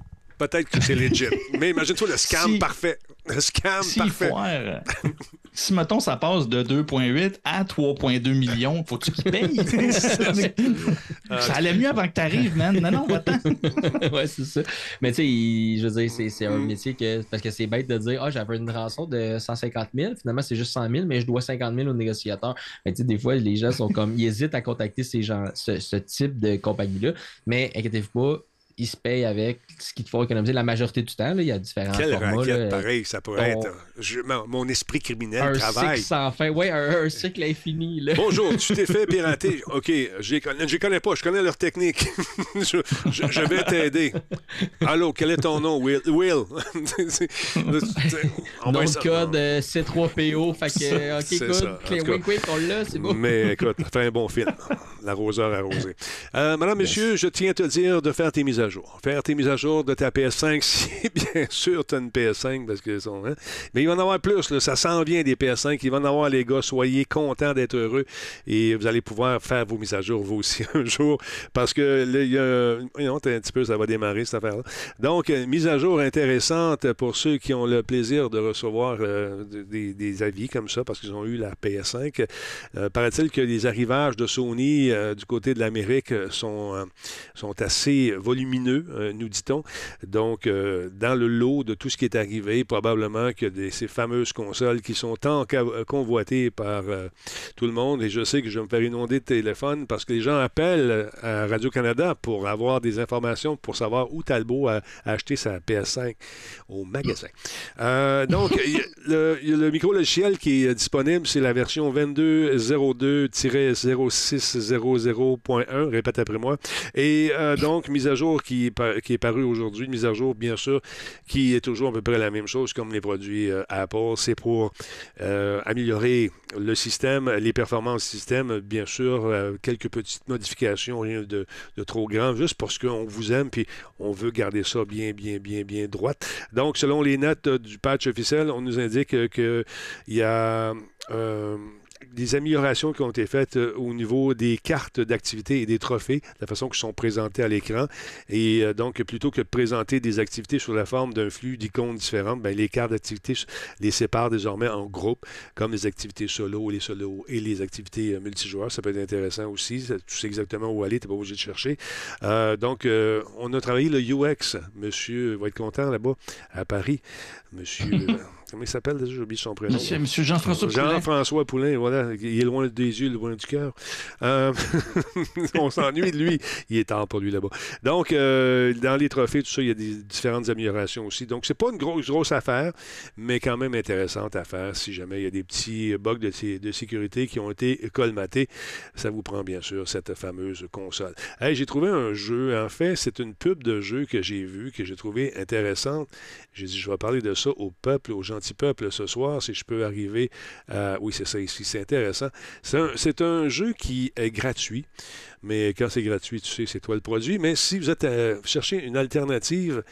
peut-être que c'est legit. mais imagine-toi le scam Si- parfait. Le scam parfait. [LAUGHS] si, mettons, ça passe de 2,8 à 3,2 millions, faut-tu qu'ils payent? [LAUGHS] ça allait mieux avant que tu arrives, man. Non, non, va-t'en. [LAUGHS] ouais, c'est ça. Mais tu sais, je veux dire, c'est, c'est un métier que. Parce que c'est bête de dire, ah, j'avais une rançon de 150 000. Finalement, c'est juste 100 000, mais je dois 50 000 au négociateur. Mais tu sais, des fois, les gens sont comme. Ils hésitent à contacter ces gens, ce, ce type de compagnie-là. Mais inquiétez-vous pas. Ils se payent avec ce qu'ils te font économiser la majorité du temps. là. Il y a différents Quelle formats. raquette, là. pareil, ça pourrait ton- être. je- mon, mon esprit criminel Un travaille. cycle sans fin. Ouais, un, un cycle infini. Là. Bonjour, tu t'es fait [LAUGHS] pirater. OK, je les connais, je les connais pas, je connais leur technique. [LAUGHS] je, je- je vais t'aider. Allô, quel est ton nom, Will? Will. [LAUGHS] Nom de code euh, C3PO. Fait que, euh, OK. Wink, wink, on l'a, c'est beau. Mais écoute, fait un bon film. L'arroseur arrosé. Euh, Madame, Monsieur, je tiens à te dire de faire tes mises à jour. Faire tes mises à jour de ta PS5, [LAUGHS] si bien sûr tu as une PS5, parce que sont, hein. Mais il va en avoir plus, ça s'en vient des PS5. Il va en avoir, les gars. Soyez contents d'être heureux et vous allez pouvoir faire vos mises à jour, vous aussi, [LAUGHS] un jour. Parce que là, il y a. Un petit peu, ça va démarrer, cette affaire-là. Donc, euh, mise à jour intéressante pour ceux qui ont le plaisir de recevoir euh, des, avis comme ça, parce qu'ils ont eu la PS5. Euh, paraît-il que les arrivages de Sony du côté de l'Amérique sont, sont assez volumineux, euh, nous dit-on. Donc, euh, dans le lot de tout ce qui est arrivé, probablement que des- ces fameuses consoles qui sont tant ca- convoitées par euh, tout le monde, et je sais que je vais me faire inonder de téléphone parce que les gens appellent à Radio-Canada pour avoir des informations, pour savoir où Talbot a, a acheté sa PS5 au magasin. Euh, donc, [LAUGHS] le, le micro-logiciel qui est disponible, c'est la version 22.02-0600.1, répète après moi. Et euh, donc, mise à jour qui, est par- qui est parue aujourd'hui, mise à jour, bien sûr, qui est toujours à peu près la même chose comme les produits euh, Apple. C'est pour euh, améliorer le système, les performances du système, bien sûr, euh, quelques petites modifications, rien de, de trop grand, juste parce qu'on vous aime, puis on veut garder ça bien, bien, bien, bien droite. Donc, selon les notes du patch officiel, on nous indique qu'il y a des améliorations qui ont été faites euh, au niveau des cartes d'activité et des trophées, la façon qu'ils sont présentés à l'écran. Et euh, donc, plutôt que de présenter des activités sous la forme d'un flux d'icônes différentes, ben, les cartes d'activité les séparent désormais en groupes, comme les activités solo, les solos et les activités euh, multijoueurs. Ça peut être intéressant aussi. Tu sais exactement où aller, tu n'es pas obligé de chercher. Donc, on a travaillé le UX. Monsieur va être content là-bas, à Paris. Monsieur. euh, [LAUGHS] comment il s'appelle déjà? J'ai oublié son prénom. Monsieur, monsieur Jean-François Poulin. Jean-François Poulain, voilà. Il est loin des yeux, loin du cœur. Euh, [LAUGHS] on s'ennuie de lui. Il est temps pour lui là-bas. Donc, euh, dans les trophées, tout ça, il y a des différentes améliorations aussi. Donc, c'est pas une grosse, grosse affaire, mais quand même intéressante à faire si jamais il y a des petits bugs de, de sécurité qui ont été colmatés. Ça vous prend bien sûr cette fameuse console. Hey, j'ai trouvé un jeu. En fait, c'est une pub de jeu que j'ai vue, que j'ai trouvé intéressante. J'ai dit, je vais parler de ça au peuple, au gentil peuple ce soir, si je peux arriver à... Oui, c'est ça ici, c'est intéressant. C'est un, jeu qui est gratuit, mais quand c'est gratuit, tu sais, c'est toi le produit. Mais si vous êtes à chercher une alternative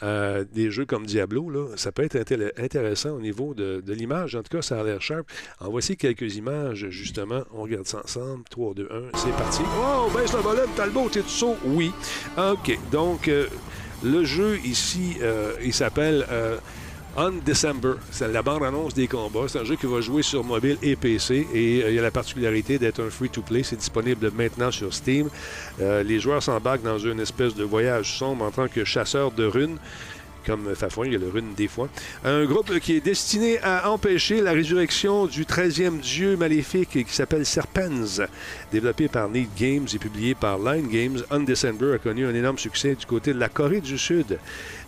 à des jeux comme Diablo, là, ça peut être intéressant au niveau de, de l'image. En tout cas, ça a l'air sharp. En voici quelques images, justement. On regarde ça ensemble. 3, 2, 1, c'est parti. Oh, baisse le volume, Talbot, t'es tout saut? Oui. OK, donc... euh, le jeu ici, euh, il s'appelle euh, On December. C'est la bande-annonce des combats. C'est un jeu qui va jouer sur mobile et PC. Et euh, il y a la particularité d'être un free-to-play. C'est disponible maintenant sur Steam. Euh, les joueurs s'embarquent dans une espèce de voyage sombre en tant que chasseurs de runes. Comme Fafouin, il y a le rune des fois. Un groupe qui est destiné à empêcher la résurrection du 13e dieu maléfique qui s'appelle Serpens. Développé par Neat Games et publié par Line Games, Undecember a connu un énorme succès du côté de la Corée du Sud.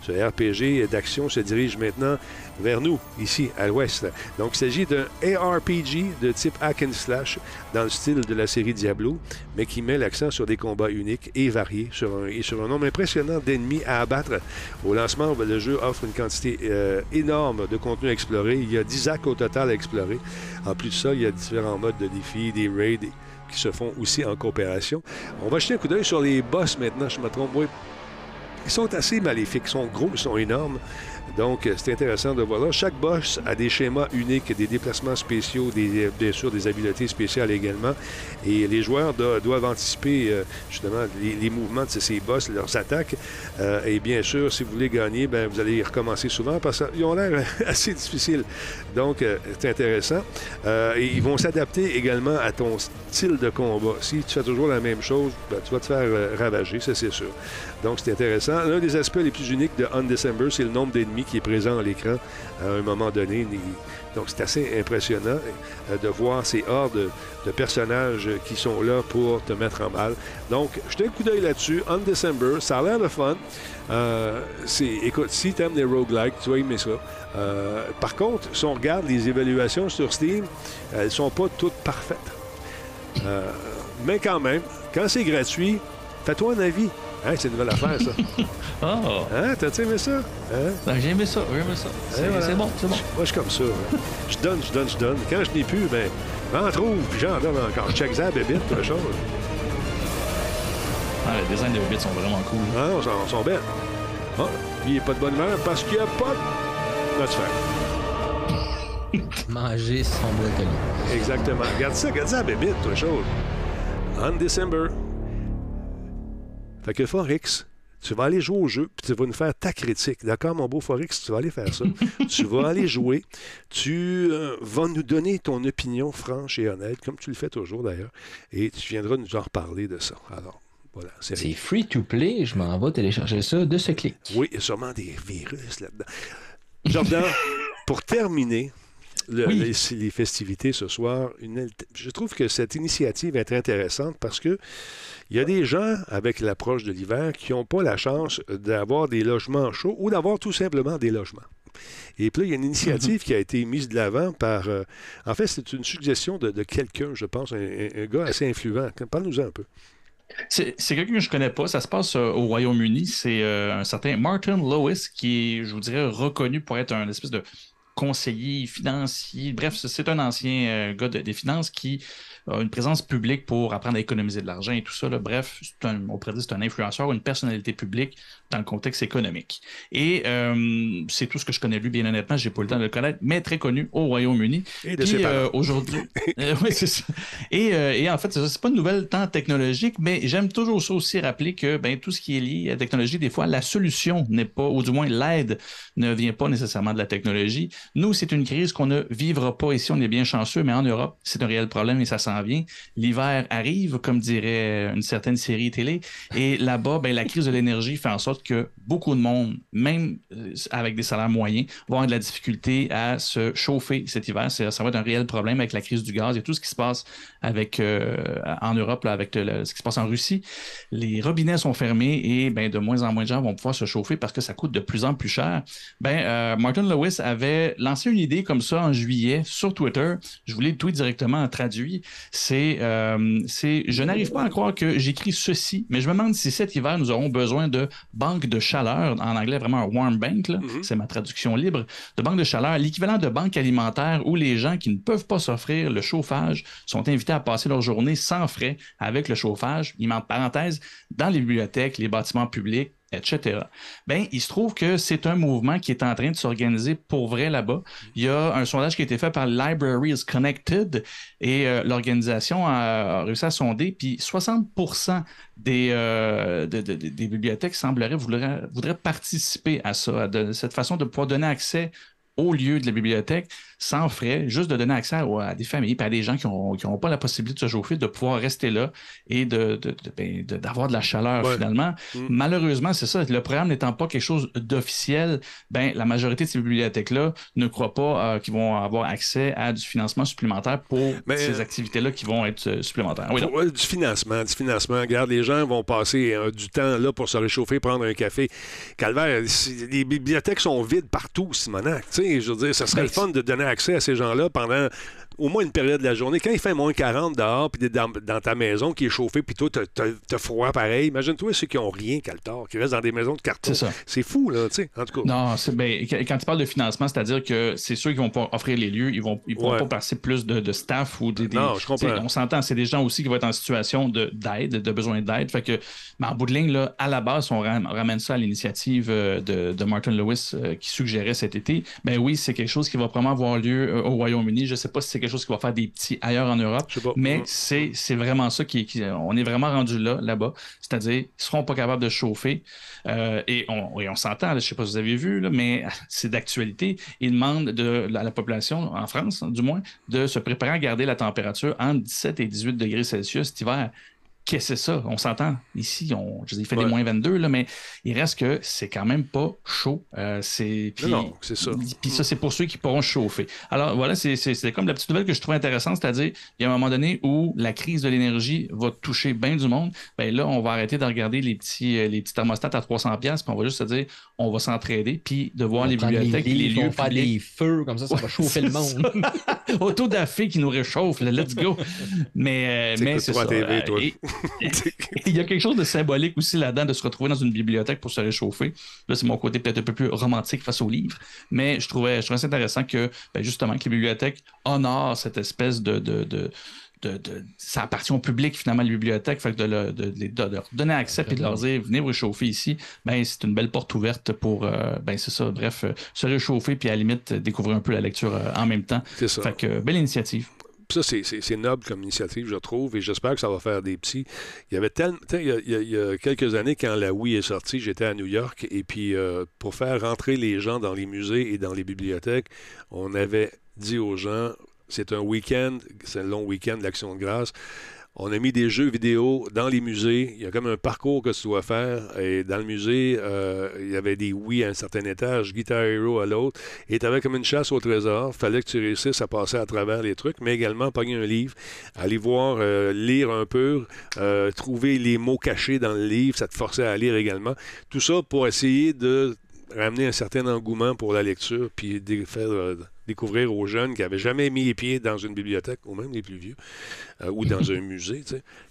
Ce RPG d'action se dirige maintenant vers nous, ici, à l'ouest. Donc, il s'agit d'un ARPG de type hack and slash dans le style de la série Diablo, mais qui met l'accent sur des combats uniques et variés sur un, et sur un nombre impressionnant d'ennemis à abattre. Au lancement, le jeu offre une quantité euh, énorme de contenu à explorer. Il y a 10 actes au total à explorer. En plus de ça, il y a différents modes de défis, des raids qui se font aussi en coopération. On va jeter un coup d'œil sur les boss maintenant, je me trompe. Oui. Ils sont assez maléfiques, ils sont gros, ils sont énormes. Donc, euh, c'est intéressant de voir là. Chaque boss a des schémas uniques, des déplacements spéciaux, des, bien sûr des habiletés spéciales également. Et les joueurs do- doivent anticiper euh, justement les, mouvements de ces, boss, leurs attaques. Euh, et bien sûr, si vous voulez gagner, ben, vous allez y recommencer souvent parce qu'ils ont l'air [LAUGHS] assez difficiles. Donc, euh, c'est intéressant. Euh, ils vont s'adapter également à ton style de combat. Si tu fais toujours la même chose, ben, tu vas te faire euh, ravager, ça c'est sûr. Donc, c'est intéressant. L'un des aspects les plus uniques de Undecember, c'est le nombre d'ennemis qui est présent à l'écran à un moment donné. Donc, c'est assez impressionnant euh, de voir ces hordes de, personnages qui sont là pour te mettre en mal. Donc, jetez un coup d'œil là-dessus. Undecember, ça a l'air de fun. Euh, écoute, si tu aimes les roguelikes, tu vas aimer ça. Euh, par contre, si on regarde les évaluations sur Steam, elles sont pas toutes parfaites. Mais quand même, quand c'est gratuit, fais-toi un avis. Hein, c'est une nouvelle affaire, ça. [LAUGHS] Ah, Hein, t'as-tu aimé ça? Hein? ben, j'ai aimé ça, j'ai aimé ça. C'est Eh, voilà. c'est bon, c'est bon. Moi, je suis comme ça. hein. Je donne, je donne, je donne. Quand je n'ai plus, ben, j'en trouve, puis j'en donne encore. Check ça, bébite, toute chose. Ah, les designs des Hobbits sont vraiment cool. Ah non, ils sont, sont belles. Ah, lui, il n'est pas de bonne humeur parce qu'il n'y a pas de... Faire. [LAUGHS] Manger son brocoli. Exactement. Regarde ça, regarde ça, bébite, toute chose. En December. Fait que Forex, tu vas aller jouer au jeu, puis tu vas nous faire ta critique. D'accord, mon beau Forex, tu vas aller faire ça. [LAUGHS] tu vas aller jouer. Tu euh, vas nous donner ton opinion franche et honnête, comme tu le fais toujours d'ailleurs. Et tu viendras nous en reparler de ça. Alors, voilà. C'est free to play. Je m'en vais télécharger ça de ce clic. Oui, il y a sûrement des virus là-dedans. Jordan, [LAUGHS] pour terminer le- Oui. les, les festivités ce soir, une je trouve que cette initiative est intéressante parce que il y a des gens avec l'approche de l'hiver qui n'ont pas la chance d'avoir des logements chauds ou d'avoir tout simplement des logements. Et puis là, il y a une initiative qui a été mise de l'avant par. euh, en fait, c'est une suggestion de, quelqu'un, je pense, un, gars assez influent. Parle-nous-en un peu. C'est quelqu'un que je connais pas. Ça se passe euh, au Royaume-Uni. C'est euh, un certain Martin Lewis qui est, je vous dirais, reconnu pour être un espèce de conseiller financier. Bref, c'est- un ancien gars de- des finances qui une présence publique pour apprendre à économiser de l'argent et tout ça. là. Bref, on pourrait c'est un influenceur, une personnalité publique dans le contexte économique. Et euh, c'est tout ce que je connais lui, bien honnêtement. J'ai pas le temps de le connaître, mais très connu au Royaume-Uni. Et de euh, aujourd'hui. [LAUGHS] Euh, oui, c'est ça. Et, euh, et en fait, c'est c'est pas une nouvelle tant technologique, mais j'aime toujours ça aussi rappeler que ben, tout ce qui est lié à la technologie, des fois, la solution n'est pas, ou du moins l'aide ne vient pas nécessairement de la technologie. Nous, c'est une crise qu'on ne vivra pas ici, on est bien chanceux, mais en Europe, c'est un réel problème et ça s'en vient. L'hiver arrive, comme dirait une certaine série télé, et là-bas, ben, la crise de l'énergie fait en sorte que beaucoup de monde, même euh, avec des salaires moyens, vont avoir de la difficulté à se chauffer cet hiver. Ça va être un réel problème avec la crise du gaz et tout ce qui se passe avec, euh, en Europe, avec ce qui se passe en Russie. Les robinets sont fermés et ben, de moins en moins de gens vont pouvoir se chauffer parce que ça coûte de plus en plus cher. Ben, euh, Martin Lewis avait lancé une idée comme ça en juillet sur Twitter. Je voulais le tweet directement traduit. C'est, c'est, je n'arrive pas à croire que j'écris ceci, mais je me demande si cet hiver nous aurons besoin de banques de chaleur, en anglais vraiment un warm bank, là. c'est ma traduction libre, de banques de chaleur, l'équivalent de banque alimentaire où les gens qui ne peuvent pas s'offrir le chauffage sont invités à passer leur journée sans frais avec le chauffage, il en parenthèse, dans les bibliothèques, les bâtiments publics, etc. Ben, il se trouve que c'est un mouvement qui est en train de s'organiser pour vrai là-bas. Il y a un sondage qui a été fait par Libraries Connected et euh, l'organisation a, réussi à sonder, puis 60 des, euh, de- de- de- des bibliothèques sembleraient voudraient, participer à ça, à cette façon de pouvoir donner accès au lieu de la bibliothèque sans frais, juste de donner accès à, à des familles, à des gens qui n'ont pas la possibilité de se chauffer, de pouvoir rester là et de, de- de- ben, de- d'avoir de, la chaleur Ouais. finalement. Mm. Malheureusement, c'est ça, le programme n'étant pas quelque chose d'officiel, ben, la majorité de ces bibliothèques-là ne croient pas euh, qu'ils vont avoir accès à du financement supplémentaire pour Mais, ces euh, activités-là qui vont être euh, supplémentaires. Oui, Pour- du financement, du financement. Regarde, les gens vont passer euh, du temps là pour se réchauffer, prendre un café. Calvaire, les bibliothèques sont vides partout, Simonac. Je veux dire, ça serait Ben, le fun de donner accès à ces gens-là pendant au moins une période de la journée. Quand il fait moins 40 dehors, puis dans, dans ta maison qui est chauffée, puis toi, t'as- froid pareil. Imagine-toi ceux qui ont rien, Caltar, qui restent dans des maisons de carton. C'est ça. C'est fou, là, tu sais, en tout cas. Non, c'est ben, quand tu parles de financement, c'est-à-dire que c'est sûr qu'ils vont pas offrir les lieux, ils vont ils pourront Ouais. pas passer plus de, de staff ou des. des- Non, je comprends. On s'entend, c'est des gens aussi qui vont être en situation de- d'aide, de, besoin d'aide. Fait que, mais en bout de ligne, là, à la base, on ram- ramène ça à l'initiative euh, de, de Martin Lewis euh, qui suggérait cet été. Ben oui, c'est quelque chose qui va vraiment avoir lieu euh, au Royaume-Uni. Je sais pas si c'est quelque chose qui va faire des petits ailleurs en Europe, mais c'est c'est vraiment ça qui, qui- on est vraiment rendu là là-bas. C'est-à-dire, ils seront pas capables de chauffer. Euh, et on, et on s'entend, je ne sais pas si vous avez vu, là, mais [LAUGHS] c'est d'actualité. Ils demandent de, à la population, en France du moins, de se préparer à garder la température entre 17 et 18 degrés Celsius cet hiver. Qu'est-ce que c'est ça? On s'entend. Ici, on, je dire, il fait Ouais. des moins 22, là, mais il reste que c'est quand même pas chaud. Euh, c'est, puis, Non, c'est ça. Puis ça, c'est pour ceux qui pourront chauffer. Alors voilà, c'est, c'est, c'est comme la petite nouvelle que je trouve intéressante, c'est-à-dire, il y a un moment donné où la crise de l'énergie va toucher bien du monde. Ben là, on va arrêter de regarder les petits, euh, les petits thermostats à 300$, puis on va juste se dire, on va s'entraider, puis de voir On les bibliothèques, les les livres, on lieux va faire publics. des feux, comme ça, ça va chauffer le monde. Autodafé qui nous réchauffe, là, let's go. [LAUGHS] Mais, euh, mais c'est ça. pas TV, toi. et- il y a quelque chose de symbolique aussi là-dedans de se retrouver dans une bibliothèque pour se réchauffer. Là, c'est mon côté peut-être un peu plus romantique face aux livres. Mais je trouvais, je trouvais ça intéressant que, ben, justement, que les bibliothèques honorent cette espèce de. de, de de, de- ça appartient au public finalement la bibliothèque fait que de, le- de- de- de leur donner accès et de leur dire venez vous réchauffer ici ben c'est une belle porte ouverte pour euh, ben c'est ça bref euh, se réchauffer puis à la limite découvrir un peu la lecture euh, en même temps C'est ça. fait que belle initiative Ça, c'est- noble comme initiative, je trouve, et j'espère que ça va faire des petits. Il y avait tellement. il y a quelques années, quand la Wii est sortie, j'étais à New York, et puis euh, pour faire rentrer les gens dans les musées et dans les bibliothèques, on avait dit aux gens c'est un week-end, c'est un long week-end d'Action de grâce. On a mis des jeux vidéo dans les musées. Il y a comme un parcours que tu dois faire. Et dans le musée, euh, il y avait des Wii à un certain étage, Guitar Hero à l'autre. Et tu avais comme une chasse au trésor. fallait que tu réussisses à passer à travers les trucs, mais également pogner un livre, aller voir, euh, lire un peu, euh, trouver les mots cachés dans le livre. Ça te forçait à lire également. Tout ça pour essayer de ramener un certain engouement pour la lecture, puis de faire découvrir aux jeunes qui n'avaient jamais mis les pieds dans une bibliothèque, ou même les plus vieux, euh, ou dans un [LAUGHS] musée.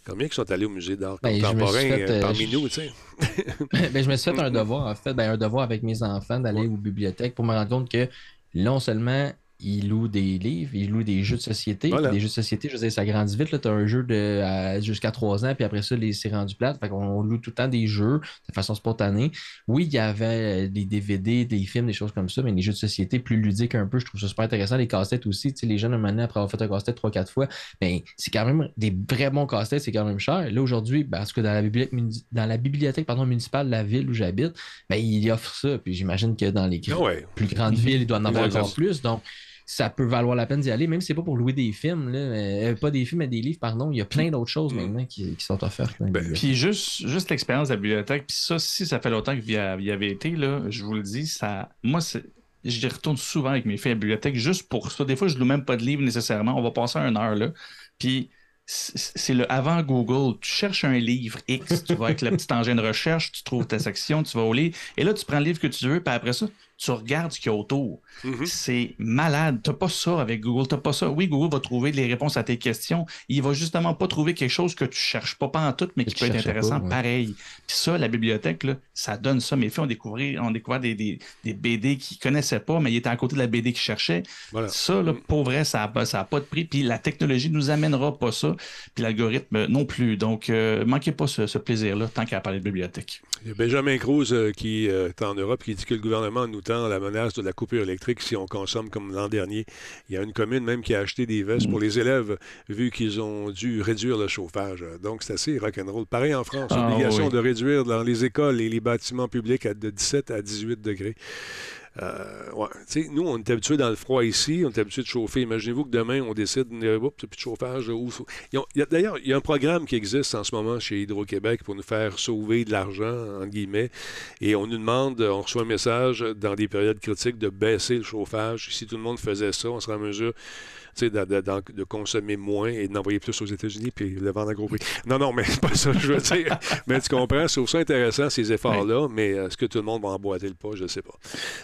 Combien qui sont allés au musée d'art Ben, contemporain fait, euh, euh, parmi je- nous, [LAUGHS] ben, je me suis fait un [LAUGHS] devoir, en fait, ben, un devoir avec mes enfants d'aller aux bibliothèques pour me rendre compte que non seulement ils louent des livres, ils louent des jeux de société. Voilà. Des jeux de société, je veux dire, ça grandit vite. Tu as un jeu de, jusqu'à 3 ans, puis après ça, c'est rendu plate. Fait qu'on loue tout le temps des jeux de façon spontanée. Oui, il y avait des DVD, des films, des choses comme ça, mais les jeux de société plus ludiques un peu, je trouve ça super intéressant. Les casse-têtes aussi, tu sais, les jeunes, un moment donné, après avoir fait un casse-tête 3-4 fois, ben, c'est quand même des très bons casse-têtes, c'est quand même cher. Là, aujourd'hui, ben, parce que dans la bibliothèque, dans la bibliothèque pardon, municipale de la ville où j'habite, ben, ils offrent ça. Puis j'imagine que dans les Ah ouais. plus grandes [LAUGHS] villes, il doit en avoir encore plus. Donc, ça peut valoir la peine d'y aller, même si c'est pas pour louer des films, là, euh, pas des films, mais des livres, pardon. Il y a plein d'autres choses maintenant qui, qui sont offertes. les Ben. Puis juste, juste l'expérience de la bibliothèque, puis ça, si ça fait longtemps que vous y a- y avez été, là, je vous le dis, ça, moi, c'est, j'y retourne souvent avec mes filles à la bibliothèque juste pour ça. Des fois, je ne loue même pas de livre nécessairement. On va passer une heure là. Puis c'est c'est le avant Google. Tu cherches un livre X, tu vas avec le petit [LAUGHS] engin de recherche, tu trouves ta section, tu vas au livre, et là, tu prends le livre que tu veux, puis après ça, tu regardes ce qu'il y a autour. Mhm. C'est malade. Tu n'as pas ça avec Google. T'as pas ça. Oui, Google va trouver les réponses à tes questions. Il va justement pas trouver quelque chose que tu cherches pas, pas en tout, mais Que qui tu peut être intéressant pas, ouais. pareil. Puis ça, la bibliothèque, là, ça donne ça. Mes filles ont découvert, ont découvert des, des, des BD qu'ils connaissaient pas, mais ils étaient à côté de la BD qu'ils cherchaient. Voilà. Ça, là, pour vrai, ça n'a pas, ça a pas de prix. Puis la technologie nous amènera pas ça. Puis l'algorithme non plus. Donc, euh, manquez pas ce, ce plaisir-là tant qu'à parler de bibliothèque. Il y a Benjamin Cruz euh, qui euh, est en Europe qui dit que le gouvernement nous la menace de la coupure électrique si on consomme comme l'an dernier. Il y a une commune même qui a acheté des vestes pour les élèves vu qu'ils ont dû réduire le chauffage. Donc c'est assez rock'n'roll. Pareil en France, Ah, obligation oui. de réduire dans les écoles et les bâtiments publics à de 17 à 18 degrés. Euh, nous, on est habitués dans le froid ici, on est habitués de chauffer. Imaginez-vous que demain, on décide, oups, plus de chauffage. D'ailleurs, il y a un programme qui existe en ce moment chez Hydro-Québec pour nous faire sauver de l'argent, entre guillemets. Et on nous demande, on reçoit un message dans des périodes critiques de baisser le chauffage. Si tout le monde faisait ça, on serait en mesure de, de- d'en- de consommer moins et d'envoyer plus aux États-Unis puis le vendre à gros prix. Non, non, mais [LAUGHS] c'est pas ça que je veux dire. mais tu comprends, je trouve ça intéressant, ces efforts-là, mais est-ce que tout le monde va emboîter le pas, je ne sais pas.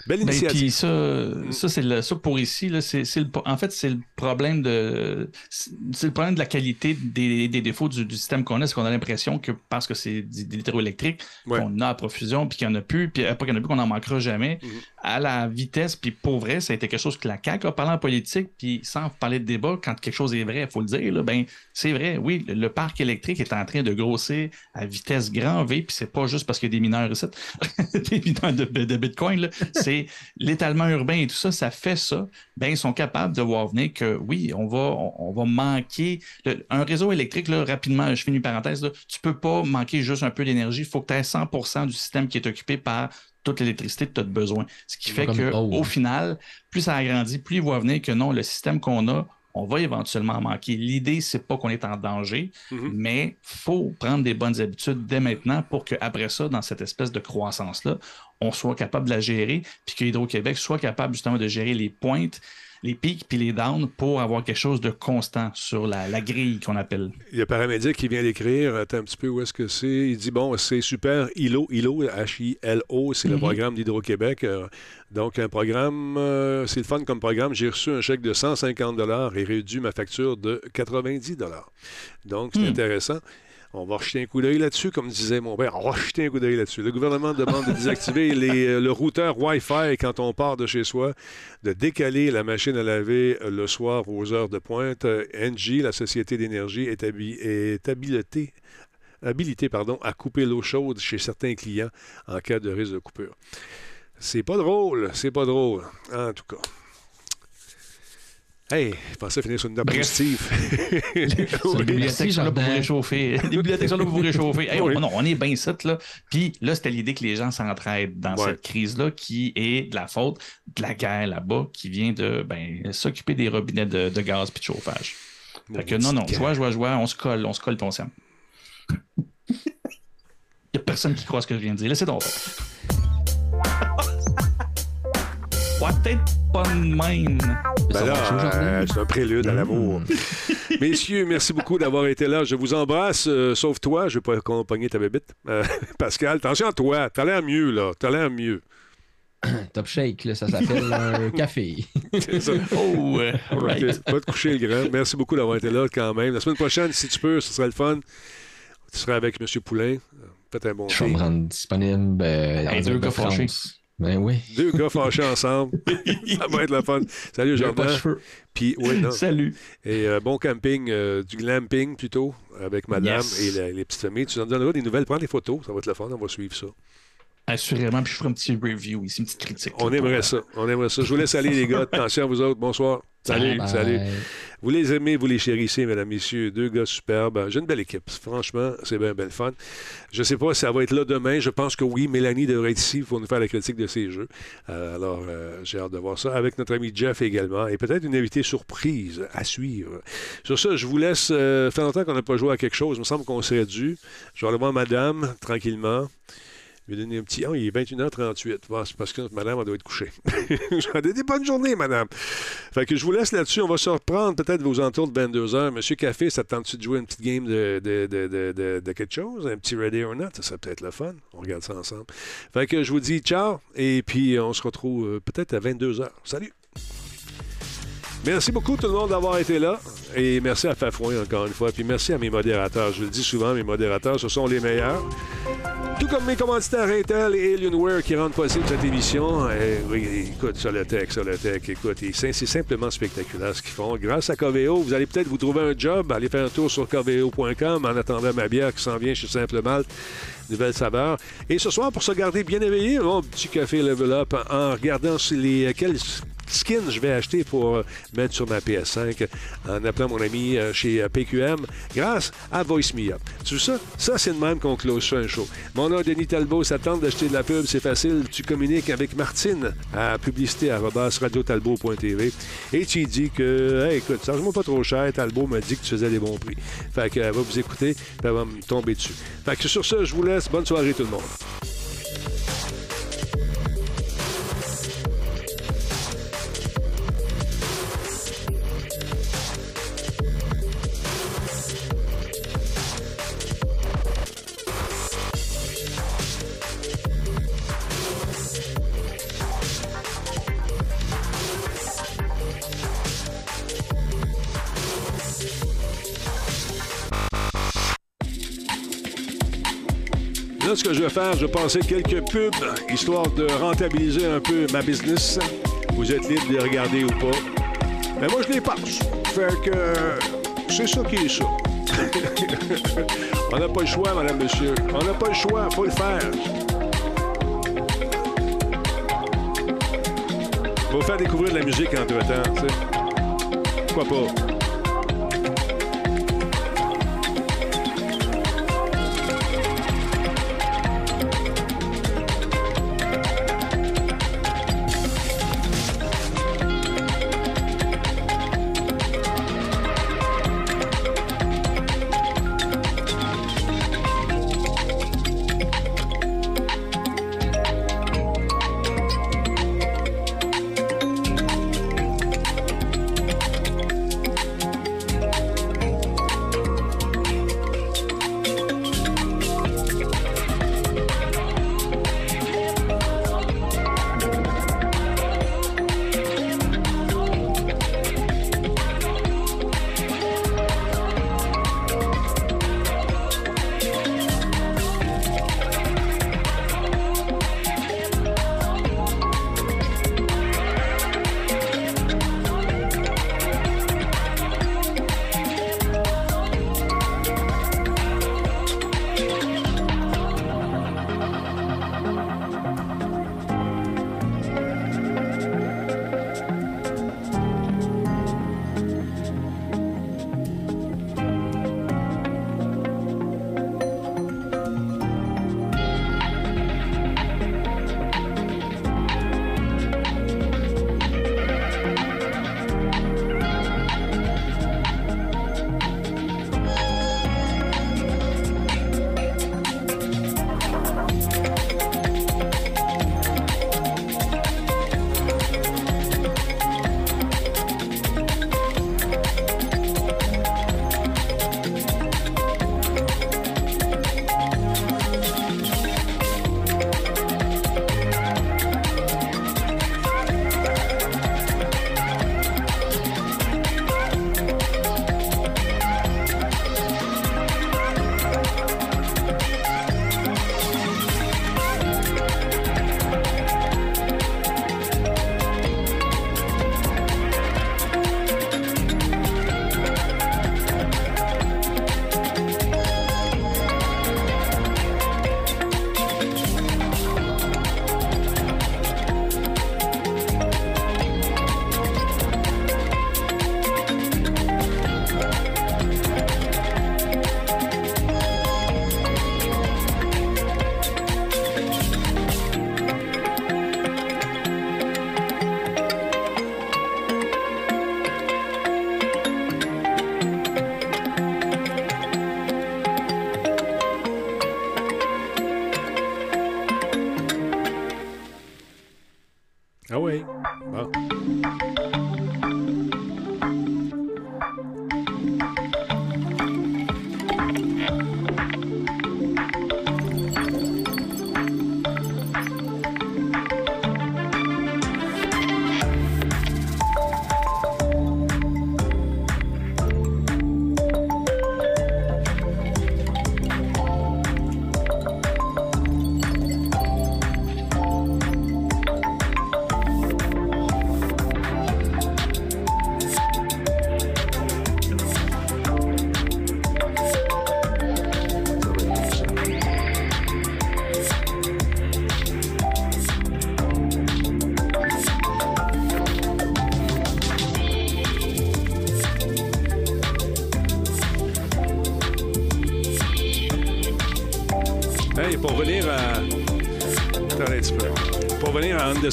Belle Ben, initiative. puis ça, ça c'est le, ça pour ici, là, c'est, c'est le, en fait, c'est le problème de, c'est le problème de la qualité des, des défauts du, du système qu'on a, c'est qu'on a l'impression que parce que c'est de l'hydroélectrique, Ouais. qu'on a à profusion, puis qu'il n'y en a plus, puis après qu'il n'y en a plus, qu'on n'en manquera jamais, Mhm. À la vitesse, puis pour vrai, ça a été quelque chose que la CAQ a parlé en politique, puis sans parler de débat, quand quelque chose est vrai, il faut le dire, ben, c'est vrai, oui, le, parc électrique est en train de grossir à vitesse grand V, puis c'est pas juste parce qu'il y a des mineurs [LAUGHS] des mineurs de, Bitcoin, c'est l'étalement urbain et tout ça, ça fait ça, ben, ils sont capables de voir venir que oui, on va, on, va manquer. un réseau électrique, là, rapidement, je finis une parenthèse, tu peux pas manquer juste un peu d'énergie. Il faut que tu aies 100% du système qui est occupé par toute l'électricité que tu as besoin. Ce qui fait que oh. au final, plus ça agrandit, plus il voit venir que non, le système qu'on a, on va éventuellement en manquer. L'idée, c'est pas qu'on est en danger, Mhm. mais faut prendre des bonnes habitudes dès maintenant pour qu'après ça, dans cette espèce de croissance-là, on soit capable de la gérer, puis que Hydro-Québec soit capable justement de gérer les pointes, les pics puis les downs pour avoir quelque chose de constant sur la, la grille qu'on appelle. Il y a Paramédic qui vient d'écrire. Attends un petit peu où est-ce que c'est? Il dit bon, c'est super. ILO, ILO, H-I-L-O, c'est le Mhm. programme d'Hydro-Québec. Euh, donc, un programme, euh, c'est le fun comme programme. J'ai reçu un chèque de 150 et réduit ma facture de 90 Donc, c'est Hmm. intéressant. On va jeter un coup d'œil là-dessus, comme disait mon père. On va jeter un coup d'œil là-dessus. Le gouvernement demande de désactiver [LAUGHS] les, euh, le routeur Wi-Fi quand on part de chez soi, de décaler la machine à laver euh, le soir aux heures de pointe. Euh, Engie, la société d'énergie, est, habi- est habilitée habilité pardon, à couper l'eau chaude chez certains clients en cas de risque de coupure. C'est pas drôle, c'est pas drôle, en tout cas. Hey, je pensais finir sur une note positive. [LAUGHS] Les bibliothèques sont là pour vous réchauffer. Les bibliothèques sont là pour vous réchauffer. Hey, Oui. on, non, on est bien set, là. Puis là, c'était l'idée que les gens s'entraident dans Ouais. cette crise-là, qui est de la faute de la guerre là-bas, qui vient de ben, s'occuper des robinets de, de gaz puis de chauffage. Fait que non, non, joie, joie, joie, on se colle, on se colle, puis on s'aime. Il [LAUGHS] n'y a personne qui croit ce que je viens de dire. Laissez donc. [LAUGHS] Ouais, peut-être pas de même. Ben là, euh, c'est un prélude à l'amour. [LAUGHS] Messieurs, merci beaucoup d'avoir été là. Je vous embrasse, euh, sauf toi. Je ne vais pas accompagner ta bébite. Euh, [LAUGHS] Pascal, attention à toi. T'as l'air mieux, là. T'as l'air mieux. [COUGHS] Top shake, là, ça s'appelle un [LAUGHS] café. C'est ça. Oh, euh, right. Va te coucher, le grand. Merci beaucoup d'avoir été là quand même. La semaine prochaine, si tu peux, ce serait le fun. Tu seras avec M. Poulain. Faites un bon Je vais me rendre disponible. euh, deux gars. Ben oui. Deux gars fâchés ensemble. [LAUGHS] Ça va être le fun. Salut, Jordan. Puis, non. Salut. Et euh, bon camping, euh, du glamping plutôt, avec madame Yes. et la- les petites familles. Tu nous en donneras des nouvelles. Prends des photos. Ça va être le fun. On va suivre ça. Assurément, puis je ferai un petit review ici, une petite critique. On là, aimerait pour- ça. On aimerait ça. Je vous laisse aller, les gars. Attention à vous autres. Bonsoir. Salut. Bye. Salut. Vous les aimez, vous les chérissez, mesdames, messieurs. Deux gars superbes. J'ai une belle équipe. Franchement, c'est bien, bien le fun. Je ne sais pas si ça va être là demain. Je pense que oui. Mélanie devrait être ici pour nous faire la critique de ces jeux. Euh, alors, euh, j'ai hâte de voir ça. Avec notre ami Jeff également. Et peut-être une invitée surprise à suivre. Sur ça, je vous laisse. euh, fait longtemps qu'on n'a pas joué à quelque chose. Il me semble qu'on serait dû. Je vais aller voir madame tranquillement. Vais donner un petit. Il est 21h38. Bon, c'est parce que madame, elle doit être couchée. [LAUGHS] je vais donner bonne journée, madame. Fait que je vous laisse là-dessus. On va se reprendre peut-être vos entours de 22h. Monsieur Café, ça te tente-tu de jouer une petite game de, de, de- de quelque chose? Un petit Ready or Not? Ça serait peut-être le fun. On regarde ça ensemble. Fait que je vous dis ciao. Et puis, on se retrouve euh, peut-être à 22h. Salut! Merci beaucoup tout le monde d'avoir été là. Et merci à Fafouin encore une fois. Puis merci à mes modérateurs. Je le dis souvent, mes modérateurs, ce sont les meilleurs. Tout comme mes commanditaires Intel et Alienware qui rendent possible cette émission. Eh oui, écoute, Solotech, Solotech, écoute, c'est simplement spectaculaire ce qu'ils font. Grâce à Coveo, vous allez peut-être vous trouver un job. Allez faire un tour sur coveo.com en attendant ma bière qui s'en vient chez Simple Malte. Nouvelle saveur. Et ce soir, pour se garder bien éveillé, mon petit café level up en regardant les euh, quels skins je vais acheter pour euh, mettre sur ma PS5 en appelant mon ami euh, chez euh, PQM grâce à Voice. Tu vois ça? Ça, c'est de même qu'on close ça un show. Mon nom, Denis Talbot, tente d'acheter de la pub, c'est facile. Tu communiques avec Martine à publicité radiotalbot.tv et tu dis que, hey, écoute, charge-moi pas trop cher, Talbot m'a dit que tu faisais des bons prix. Fait qu'elle va vous écouter, elle va me tomber dessus. Fait que sur ça, je vous laisse. Bonne soirée tout le monde. Là, ce que je vais faire, je vais passer quelques pubs, histoire de rentabiliser un peu ma business. Vous êtes libre de les regarder ou pas. Mais moi, je les passe. Fait que c'est ça qui est ça. [LAUGHS] On n'a pas le choix, madame, monsieur. On n'a pas le choix, faut le faire. Faut faire découvrir de la musique entre-temps, tu sais. Pourquoi pas?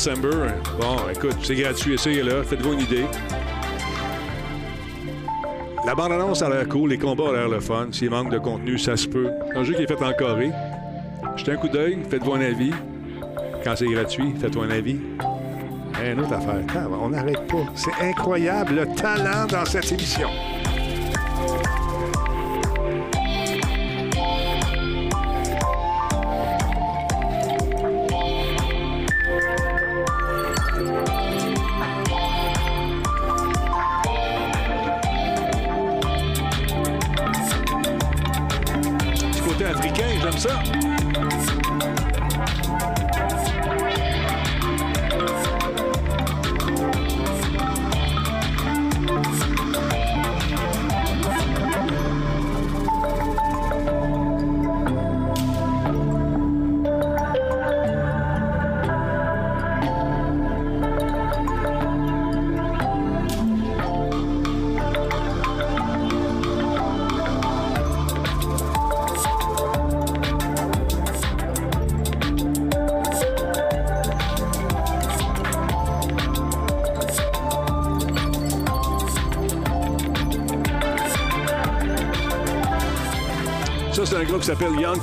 Undecember, bon, écoute, c'est gratuit, essayez-le, faites-vous une idée. La bande-annonce a l'air cool, les combats ont l'air le fun. S'il manque de contenu, ça se peut. C'est un jeu qui est fait en Corée. Jetez un coup d'œil, faites-vous un avis. Quand c'est gratuit, faites-vous un avis. Hey, une autre affaire. On n'arrête pas. C'est incroyable le talent dans cette émission.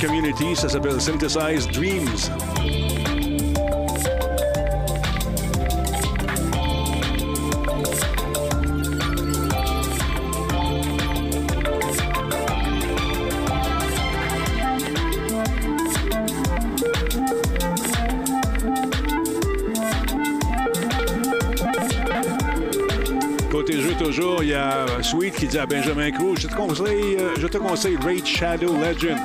Community. Ça s'appelle Synthesize Dreams. Côté jeu, toujours, il y a Sweet qui dit à Benjamin Cruz Je te conseille, euh, je te conseille Raid Shadow Legend.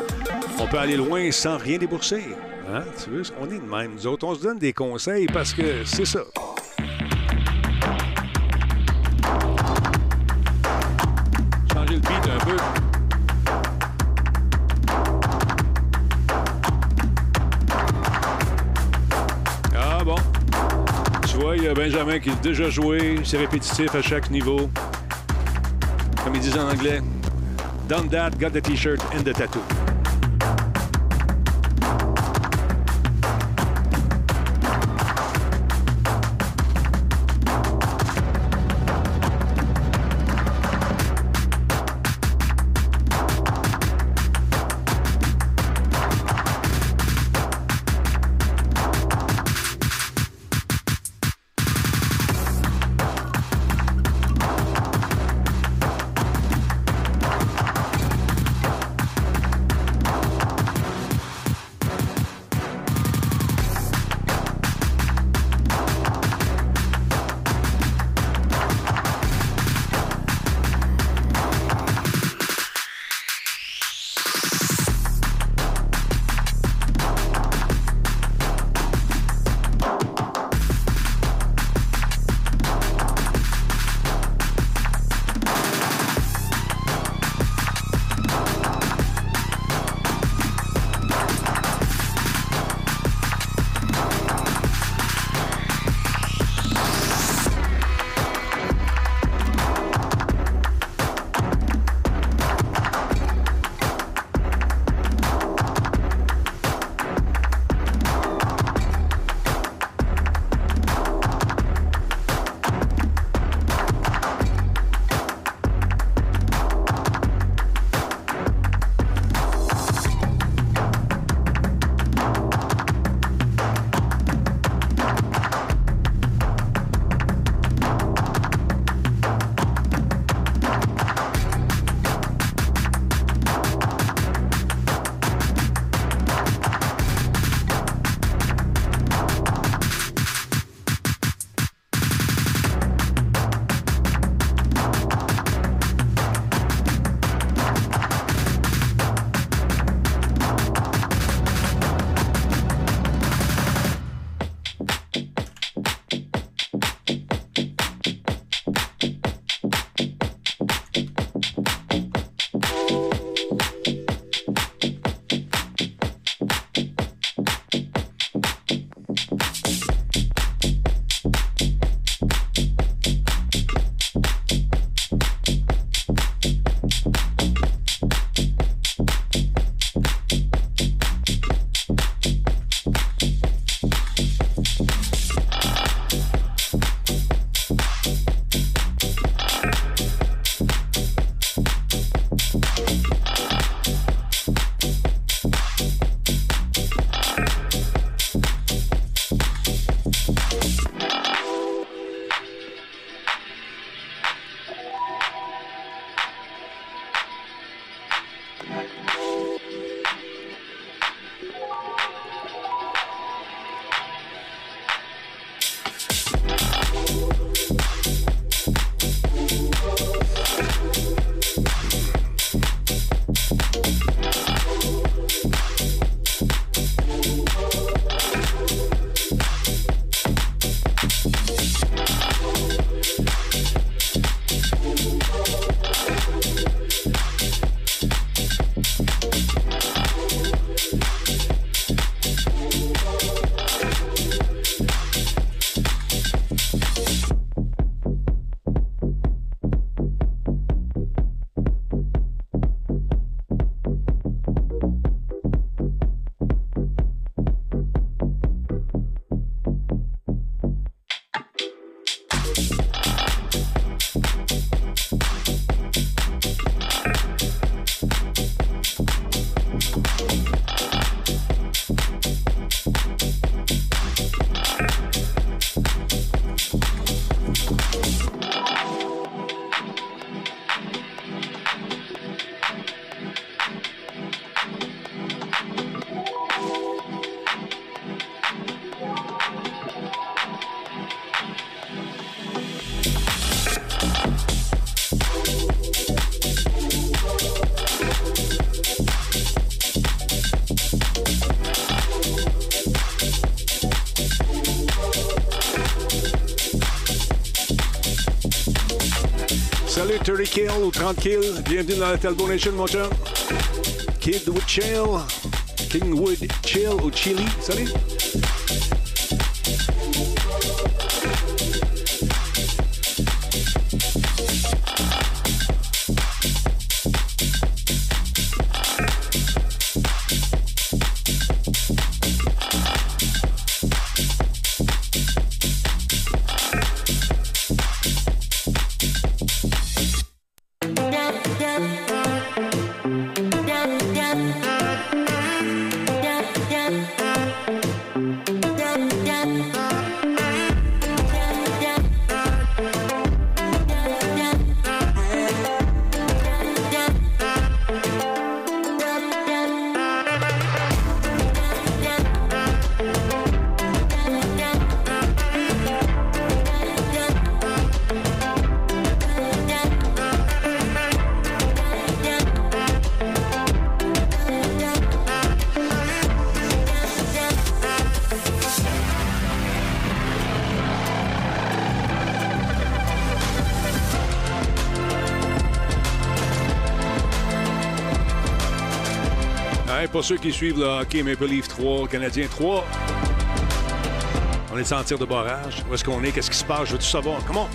Peut aller loin sans rien débourser. Hein? Tu veux, on est de même. Nous autres, on se donne des conseils parce que c'est ça. Changer le beat un peu. Ah bon. Tu vois, il y a Benjamin qui a déjà joué. C'est répétitif à chaque niveau. Comme ils disent en anglais. Done that, got the t-shirt and the tattoo. Salut, 30 kills ou 30 kills. Bienvenue dans la Talbot Nation, mon chum. Kidwood Chill. Kingwood Chill ou Chili. Salut. Ceux qui suivent le hockey Maple Leaf 3, Canadien 3, on est en tir de barrage. Où est-ce qu'on est? Qu'est-ce qui se passe? Je veux tout savoir. Comment?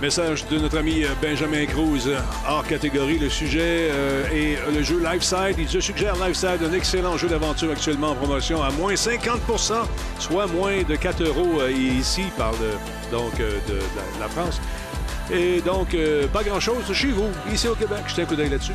Message de notre ami euh, Benjamin Cruz, euh, hors catégorie. Le sujet euh, est le jeu Lifeside. Il se suggère Lifeside, un excellent jeu d'aventure actuellement en promotion à moins 50% soit moins de 4 euros euh, ici, euh, donc de la France. Et donc, euh, pas grand-chose chez vous, ici au Québec. Jetez un coup d'œil là-dessus.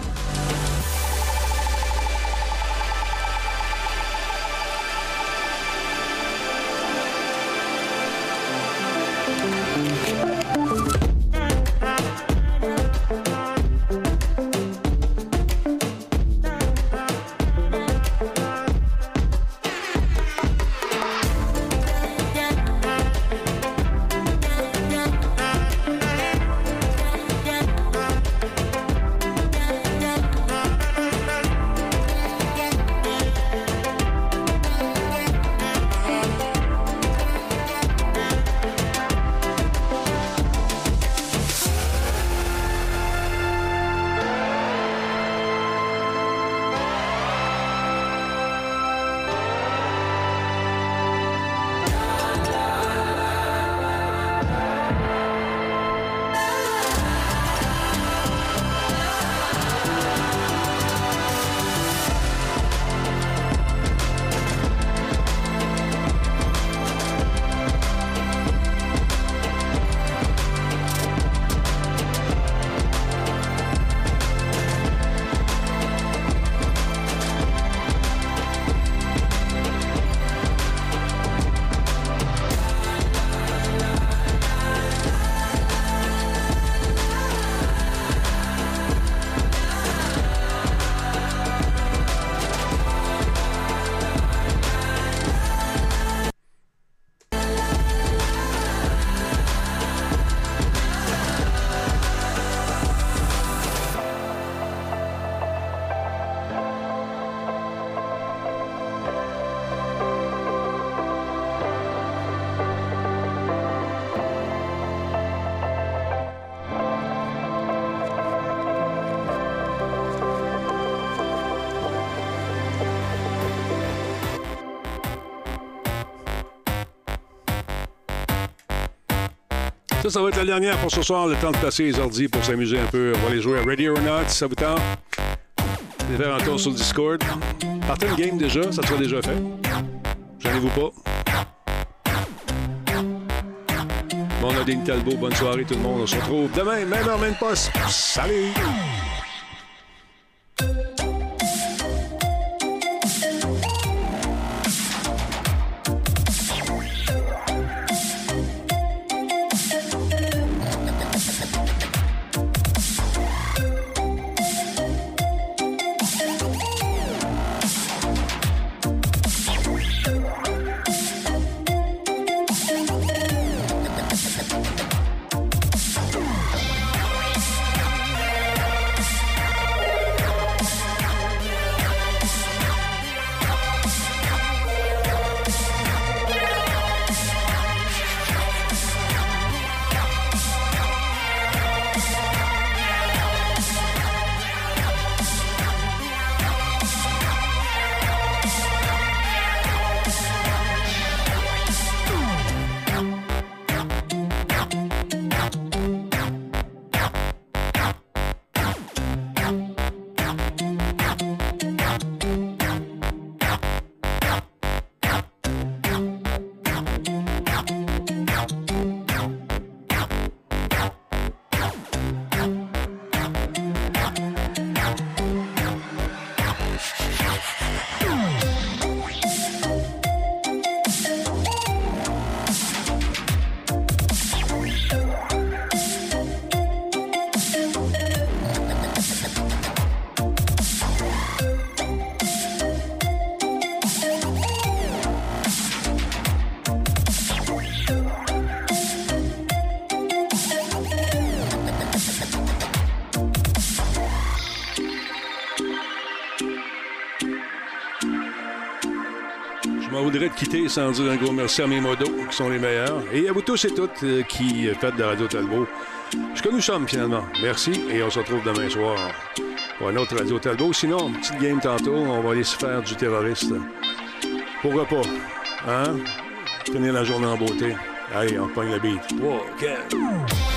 Ça, ça va être la dernière pour ce soir. Le temps de passer les ordi pour s'amuser un peu. On va aller jouer à Ready or Not, si ça vous tente. Allez faire tour sur le Discord. Partez une game déjà, ça sera déjà fait. Gênez-vous pas. Bon, Nadine Talbot, bonne soirée tout le monde. On se retrouve demain, même heure, même poste. Salut! Quitter sans dire un gros merci à mes modos, qui sont les meilleurs. Et à vous tous et toutes euh, qui faites de Radio Talbot. Ce que nous sommes, finalement. Merci, et on se retrouve demain soir pour un autre Radio Talbot. Sinon, petite game tantôt, on va aller se faire du terroriste. Pourquoi pas? Hein? Finir la journée en beauté. Allez, on pogne la bite. 3, 4.